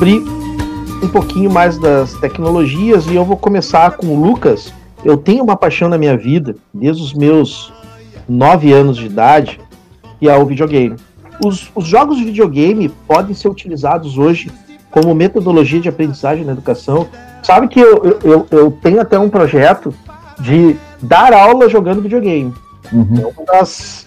sobre um pouquinho mais das tecnologias e eu vou começar com o Lucas. Eu tenho uma paixão na minha vida, desde os meus nove anos de idade, que é o videogame. Os, os jogos de videogame podem ser utilizados hoje como metodologia de aprendizagem na educação. Sabe que eu, eu, eu tenho até um projeto de dar aula jogando videogame. Uhum. É uma das,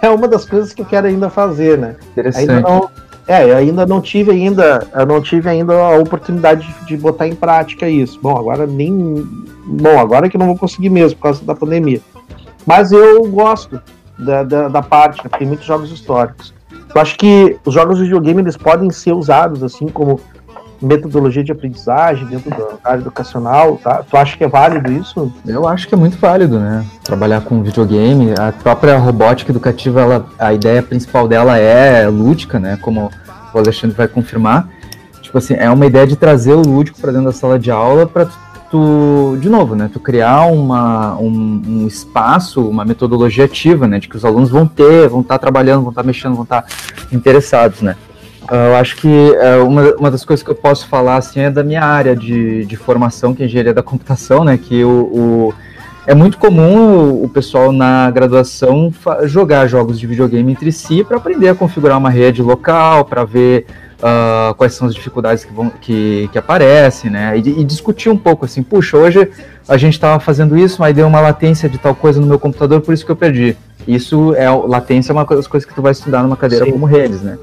é uma das coisas que eu quero ainda fazer, né? Interessante. Ainda não, é, eu ainda não tive ainda, eu não tive ainda a oportunidade de, de botar em prática isso. Bom, agora nem, bom, agora que não vou conseguir mesmo por causa da pandemia. Mas eu gosto da, da, da parte, né, tem muitos jogos históricos. Eu acho que os jogos de videogame eles podem ser usados assim como metodologia de aprendizagem dentro da área educacional, tá? Tu acha que é válido isso? Eu acho que é muito válido, né? Trabalhar com videogame, a própria robótica educativa, ela, a ideia principal dela é lúdica, né? Como o Alexandre vai confirmar. Tipo assim, é uma ideia de trazer o lúdico para dentro da sala de aula para tu, de novo, né? Tu criar uma, um, um, espaço, uma metodologia ativa, né? De que os alunos vão ter, vão estar tá trabalhando, vão estar tá mexendo, vão estar tá interessados, né? Eu acho que uh, uma, uma das coisas que eu posso falar assim é da minha área de, de formação, que é engenharia da computação, né? Que o, o é muito comum o pessoal na graduação jogar jogos de videogame entre si para aprender a configurar uma rede local, para ver uh, quais são as dificuldades que, vão, que, que aparecem, né? E, e, discutir um pouco assim, puxa, hoje a gente estava fazendo isso, mas deu uma latência de tal coisa no meu computador, por isso que eu perdi. Isso é latência é uma das coisas que tu vai estudar numa cadeira Sim. como redes, né?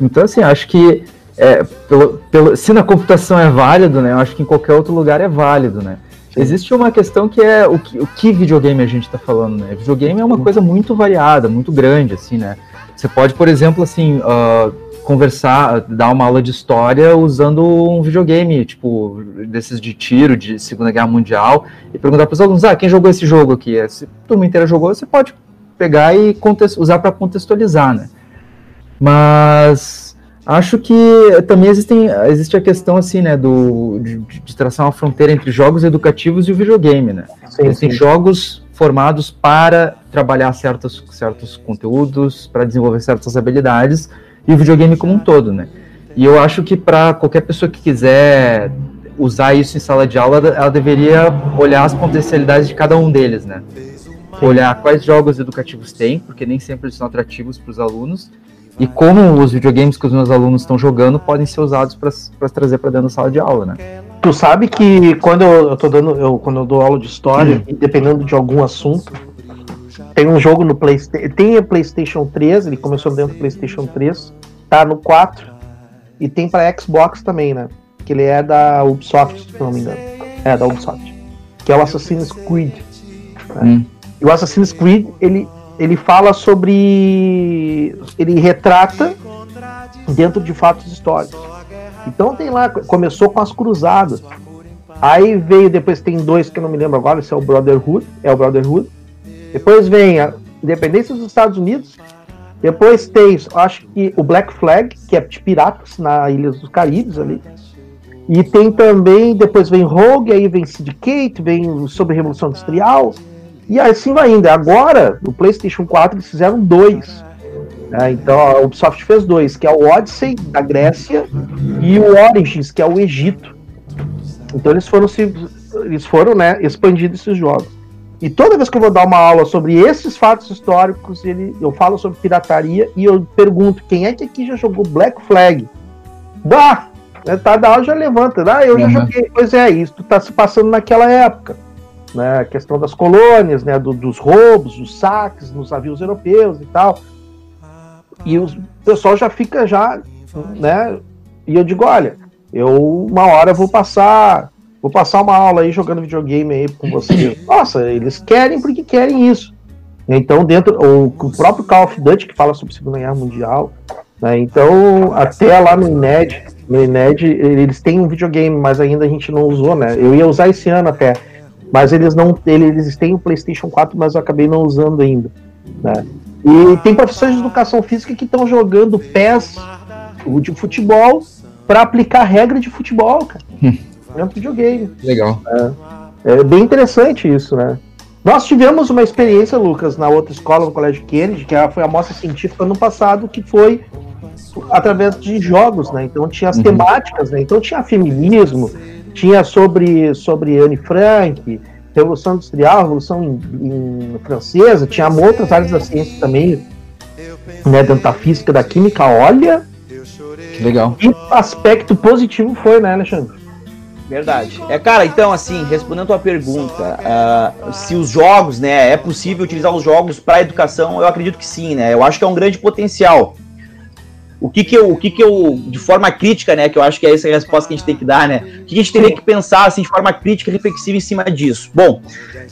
Então, assim, acho que é, pelo, pelo, se na computação é válido, né? Eu acho que em qualquer outro lugar é válido, né? Sim. Existe uma questão que é o que, o que videogame a gente está falando, né? Videogame é uma coisa muito variada, muito grande, assim, né? Você pode, por exemplo, assim, uh, conversar, dar uma aula de história usando um videogame, tipo, desses de tiro, de Segunda Guerra Mundial, e perguntar para os alunos, ah, quem jogou esse jogo aqui? Se a turma inteira jogou, você pode pegar e usar para contextualizar, né? Mas acho que também existem, existe a questão assim, né, do, de, de traçar uma fronteira entre jogos educativos e o videogame, né? Sim, existem sim. jogos formados para trabalhar certos, certos conteúdos, para desenvolver certas habilidades, e o videogame como um todo, né? E eu acho que para qualquer pessoa que quiser usar isso em sala de aula, ela deveria olhar as potencialidades de cada um deles, né? Olhar quais jogos educativos tem, porque nem sempre eles são atrativos para os alunos, e como os videogames que os meus alunos estão jogando podem ser usados para trazer para dentro da sala de aula, né? Tu sabe que quando eu, eu tô dando, eu, quando eu dou aula de história, hum. dependendo de algum assunto, tem um jogo no PlayStation, tem a PlayStation 3, ele começou dentro do PlayStation 3, tá no 4 e tem para Xbox também, né? Que ele é da Ubisoft, se não me engano. É da Ubisoft, que é o Assassin's Creed. Né? Hum. E o Assassin's Creed, ele ele fala sobre. Ele retrata dentro de fatos históricos. Então tem lá, começou com as cruzadas. Aí veio, depois tem dois que eu não me lembro agora, esse é o Brotherhood, é o Brotherhood. Depois vem a Independência dos Estados Unidos. Depois tem, acho que o Black Flag, que é de piratas na Ilha dos Caribes ali. E tem também, depois vem Rogue, aí vem Syndicate, vem sobre Revolução Industrial. E assim vai indo. Agora, no PlayStation 4, eles fizeram dois. Né? Então a Ubisoft fez dois, que é o Odyssey da Grécia e o Origins, que é o Egito. Então eles foram se eles foram, né, expandindo esses jogos. E toda vez que eu vou dar uma aula sobre esses fatos históricos, ele, eu falo sobre pirataria e eu pergunto quem é que aqui já jogou Black Flag? Bah! Tá da aula já levanta, ah, eu já uhum. joguei. Pois é, isso tá se passando naquela época né, a questão das colônias, né, do, dos roubos, dos saques nos navios europeus e tal. e o pessoal já fica já, né? E eu digo, olha, eu uma hora vou passar, vou passar uma aula aí jogando videogame aí com vocês. [CLEARS THROAT] Nossa, eles querem porque querem isso. Então, dentro, o, o próprio Call of Duty, que fala sobre a Segunda Guerra Mundial, né? Então, até lá no INED, no INED, eles têm um videogame, mas ainda a gente não usou, né? Eu ia usar esse ano até, mas eles não, eles têm o PlayStation 4, mas eu acabei não usando ainda, né? E tem professores de educação física que estão jogando PES de futebol para aplicar regra de futebol, cara. dentro do videogame. Legal. É, é bem interessante isso, né? Nós tivemos uma experiência, Lucas, na outra escola, no Colégio Kennedy, que foi a mostra científica ano passado, que foi através de jogos, né? Então tinha as uhum. temáticas, né? Então tinha feminismo, tinha sobre, sobre Anne Frank, Revolução Industrial, Revolução em, em Francesa, tinha outras áreas da ciência também, né? Dentro da física, da química, olha. Que legal. Que aspecto positivo foi, né, Alexandre? Verdade. É, cara, então, assim, respondendo a tua pergunta, uh, se os jogos, né, é possível utilizar os jogos para educação, eu acredito que sim, né? Eu acho que é um grande potencial. O que que eu, o que que eu, de forma crítica, né, que eu acho que é essa a resposta que a gente tem que dar, né? O que a gente teria que pensar, assim, de forma crítica e reflexiva em cima disso? Bom,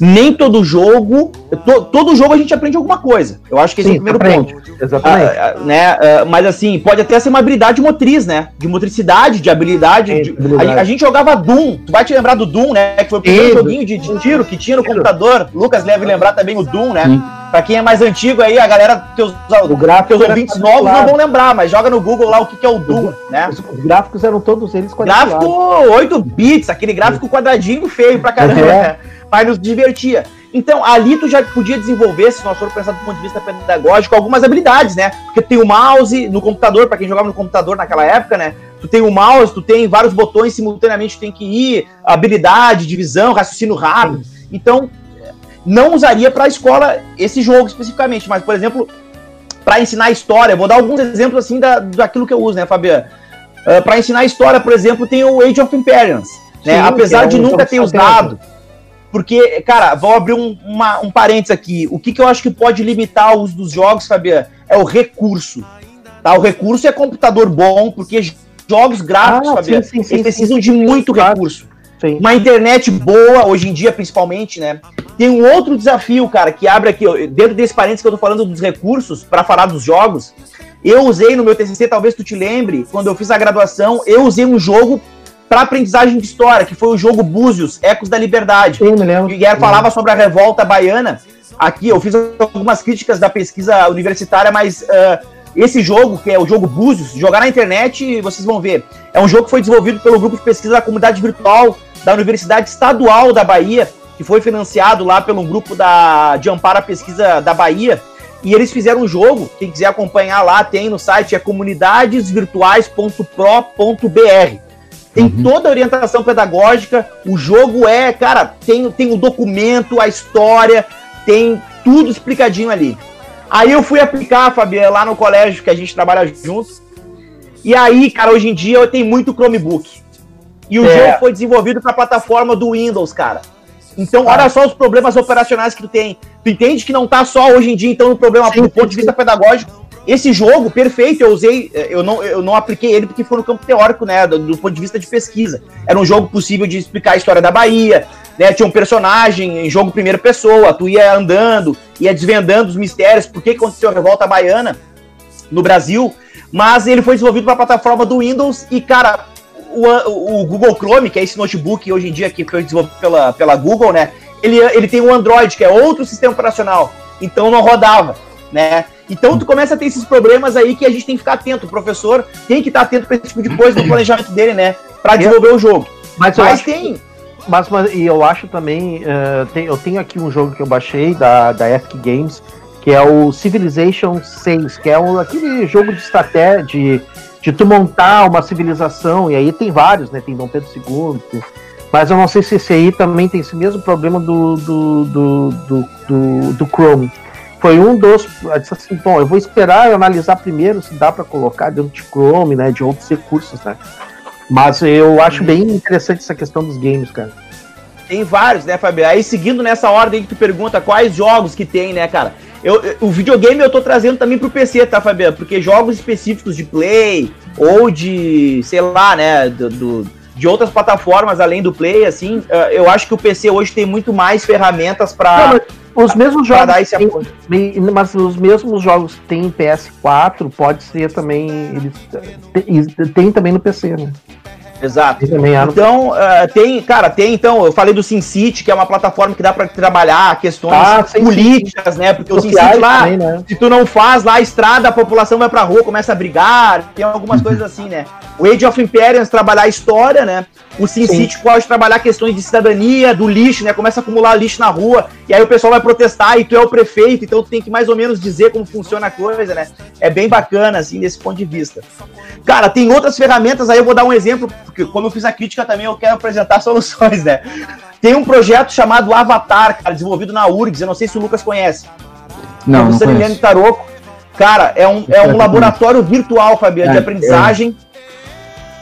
nem todo jogo, to, todo jogo a gente aprende alguma coisa. Eu acho que esse Sim, é o primeiro aprende. ponto. Exatamente. Ah, ah né, ah, mas assim, pode até ser uma habilidade motriz, né? De motricidade, de habilidade. É, de, habilidade. A, a, gente jogava Doom, tu vai te lembrar do Doom, né? Que foi o primeiro joguinho de, de, tiro que tinha no computador. Lucas deve lembrar também o Doom, né? Sim. Pra quem é mais antigo aí, a galera, teus, o gráfico teus ouvintes novos não vão lembrar, mas joga no Google lá o que, que é o Doom, né? Os, os gráficos eram todos eles Gráfico 8 bits, aquele gráfico quadradinho feio pra caramba, é. né? [LAUGHS] Mas nos divertia. Então, ali tu já podia desenvolver, se nós for pensar do ponto de vista pedagógico, algumas habilidades, né? Porque tem o mouse no computador, para quem jogava no computador naquela época, né? Tu tem o mouse, tu tem vários botões simultaneamente, tu tem que ir, habilidade, divisão, raciocínio rápido. Então, não usaria para a escola esse jogo especificamente, mas, por exemplo, para ensinar história, vou dar alguns exemplos assim da, daquilo que eu uso, né, Fabiano? Uh, para ensinar história, por exemplo, tem o Age of Empires, né? Apesar é de nunca ter usado, porque, cara, vou abrir um, uma, um parênteses aqui. O que, que eu acho que pode limitar o uso dos jogos, Fabiano, é o recurso. Tá? O recurso é computador bom, porque jogos gráficos, ah, Fabiano, sim, sim, sim, precisam de muito recurso. Sim. Uma internet boa, hoje em dia, principalmente, né? Tem um outro desafio, cara, que abre aqui, dentro desse parênteses que eu tô falando dos recursos, para falar dos jogos. Eu usei no meu TCC, talvez tu te lembre, quando eu fiz a graduação, eu usei um jogo para aprendizagem de história, que foi o jogo Búzios, Ecos da Liberdade. Sim, me lembro. E Guilherme falava sobre a revolta baiana. Aqui eu fiz algumas críticas da pesquisa universitária, mas uh, esse jogo, que é o jogo Búzios, jogar na internet, vocês vão ver. É um jogo que foi desenvolvido pelo grupo de pesquisa da comunidade virtual da Universidade Estadual da Bahia, que foi financiado lá pelo grupo da, de amparo à pesquisa da Bahia. E eles fizeram um jogo, quem quiser acompanhar lá, tem no site, é comunidadesvirtuais.pro.br. Tem uhum. toda a orientação pedagógica, o jogo é, cara, tem, tem o documento, a história, tem tudo explicadinho ali. Aí eu fui aplicar, Fabiano, lá no colégio que a gente trabalha juntos. E aí, cara, hoje em dia eu tenho muito Chromebook. E o é. jogo foi desenvolvido para a plataforma do Windows, cara. Então, ah. olha só os problemas operacionais que tu tem. Tu entende que não tá só hoje em dia, então, no problema sim, do ponto sim, de vista pedagógico. Esse jogo, perfeito, eu usei, eu não, eu não apliquei ele porque foi no campo teórico, né? Do, do ponto de vista de pesquisa. Era um jogo possível de explicar a história da Bahia, né? Tinha um personagem em jogo primeira pessoa, tu ia andando, ia desvendando os mistérios, por que aconteceu a revolta baiana no Brasil. Mas ele foi desenvolvido para a plataforma do Windows e, cara, o, o, Google Chrome, que é esse notebook hoje em dia que foi desenvolvido pela, pela Google, né? Ele, ele tem o Android, que é outro sistema operacional. Então não rodava, né? Então tu começa a ter esses problemas aí que a gente tem que ficar atento. O professor tem que estar atento para esse tipo de coisa no [CLEARS THROAT] planejamento dele, né? Para desenvolver o jogo. Mas, mas tem. Mas, mas e eu acho também. Uh, tem, eu tenho aqui um jogo que eu baixei da, da Epic Games, que é o Civilization 6, que é um, aquele jogo de estratégia. De, de tu montar uma civilização, e aí tem vários, né? Tem Dom Pedro II, tem, mas eu não sei se esse aí também tem esse mesmo problema do, do, do, do, do, do Chrome. Foi um dos. Eu disse assim, bom, eu vou esperar e analisar primeiro se dá para colocar dentro de Chrome, né? De outros recursos, né? Mas eu acho bem interessante essa questão dos games, cara. Tem vários, né, Fabio? Aí seguindo nessa ordem que tu pergunta quais jogos que tem, né, cara? Eu, o videogame eu tô trazendo também pro PC, tá, Fabiano? Porque jogos específicos de Play ou de, sei lá, né, do, do de outras plataformas além do Play, assim, uh, eu acho que o PC hoje tem muito mais ferramentas para os mesmos jogos tem, mas os mesmos jogos que tem em PS4 pode ser também eles tem também no PC, né? Exato. Então, uh, tem, cara, tem, então, eu falei do SimCity, que é uma plataforma que dá para trabalhar questões ah, políticas, sim. né? Porque o SimCity lá, também, né? se tu não faz lá a estrada, a população vai pra rua, começa a brigar, tem algumas coisas [LAUGHS] assim, né? O Age of Empires trabalhar a história, né? O SimCity pode trabalhar questões de cidadania, do lixo, né? Começa a acumular lixo na rua, e aí o pessoal vai protestar, e tu é o prefeito, então tu tem que mais ou menos dizer como funciona a coisa, né? É bem bacana, assim, desse ponto de vista. Cara, tem outras ferramentas, aí eu vou dar um exemplo, porque como eu fiz a crítica também, eu quero apresentar [LAUGHS] soluções, né? Tem um projeto chamado Avatar, cara, desenvolvido na URGS, eu não sei se o Lucas conhece. Não, não conheço. Taroco. Cara, é um, é um laboratório virtual, Fabiano, é, de aprendizagem. É.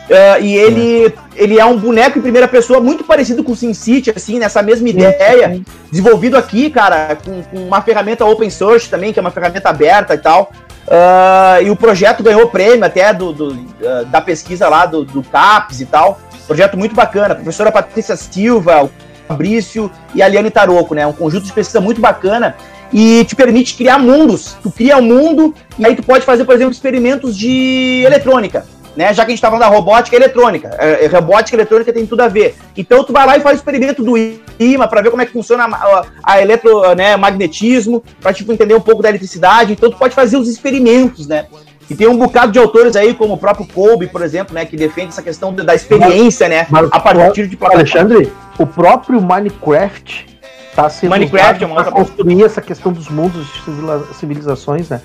Uh, e ele, é. ele é um boneco em primeira pessoa muito parecido com o SimCity, assim, nessa mesma ideia. Desenvolvido aqui, cara, com, com, uma ferramenta open source também, que é uma ferramenta aberta e tal. Uh, e o projeto ganhou prêmio até do, do uh, da pesquisa lá do, do CAPES e tal. Projeto muito bacana. A professora Patrícia Silva, o Fabrício e a Liane Taroco, né? Um conjunto de pesquisa muito bacana e te permite criar mundos. Tu cria um mundo e aí tu pode fazer, por exemplo, experimentos de eletrônica né? Já que a gente tá falando da robótica eletrônica. É, é, robótica eletrônica tem tudo a ver. Então tu vai lá e faz o experimento do imã para ver como é que funciona a, a eletromagnetismo, né, para tipo entender um pouco da eletricidade. Então tu pode fazer os experimentos, né? E tem um bocado de autores aí, como o próprio Colby, por exemplo, né, que defende essa questão da experiência, né, mas, a partir de Alexandre, o próprio Minecraft está sendo Minecraft é para construir essa questão dos mundos de civilizações, né?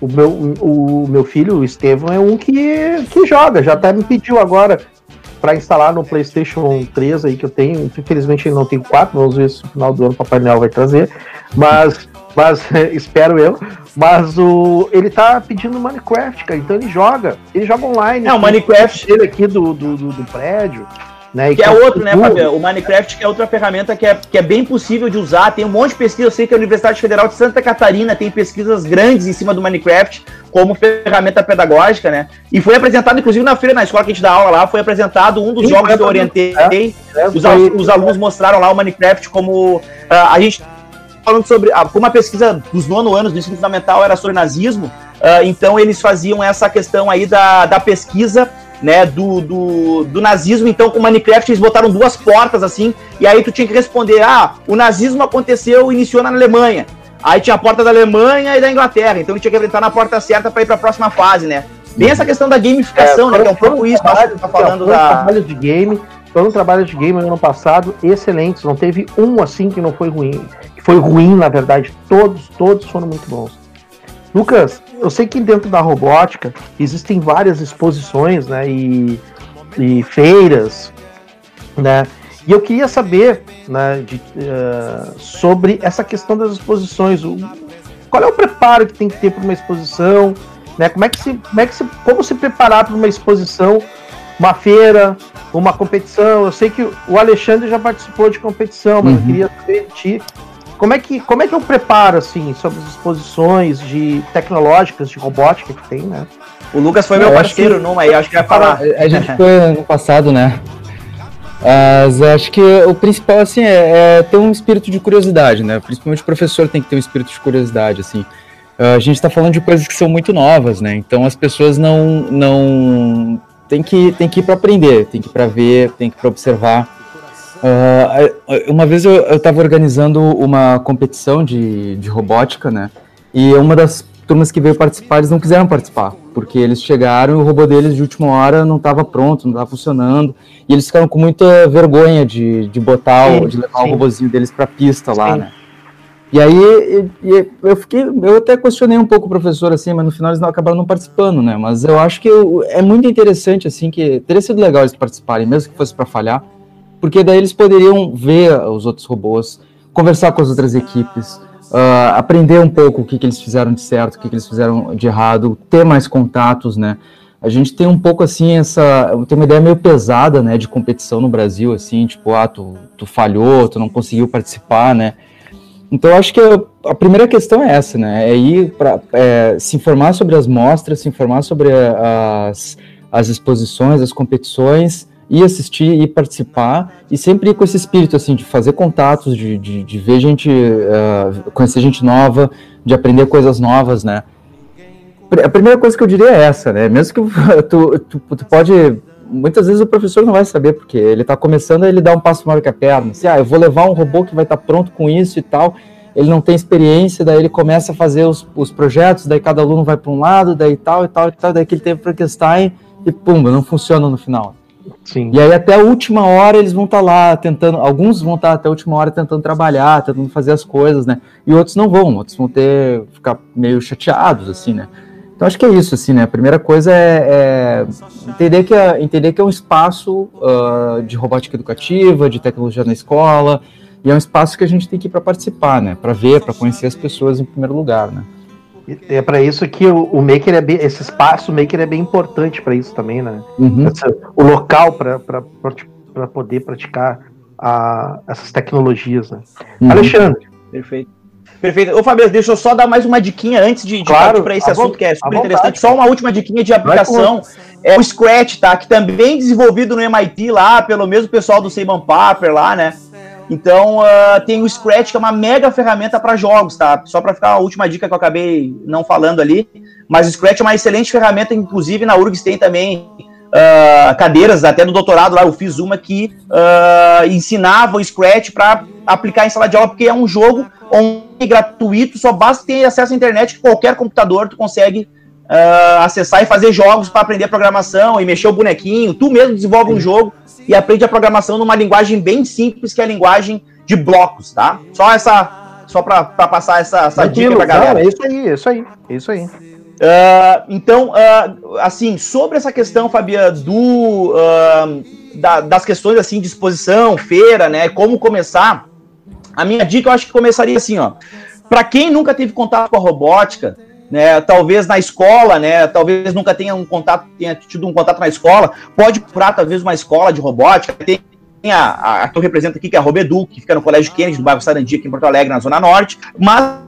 O meu, o, meu filho, o Estevão, é um que, que joga, já até me pediu agora para instalar no PlayStation 3 aí que eu tenho. Infelizmente ele não tem 4, vamos ver se no final do ano o Papai Noel vai trazer. Mas, mas [LAUGHS] espero eu. Mas o, ele tá pedindo Minecraft, cara. Então ele joga. Ele joga online. É, o Minecraft. Ele aqui do, do, do, do prédio. Né? Que é outro, né, Fabiano? O Minecraft que é outra ferramenta que é, que é bem possível de usar. Tem um monte de pesquisa. Eu sei que a Universidade Federal de Santa Catarina tem pesquisas grandes em cima do Minecraft como ferramenta pedagógica, né? E foi apresentado, inclusive, na feira, na escola que a gente dá aula lá, foi apresentado um dos Sim, jogos que eu orientei. É, é, os, os, alunos mostraram lá o Minecraft como. Uh, a gente falando sobre. Uh, como a pesquisa dos nono anos do ensino fundamental era sobre nazismo, uh, então eles faziam essa questão aí da, da pesquisa né, do, do, do, nazismo. Então, com Minecraft, eles botaram duas portas assim, e aí tu tinha que responder: ah, o nazismo aconteceu, iniciou na Alemanha. Aí tinha a porta da Alemanha e da Inglaterra, então tinha que entrar na porta certa para ir para a próxima fase, né? Bem essa questão da gamificação, é, né? Que é um pouco isso que tá falando da. trabalho de game, foram trabalhos de game no ano passado excelentes. Não teve um assim que não foi ruim. Que foi ruim, na verdade. Todos, todos foram muito bons. Lucas, eu sei que dentro da robótica existem várias exposições, né, e, e feiras, né, e eu queria saber, né, de, uh, sobre essa questão das exposições. O, qual é o preparo que tem que ter para uma exposição, né? Como é que se, como é que se, como se preparar para uma exposição, uma feira, uma competição? Eu sei que o Alexandre já participou de competição, mas uhum. eu queria saber de ti como é que como é que eu preparo assim sobre as exposições de tecnológicas de robótica que tem, né? O Lucas foi meu parceiro que... numa aí, acho que vai falar. A gente foi ano passado, né? Mas acho que o principal assim é, é, ter um espírito de curiosidade, né? Principalmente o professor tem que ter um espírito de curiosidade, assim. A gente está falando de coisas que são muito novas, né? Então as pessoas não não tem que tem que ir para aprender, tem que ir para ver, tem que ir para observar. Uh, uma vez eu estava organizando uma competição de, de robótica, né? E uma das turmas que veio participar, eles não quiseram participar, porque eles chegaram e o robô deles de última hora não estava pronto, não estava funcionando, e eles ficaram com muita vergonha de, de botar, sim, de levar sim. o robozinho deles para a pista lá, sim. né? E aí eu fiquei, eu até questionei um pouco o professor assim, mas no final eles não acabaram não participando, né? Mas eu acho que eu, é muito interessante assim que teria sido legal eles participarem, mesmo que fosse para falhar, porque daí eles poderiam ver os outros robôs, conversar com as outras equipes, uh, aprender um pouco o que, que eles fizeram de certo, o que, que eles fizeram de errado, ter mais contatos, né? A gente tem um pouco assim essa, tem uma ideia meio pesada, né, de competição no Brasil, assim, tipo, ah, tu, tu falhou, tu não conseguiu participar, né? Então, acho que a primeira questão é essa, né? É ir para é, se informar sobre as mostras, se informar sobre as, as exposições, as competições, e assistir e participar, e sempre ir com esse espírito, assim, de fazer contatos, de, de, de ver gente, uh, conhecer gente nova, de aprender coisas novas, né? A primeira coisa que eu diria é essa, né? Mesmo que [LAUGHS] tu, tu, tu pode muitas vezes o professor não vai saber, porque ele está começando, ele dá um passo maior que a perna. Assim, ah, eu vou levar um robô que vai estar tá pronto com isso e tal. Ele não tem experiência, daí ele começa a fazer os, os projetos, daí cada aluno vai para um lado, daí tal e tal e tal, daí que ele tem Frankenstein e pum, não funciona no final. Sim. E aí até a última hora eles vão estar tá lá tentando, alguns vão estar tá até a última hora tentando trabalhar, tentando fazer as coisas, né? E outros não vão, outros vão ter ficar meio chateados assim, né? Então acho que é isso, assim, né? A primeira coisa é, é entender, que é, entender que é um espaço uh, de robótica educativa, de tecnologia na escola, e é um espaço que a gente tem que ir para participar, né? Para ver, para conhecer as pessoas em primeiro lugar, né? É para isso que o, o, Maker é bem, esse espaço o Maker é bem importante para isso também, né? Uhum. Esse, o local para poder praticar a, essas tecnologias, né? Uhum. Alexandre. Perfeito. Perfeito. Ô, Fabio, deixa eu só dar mais uma diquinha antes de, de claro, para esse assunto que é super interessante. Só uma última diquinha de aplicação. É o Scratch, tá? Que também desenvolvido no MIT lá, pelo mesmo pessoal do Simon Paper lá, né? Então, uh, tem o Scratch, que é uma mega ferramenta para jogos, tá? Só para ficar a última dica que eu acabei não falando ali. Mas o Scratch é uma excelente ferramenta, inclusive na URGS tem também uh, cadeiras, até no doutorado lá eu fiz uma que uh, ensinava o Scratch para aplicar em sala de aula, porque é um jogo gratuito, só basta ter acesso à internet que qualquer computador tu consegue uh, acessar e fazer jogos para aprender programação e mexer o bonequinho. Tu mesmo desenvolve um jogo e aprende a programação numa linguagem bem simples, que é a linguagem de blocos, tá? Só essa. Só para passar essa, essa dica pra galera. Não, é isso aí, é isso aí, é isso aí. Uh, então, uh, assim, sobre essa questão, Fabia, do, uh, da, das questões assim de exposição, feira, né? Como começar? A minha dica eu acho que começaria assim, ó. Para quem nunca teve contato com a robótica, né, talvez na escola, né, talvez nunca tenha um contato, tenha tido um contato na escola, pode procurar talvez uma escola de robótica, tem a, a, a que eu represento aqui, que é a Robedu, que fica no Colégio Kennedy, no bairro Sarandi, aqui em Porto Alegre, na Zona Norte, mas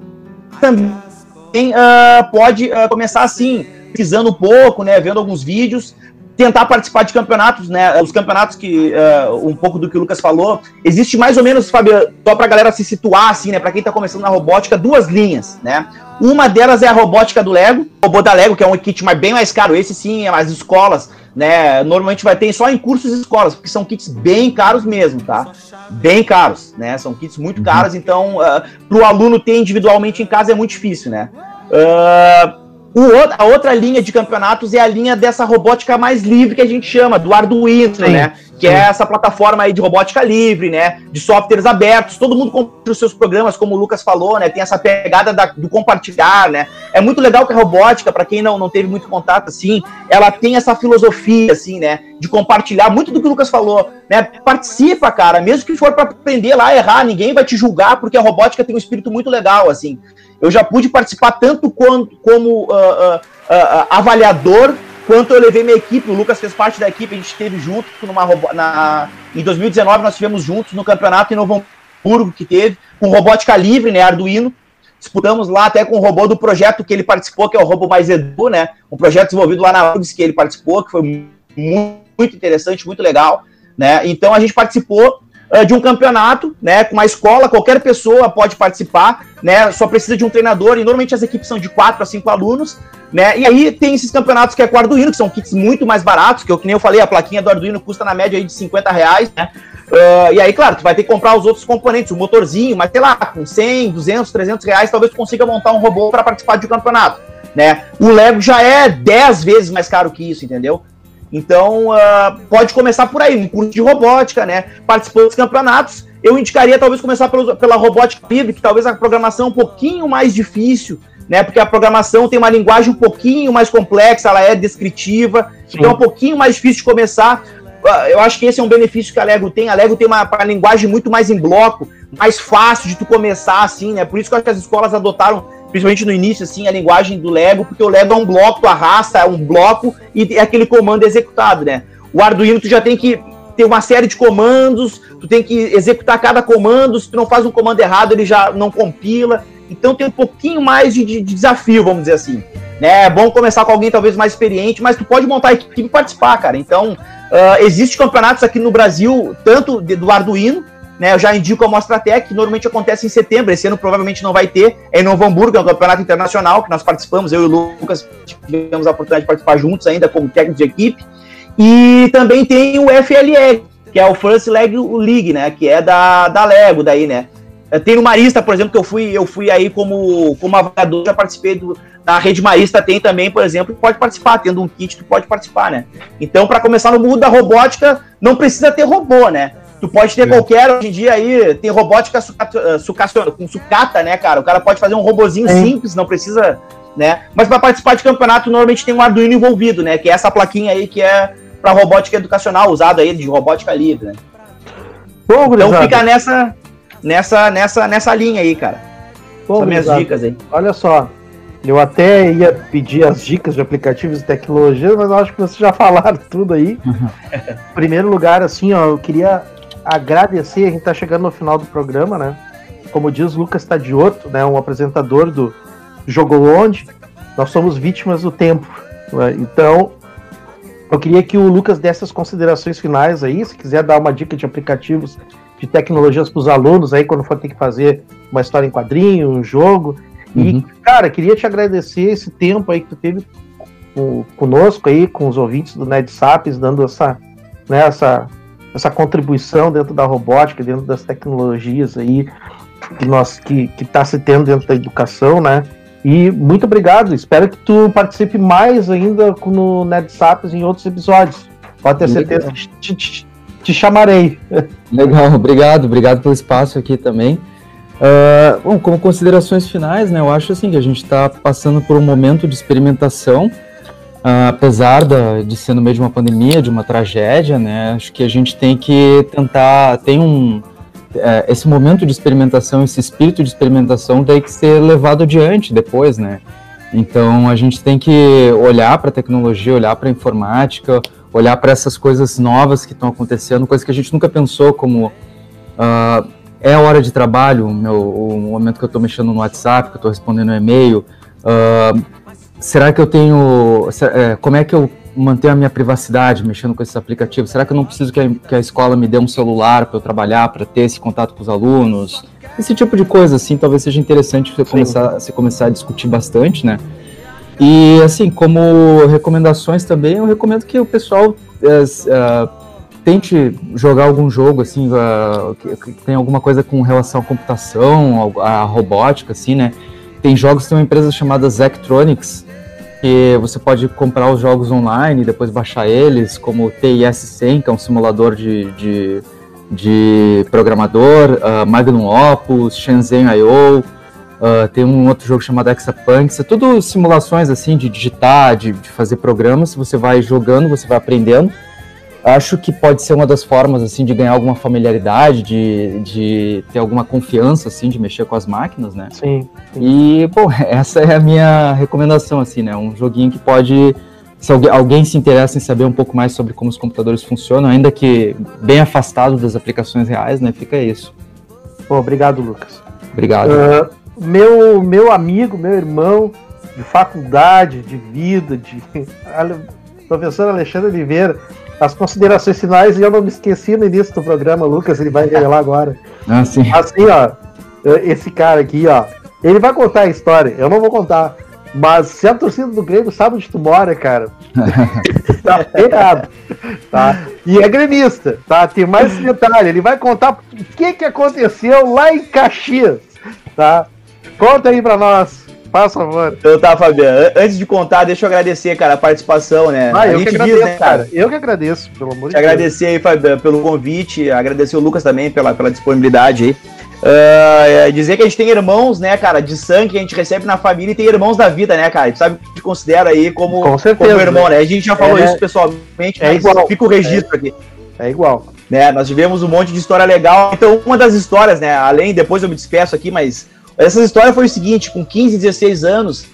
também uh, pode uh, começar assim, pesquisando um pouco, né, vendo alguns vídeos, tentar participar de campeonatos, né? Os campeonatos que uh, um pouco do que o Lucas falou, existe mais ou menos, Fábio, só para a galera se situar assim, né? Para quem está começando na robótica, duas linhas, né? Uma delas é a robótica do Lego, o robô da Lego, que é um kit mais, bem mais caro. Esse sim, é as escolas, né? Normalmente vai ter só em cursos e escolas, porque são kits bem caros mesmo, tá? Bem caros, né? São kits muito uhum. caros, então uh, ah, para o aluno ter individualmente em casa é muito difícil, né? Uh, a outra linha de campeonatos é a linha dessa robótica mais livre que a gente chama, do Arduino, sim, né? Que sim. é essa plataforma aí de robótica livre, né? De softwares abertos, todo mundo compra os seus programas, como o Lucas falou, né? Tem essa pegada da, do compartilhar, né? É muito legal que a robótica, para quem não, não teve muito contato, assim, ela tem essa filosofia, assim, né? De compartilhar, muito do que o Lucas falou, né? Participa, cara, mesmo que for para aprender lá, errar, ninguém vai te julgar, porque a robótica tem um espírito muito legal, assim. Eu já pude participar tanto quanto, como uh, uh, uh, avaliador, quanto eu levei minha equipe. O Lucas fez parte da equipe, a gente esteve junto numa na, em 2019 nós estivemos juntos no campeonato em Novo Hamburgo que teve, com robótica livre, né, Arduino. Disputamos lá até com o robô do projeto que ele participou, que é o Robô Mais Edu, né? Um projeto desenvolvido lá na URGS que ele participou, que foi muito, muito interessante, muito legal, né? Então a gente participou de um campeonato, né, com uma escola, qualquer pessoa pode participar, né, só precisa de um treinador, e normalmente as equipes são de 4 a 5 alunos, né, e aí tem esses campeonatos que é com Arduino, que são kits muito mais baratos, que eu, que nem eu falei, a plaquinha do Arduino custa na média aí de 50 reais, né, uh, e aí, claro, tu vai ter que comprar os outros componentes, o motorzinho, mas sei lá, com 100, 200, 300 reais, talvez tu consiga montar um robô para participar de um campeonato, né, o Lego já é 10 vezes mais caro que isso, entendeu? Então, uh, pode começar por aí, um curso de robótica, né? Participando dos campeonatos. Eu indicaria talvez começar pela, pela robótica livre, que talvez a programação é um pouquinho mais difícil, né? Porque a programação tem uma linguagem um pouquinho mais complexa, ela é descritiva, Sim. então é um pouquinho mais difícil de começar. Uh, eu acho que esse é um benefício que a Lego tem. A Lego tem uma, uma linguagem muito mais em bloco, mais fácil de tu começar assim, né? Por isso que eu acho que as escolas adotaram principalmente no início, assim, a linguagem do Lego, porque o Lego é um bloco, tu arrasta, é um bloco e é aquele comando executado, né? O Arduino tu já tem que ter uma série de comandos, tu tem que executar cada comando, se tu não faz um comando errado, ele já não compila. Então tem um pouquinho mais de, de, de desafio, vamos dizer assim. Né? É bom começar com alguém talvez mais experiente, mas tu pode montar a equipe e participar, cara. Então, uh, existe campeonatos aqui no Brasil, tanto de, do Arduino, né? Eu já indico a Mostra Tech, que normalmente acontece em setembro. Esse ano provavelmente não vai ter. É em Novo Hamburgo, é um campeonato internacional que nós participamos, eu e o Lucas tivemos a oportunidade de participar juntos ainda como técnico de equipe. E também tem o FLL, que é o First Leg League, né? Que é da, da Lego daí, né? Tem no Marista, por exemplo, que eu fui, eu fui aí como, como avaliador, já participei do, da rede Marista, tem também, por exemplo, pode participar, tendo um kit, tu pode participar, né? Então, para começar no mundo da robótica, não precisa ter robô, né? Tu pode ter é. qualquer, hoje em dia aí, tem robótica sucata, sucata, com sucata, né, cara? O cara pode fazer um robozinho é. simples, não precisa, né? Mas para participar de campeonato, normalmente tem um Arduino envolvido, né? Que é essa plaquinha aí que é para robótica educacional, usada aí de robótica livre, né? Bom, então fica nessa, nessa, nessa, nessa linha aí, cara. Bom, São minhas dicas aí. Olha só, eu até ia pedir as dicas de aplicativos e tecnologia, mas eu acho que vocês já [LAUGHS] falaram tudo aí. em primeiro lugar, assim, ó, eu queria agradecer, a gente está chegando no final do programa, né? Como diz Lucas Tadioto, né, um apresentador do Jogo Onde, nós somos vítimas do tempo. Né? Então, eu queria que o Lucas desse as considerações finais aí, se quiser dar uma dica de aplicativos de tecnologias para os alunos aí quando for ter que fazer uma história em quadrinho, um jogo. Uhum. E, cara, queria te agradecer esse tempo aí que tu teve conosco aí, com os ouvintes do Ned Sapiens, dando essa, né, essa essa contribuição dentro da robótica, dentro das tecnologias aí que nós que está se tendo dentro da educação, né? E muito obrigado. Espero que tu participe mais ainda no Nerd Sapiens em outros episódios. Pode ter certeza que te, te, te, chamarei. [LAUGHS] Legal, obrigado, obrigado pelo espaço aqui também. Uh, bom, como considerações finais, né? Eu acho assim que a gente está passando por um momento de experimentação Uh, apesar da, de ser no meio de uma pandemia, de uma tragédia, né, acho que a gente tem que tentar, tem um, é, esse momento de experimentação, esse espírito de experimentação tem que ser levado adiante depois, né, então a gente tem que olhar para a tecnologia, olhar para a informática, olhar para essas coisas novas que estão acontecendo, coisas que a gente nunca pensou como uh, é hora de trabalho, meu, o momento que eu estou mexendo no WhatsApp, que eu estou respondendo um e-mail, uh, será que eu tenho. É, como é que eu mantenho a minha privacidade mexendo com esses aplicativos? Será que eu não preciso que a, que a escola me dê um celular para eu trabalhar, para ter esse contato com os alunos? Esse tipo de coisa, assim, talvez seja interessante você começar, você começar a discutir bastante, né? E, assim, como recomendações também, eu recomendo que o pessoal é, é, tente jogar algum jogo, assim, uh, que, que tem alguma coisa com relação à computação, à robótica, assim, né? Tem jogos, tem uma empresa chamada Zectronics, que você pode comprar os jogos online e depois baixar eles, como o TIS-100, que é um simulador de, de, de programador, uh, Magnum Opus, Shenzhen I.O., uh, tem um outro jogo chamado Exapunks, é tudo simulações assim de digitar, de, de fazer programas, você vai jogando, você vai aprendendo, acho que pode ser uma das formas assim de ganhar alguma familiaridade, de, de ter alguma confiança assim de mexer com as máquinas, né? Sim, sim. E bom, [LAUGHS] essa é a minha recomendação assim, né? Um joguinho que pode se alguém, se interessa em saber um pouco mais sobre como os computadores funcionam, ainda que bem afastado das aplicações reais, né? Fica isso. Bom, obrigado, Lucas. Obrigado. Uh, meu, meu amigo, meu irmão de faculdade, de vida, de [LAUGHS] professor Alexandre Oliveira, as considerações finais e eu não me esqueci no início do programa, Lucas, ele vai revelar agora. Ah, sim. Assim, ó, esse cara aqui, ó, ele vai contar a história, eu não vou contar. Mas se a torcida do Grêmio sabe onde tu mora, cara, [LAUGHS] tá errado. Tá? E é gremista, tá? Tem mais esse detalhe, ele vai contar o que, que aconteceu lá em Caxias, tá? Conta aí pra nós. Faz favor. Então tá, Fabiano. Antes de contar, deixa eu agradecer, cara, a participação, né? Ah, a eu que agradeço, né, cara? Eu que agradeço, pelo amor de Deus. Agradecer aí, Fabiano, pelo convite, agradecer o Lucas também pela, pela disponibilidade aí. Uh, dizer que a gente tem irmãos, né, cara, de sangue que a gente recebe na família e tem irmãos da vida, né, cara? A gente sabe que considera aí como, Com certeza, como irmão, né? A gente já falou é, isso pessoalmente, é igual. fica o registro é, aqui. É igual. Né, nós tivemos um monte de história legal. Então, uma das histórias, né, além, depois eu me despeço aqui, mas essa história foi o seguinte, com 15, 16 anos,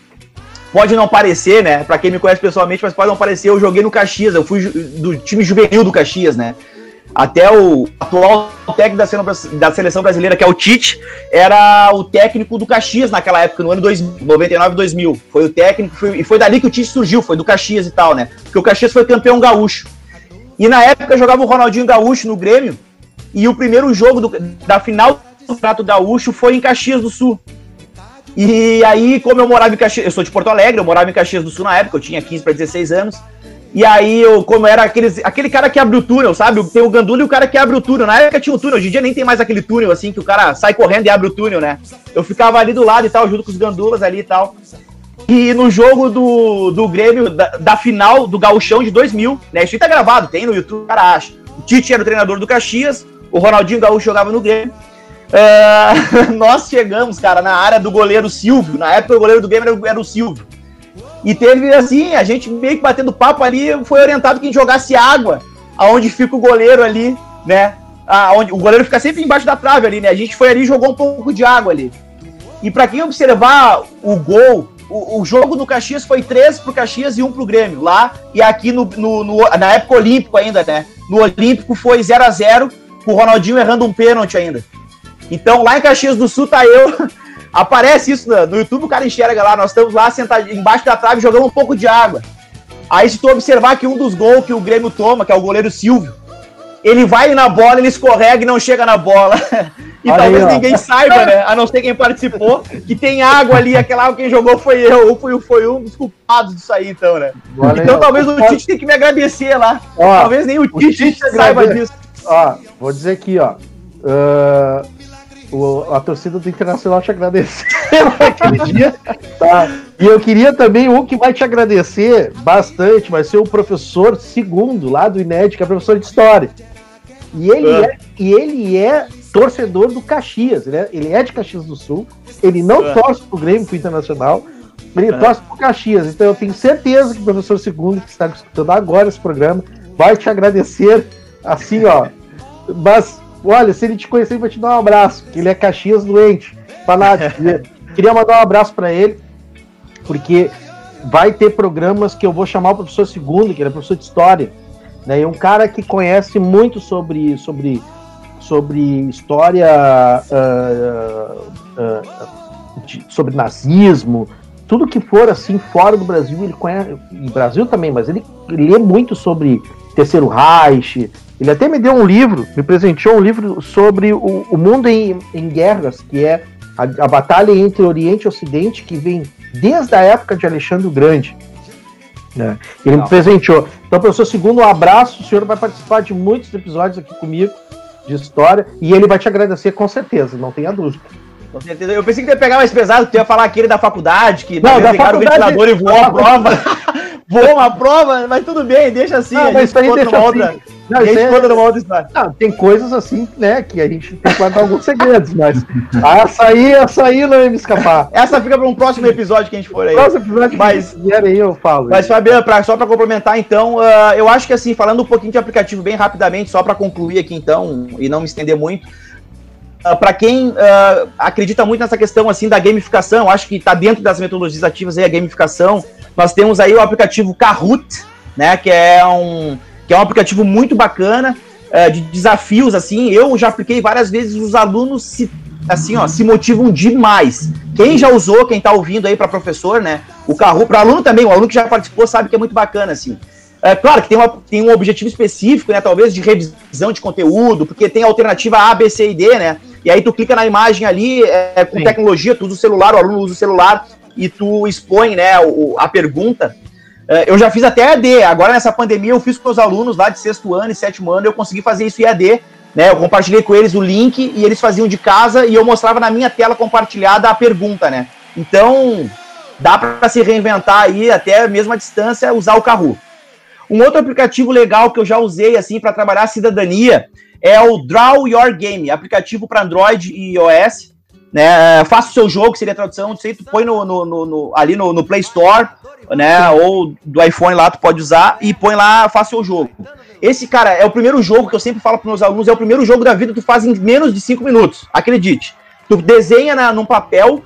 pode não parecer, né? Para quem me conhece pessoalmente, mas pode não parecer, eu joguei no Caxias, eu fui do time juvenil do Caxias, né? Até o atual técnico da seleção brasileira, que é o Tite, era o técnico do Caxias naquela época, no ano 99 2000. Foi o técnico, foi, e foi dali que o Tite surgiu, foi do Caxias e tal, né? Porque o Caxias foi campeão gaúcho. E na época jogava o Ronaldinho Gaúcho no Grêmio, e o primeiro jogo do, da final Prato Gaúcho foi em Caxias do Sul. E aí, como eu morava em Caxias, eu sou de Porto Alegre, eu morava em Caxias do Sul na época, eu tinha 15 para 16 anos. E aí, eu, como era aqueles, aquele cara que abre o túnel, sabe? Tem o Gandula e o cara que abre o túnel. Na época tinha um túnel, hoje em dia nem tem mais aquele túnel assim, que o cara sai correndo e abre o túnel, né? Eu ficava ali do lado e tal, junto com os Gandulas ali e tal. E no jogo do, do Grêmio, da, da final do Gauchão de 2000, né? Isso aí tá gravado, tem no YouTube, o cara acha. O Tite era o treinador do Caxias, o Ronaldinho Gaúcho jogava no Grêmio. Uh, [LAUGHS] nós chegamos, cara, na área do goleiro Silvio. Na época o goleiro do Grêmio era, era o Silvio. E teve assim, a gente meio que batendo papo ali, foi orientado que a gente jogasse água aonde fica o goleiro ali, né? Aonde, o goleiro fica sempre embaixo da trave ali, né? A gente foi ali e jogou um pouco de água ali. E para quem observar o gol, o, o, jogo do Caxias foi três pro Caxias e um pro Grêmio. Lá e aqui no, no, no na época olímpico ainda, né? No Olímpico foi 0 a 0 com o Ronaldinho errando um pênalti ainda. Então lá em Caxias do Sul tá eu [LAUGHS] Aparece isso no, no YouTube, o cara enxerga lá. Nós estamos lá sentados embaixo da trave jogando um pouco de água. Aí, se tu observar que um dos gols que o Grêmio toma, que é o goleiro Silvio, ele vai na bola, ele escorrega e não chega na bola. [LAUGHS] E Olha talvez aí, ninguém saiba, né? A não ser quem participou, que tem água ali, aquela água quem jogou foi eu, fui, foi um dos culpados disso aí, então, né? Então talvez o Tite tenha que me agradecer lá. Ó, talvez nem o Tite, o Tite saiba disso. Ó, vou dizer aqui, ó. Uh, o, a torcida do Internacional te agradecer [LAUGHS] naquele dia. Tá? E eu queria também um que vai te agradecer bastante, vai ser o professor segundo lá do INED, que é professor de História. E ele, é. é e ele é torcedor do Caxias, ele é, ele é de Caxias do Sul, ele não é. torce pro Grêmio, pro Internacional, ele é. torce pro Caxias. Então eu tenho certeza que o professor segundo, que está escutando agora esse programa, vai te agradecer assim, ó. Mas Olha, se ele te conhecer, ele vai te dar um abraço, ele é Caxias doente, fanático. [LAUGHS] Queria mandar um abraço para ele, porque vai ter programas que eu vou chamar o professor Segundo, que ele é professor de História, né? E um cara que conhece muito sobre, sobre, sobre história, uh, uh, de, sobre nazismo, tudo que for assim fora do Brasil, ele conhece, e Brasil também, mas ele lê muito sobre Terceiro Reich, ele até me deu um livro, me presenteou um livro sobre o, o mundo em, em, guerras, que é a, a, batalha entre Oriente e Ocidente, que vem desde a época de Alexandre o Grande. Né? Ele Não. me presenteou. Então, professor Segundo, um abraço. O senhor vai participar de muitos episódios aqui comigo de história e ele vai te agradecer com certeza, não tenha dúvida. Com certeza. Eu pensei que ia pegar mais pesado, que ia falar aquele da faculdade, que não, da faculdade, o ventilador e voou a [LAUGHS] prova. [LAUGHS] voou uma prova, mas tudo bem, deixa assim. Não, mas isso aí deixa assim. Não, gente é... outra história. Não, tem coisas assim, né, que a gente tem que guardar alguns segredos, mas [LAUGHS] essa aí, essa aí não ia me escapar. Essa fica para um próximo episódio que a gente for aí. Próximo episódio mas, que aí eu falo. Mas, Fabiano, pra, só para complementar, então, uh, eu acho que assim, falando um pouquinho de aplicativo bem rapidamente, só para concluir aqui então, e não me estender muito, Uh, ah, para quem uh, acredita muito nessa questão assim da gamificação, acho que está dentro das metodologias ativas aí a gamificação. Nós temos aí o aplicativo Kahoot, né, que é um que é um aplicativo muito bacana uh, de desafios assim. Eu já apliquei várias vezes, os alunos se assim, ó, se motivam demais. Quem já usou, quem está ouvindo aí para professor, né? O Kahoot, para aluno também, o aluno que já participou sabe que é muito bacana assim. É claro que tem, uma, tem um objetivo específico, né? Talvez de revisão de conteúdo, porque tem a alternativa A, B, C e D, né? E aí tu clica na imagem ali, é, com Sim. tecnologia, tu usa o celular, o aluno usa o celular e tu expõe, né, o, a pergunta. É, eu já fiz até EAD, agora nessa pandemia eu fiz com os alunos lá de sexto ano e sétimo ano, eu consegui fazer isso EAD, né, eu compartilhei com eles o link e eles faziam de casa e eu mostrava na minha tela compartilhada a pergunta, né. Então, dá para se reinventar aí, até mesmo à distância, usar o Kahoot. Um outro aplicativo legal que eu já usei assim para trabalhar a cidadania é o Draw Your Game, aplicativo para Android e iOS. Né? Faça o seu jogo, seria a tradução, sei, tu põe no, no, no, ali no, no, Play Store, né? Ou do iPhone lá, tu pode usar e põe lá, faça o seu jogo. Esse, cara, é o primeiro jogo que eu sempre falo para meus alunos, é o primeiro jogo da vida que tu faz em menos de 5 minutos. Acredite. Tu desenha na, num papel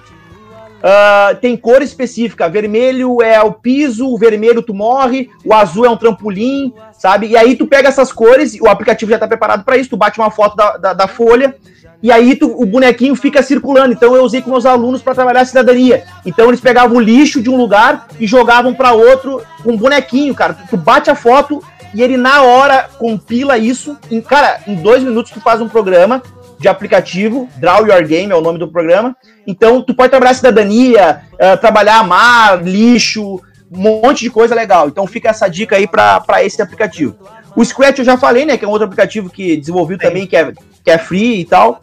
Uh, tem cor específica. Vermelho é o piso, o vermelho tu morre, o azul é um trampolim, sabe? E aí tu pega essas cores, o aplicativo já tá preparado para isso, tu bate uma foto da, da, da folha, e aí tu, o bonequinho fica circulando. Então eu usei com meus alunos para trabalhar a cidadania. Então eles pegavam o lixo de um lugar e jogavam para outro com um bonequinho, cara. Tu, tu bate a foto e ele na hora compila isso. Em, cara, em dois minutos tu faz um programa de aplicativo, Draw Your Game é o nome do programa. Então, tu pode trabalhar cidadania, uh, trabalhar mar, lixo, um monte de coisa legal. Então, fica essa dica aí para esse aplicativo. O Scratch eu já falei, né? Que é um outro aplicativo que desenvolvi também, que é, que é free e tal.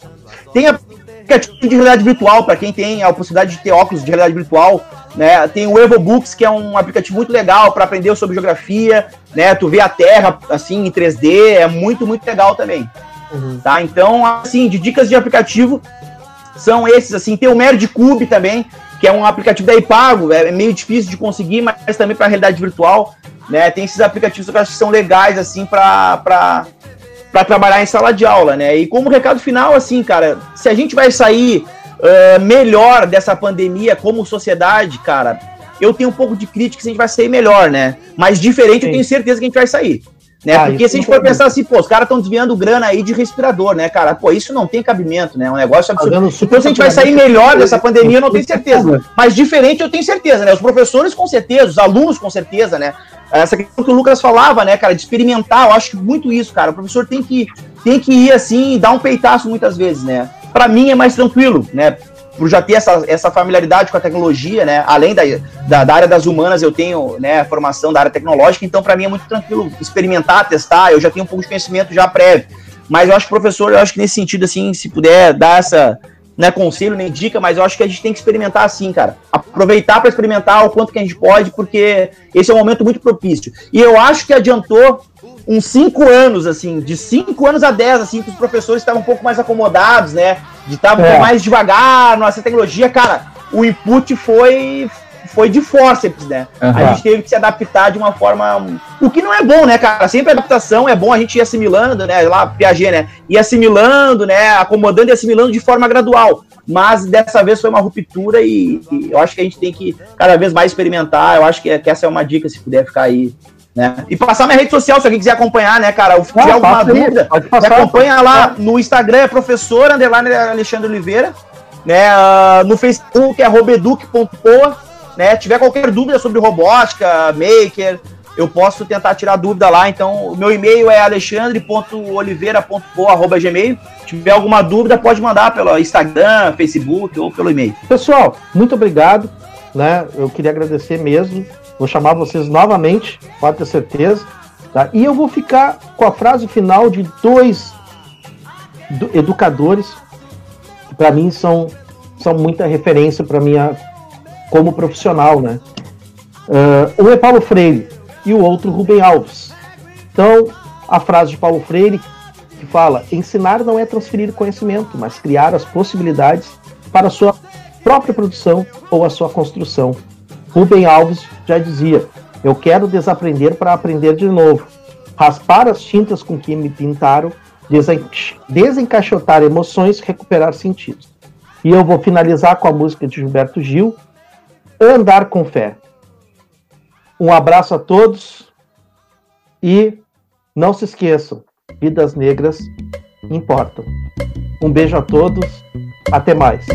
Tem aplicativo de realidade virtual, para quem tem a possibilidade de ter óculos de realidade virtual. Né? Tem o Evo Books, que é um aplicativo muito legal para aprender sobre geografia, né? Tu vê a Terra assim em 3D, é muito, muito legal também. Uhum. Tá? Então, assim, de dicas de aplicativo são esses, assim, tem o Nerd Cube também, que é um aplicativo daí pago, é meio difícil de conseguir, mas também para realidade virtual, né? Tem esses aplicativos que eu acho que são legais, assim, para para trabalhar em sala de aula, né? E como recado final, assim, cara, se a gente vai sair uh, melhor dessa pandemia como sociedade, cara, eu tenho um pouco de crítica se a gente vai sair melhor, né? Mas diferente, Sim. eu tenho certeza que a gente vai sair. Né? Ah, Porque se a gente for pensar assim, pô, os caras estão desviando grana aí de respirador, né, cara? Pô, isso não tem cabimento, né? É um negócio tá absurdo. Então, se a gente vai sair melhor dessa pandemia, eu não tenho certeza. Mas diferente, eu tenho certeza, né? Os professores, com certeza, os alunos, com certeza, né? Essa questão que o Lucas falava, né, cara, de experimentar, eu acho que muito isso, cara. O professor tem que, tem que ir assim e dar um peitaço muitas vezes, né? Para mim é mais tranquilo, né? por já ter essa, essa familiaridade com a tecnologia, né? Além da, da, da área das humanas, eu tenho né, formação da área tecnológica, então para mim é muito tranquilo experimentar, testar, eu já tenho um pouco de conhecimento já prévio. Mas eu acho que, professor, eu acho que nesse sentido, assim, se puder dar essa, não é conselho nem dica, mas eu acho que a gente tem que experimentar assim, cara. Aproveitar para experimentar o quanto que a gente pode, porque esse é um momento muito propício. E eu acho que adiantou uns cinco anos, assim, de cinco anos a dez, assim, que os professores estavam um pouco mais acomodados, né? De estar um é. pouco mais devagar nossa tecnologia, cara. O input foi foi de forceps, né? Uhum. A gente teve que se adaptar de uma forma. O que não é bom, né, cara? Sempre adaptação é bom a gente ir assimilando, né? Lá, Piaget, né? Ir assimilando, né? Acomodando e assimilando de forma gradual. Mas dessa vez foi uma ruptura e, e eu acho que a gente tem que cada vez mais experimentar. Eu acho que, que essa é uma dica, se puder ficar aí né? E passar minha rede social, se alguém quiser acompanhar, né, cara? Se tiver ah, alguma dúvida, passar, acompanha lá no Instagram, é professor underline Alexandre Oliveira, né? Uh, no Facebook é robeduc.poa, né? Tiver qualquer dúvida sobre robótica, maker, eu posso tentar tirar dúvida lá. Então, o meu e-mail é alexandre.oliveira.poa.gmail. Se tiver alguma dúvida, pode mandar pelo Instagram, Facebook ou pelo e-mail. Pessoal, muito obrigado. Né? Eu queria agradecer mesmo Vou chamar vocês novamente, pode ter certeza. Tá? E eu vou ficar com a frase final de dois educadores que para mim são, são muita referência para minha como profissional, né? Uh, um é Paulo Freire e o outro Rubem Alves. Então, a frase de Paulo Freire que fala: ensinar não é transferir conhecimento, mas criar as possibilidades para a sua própria produção ou a sua construção. Rubem Alves já dizia: Eu quero desaprender para aprender de novo. Raspar as tintas com que me pintaram, desencaixotar emoções, recuperar sentidos. E eu vou finalizar com a música de Gilberto Gil, Andar com Fé. Um abraço a todos e não se esqueçam, vidas negras importam. Um beijo a todos, até mais.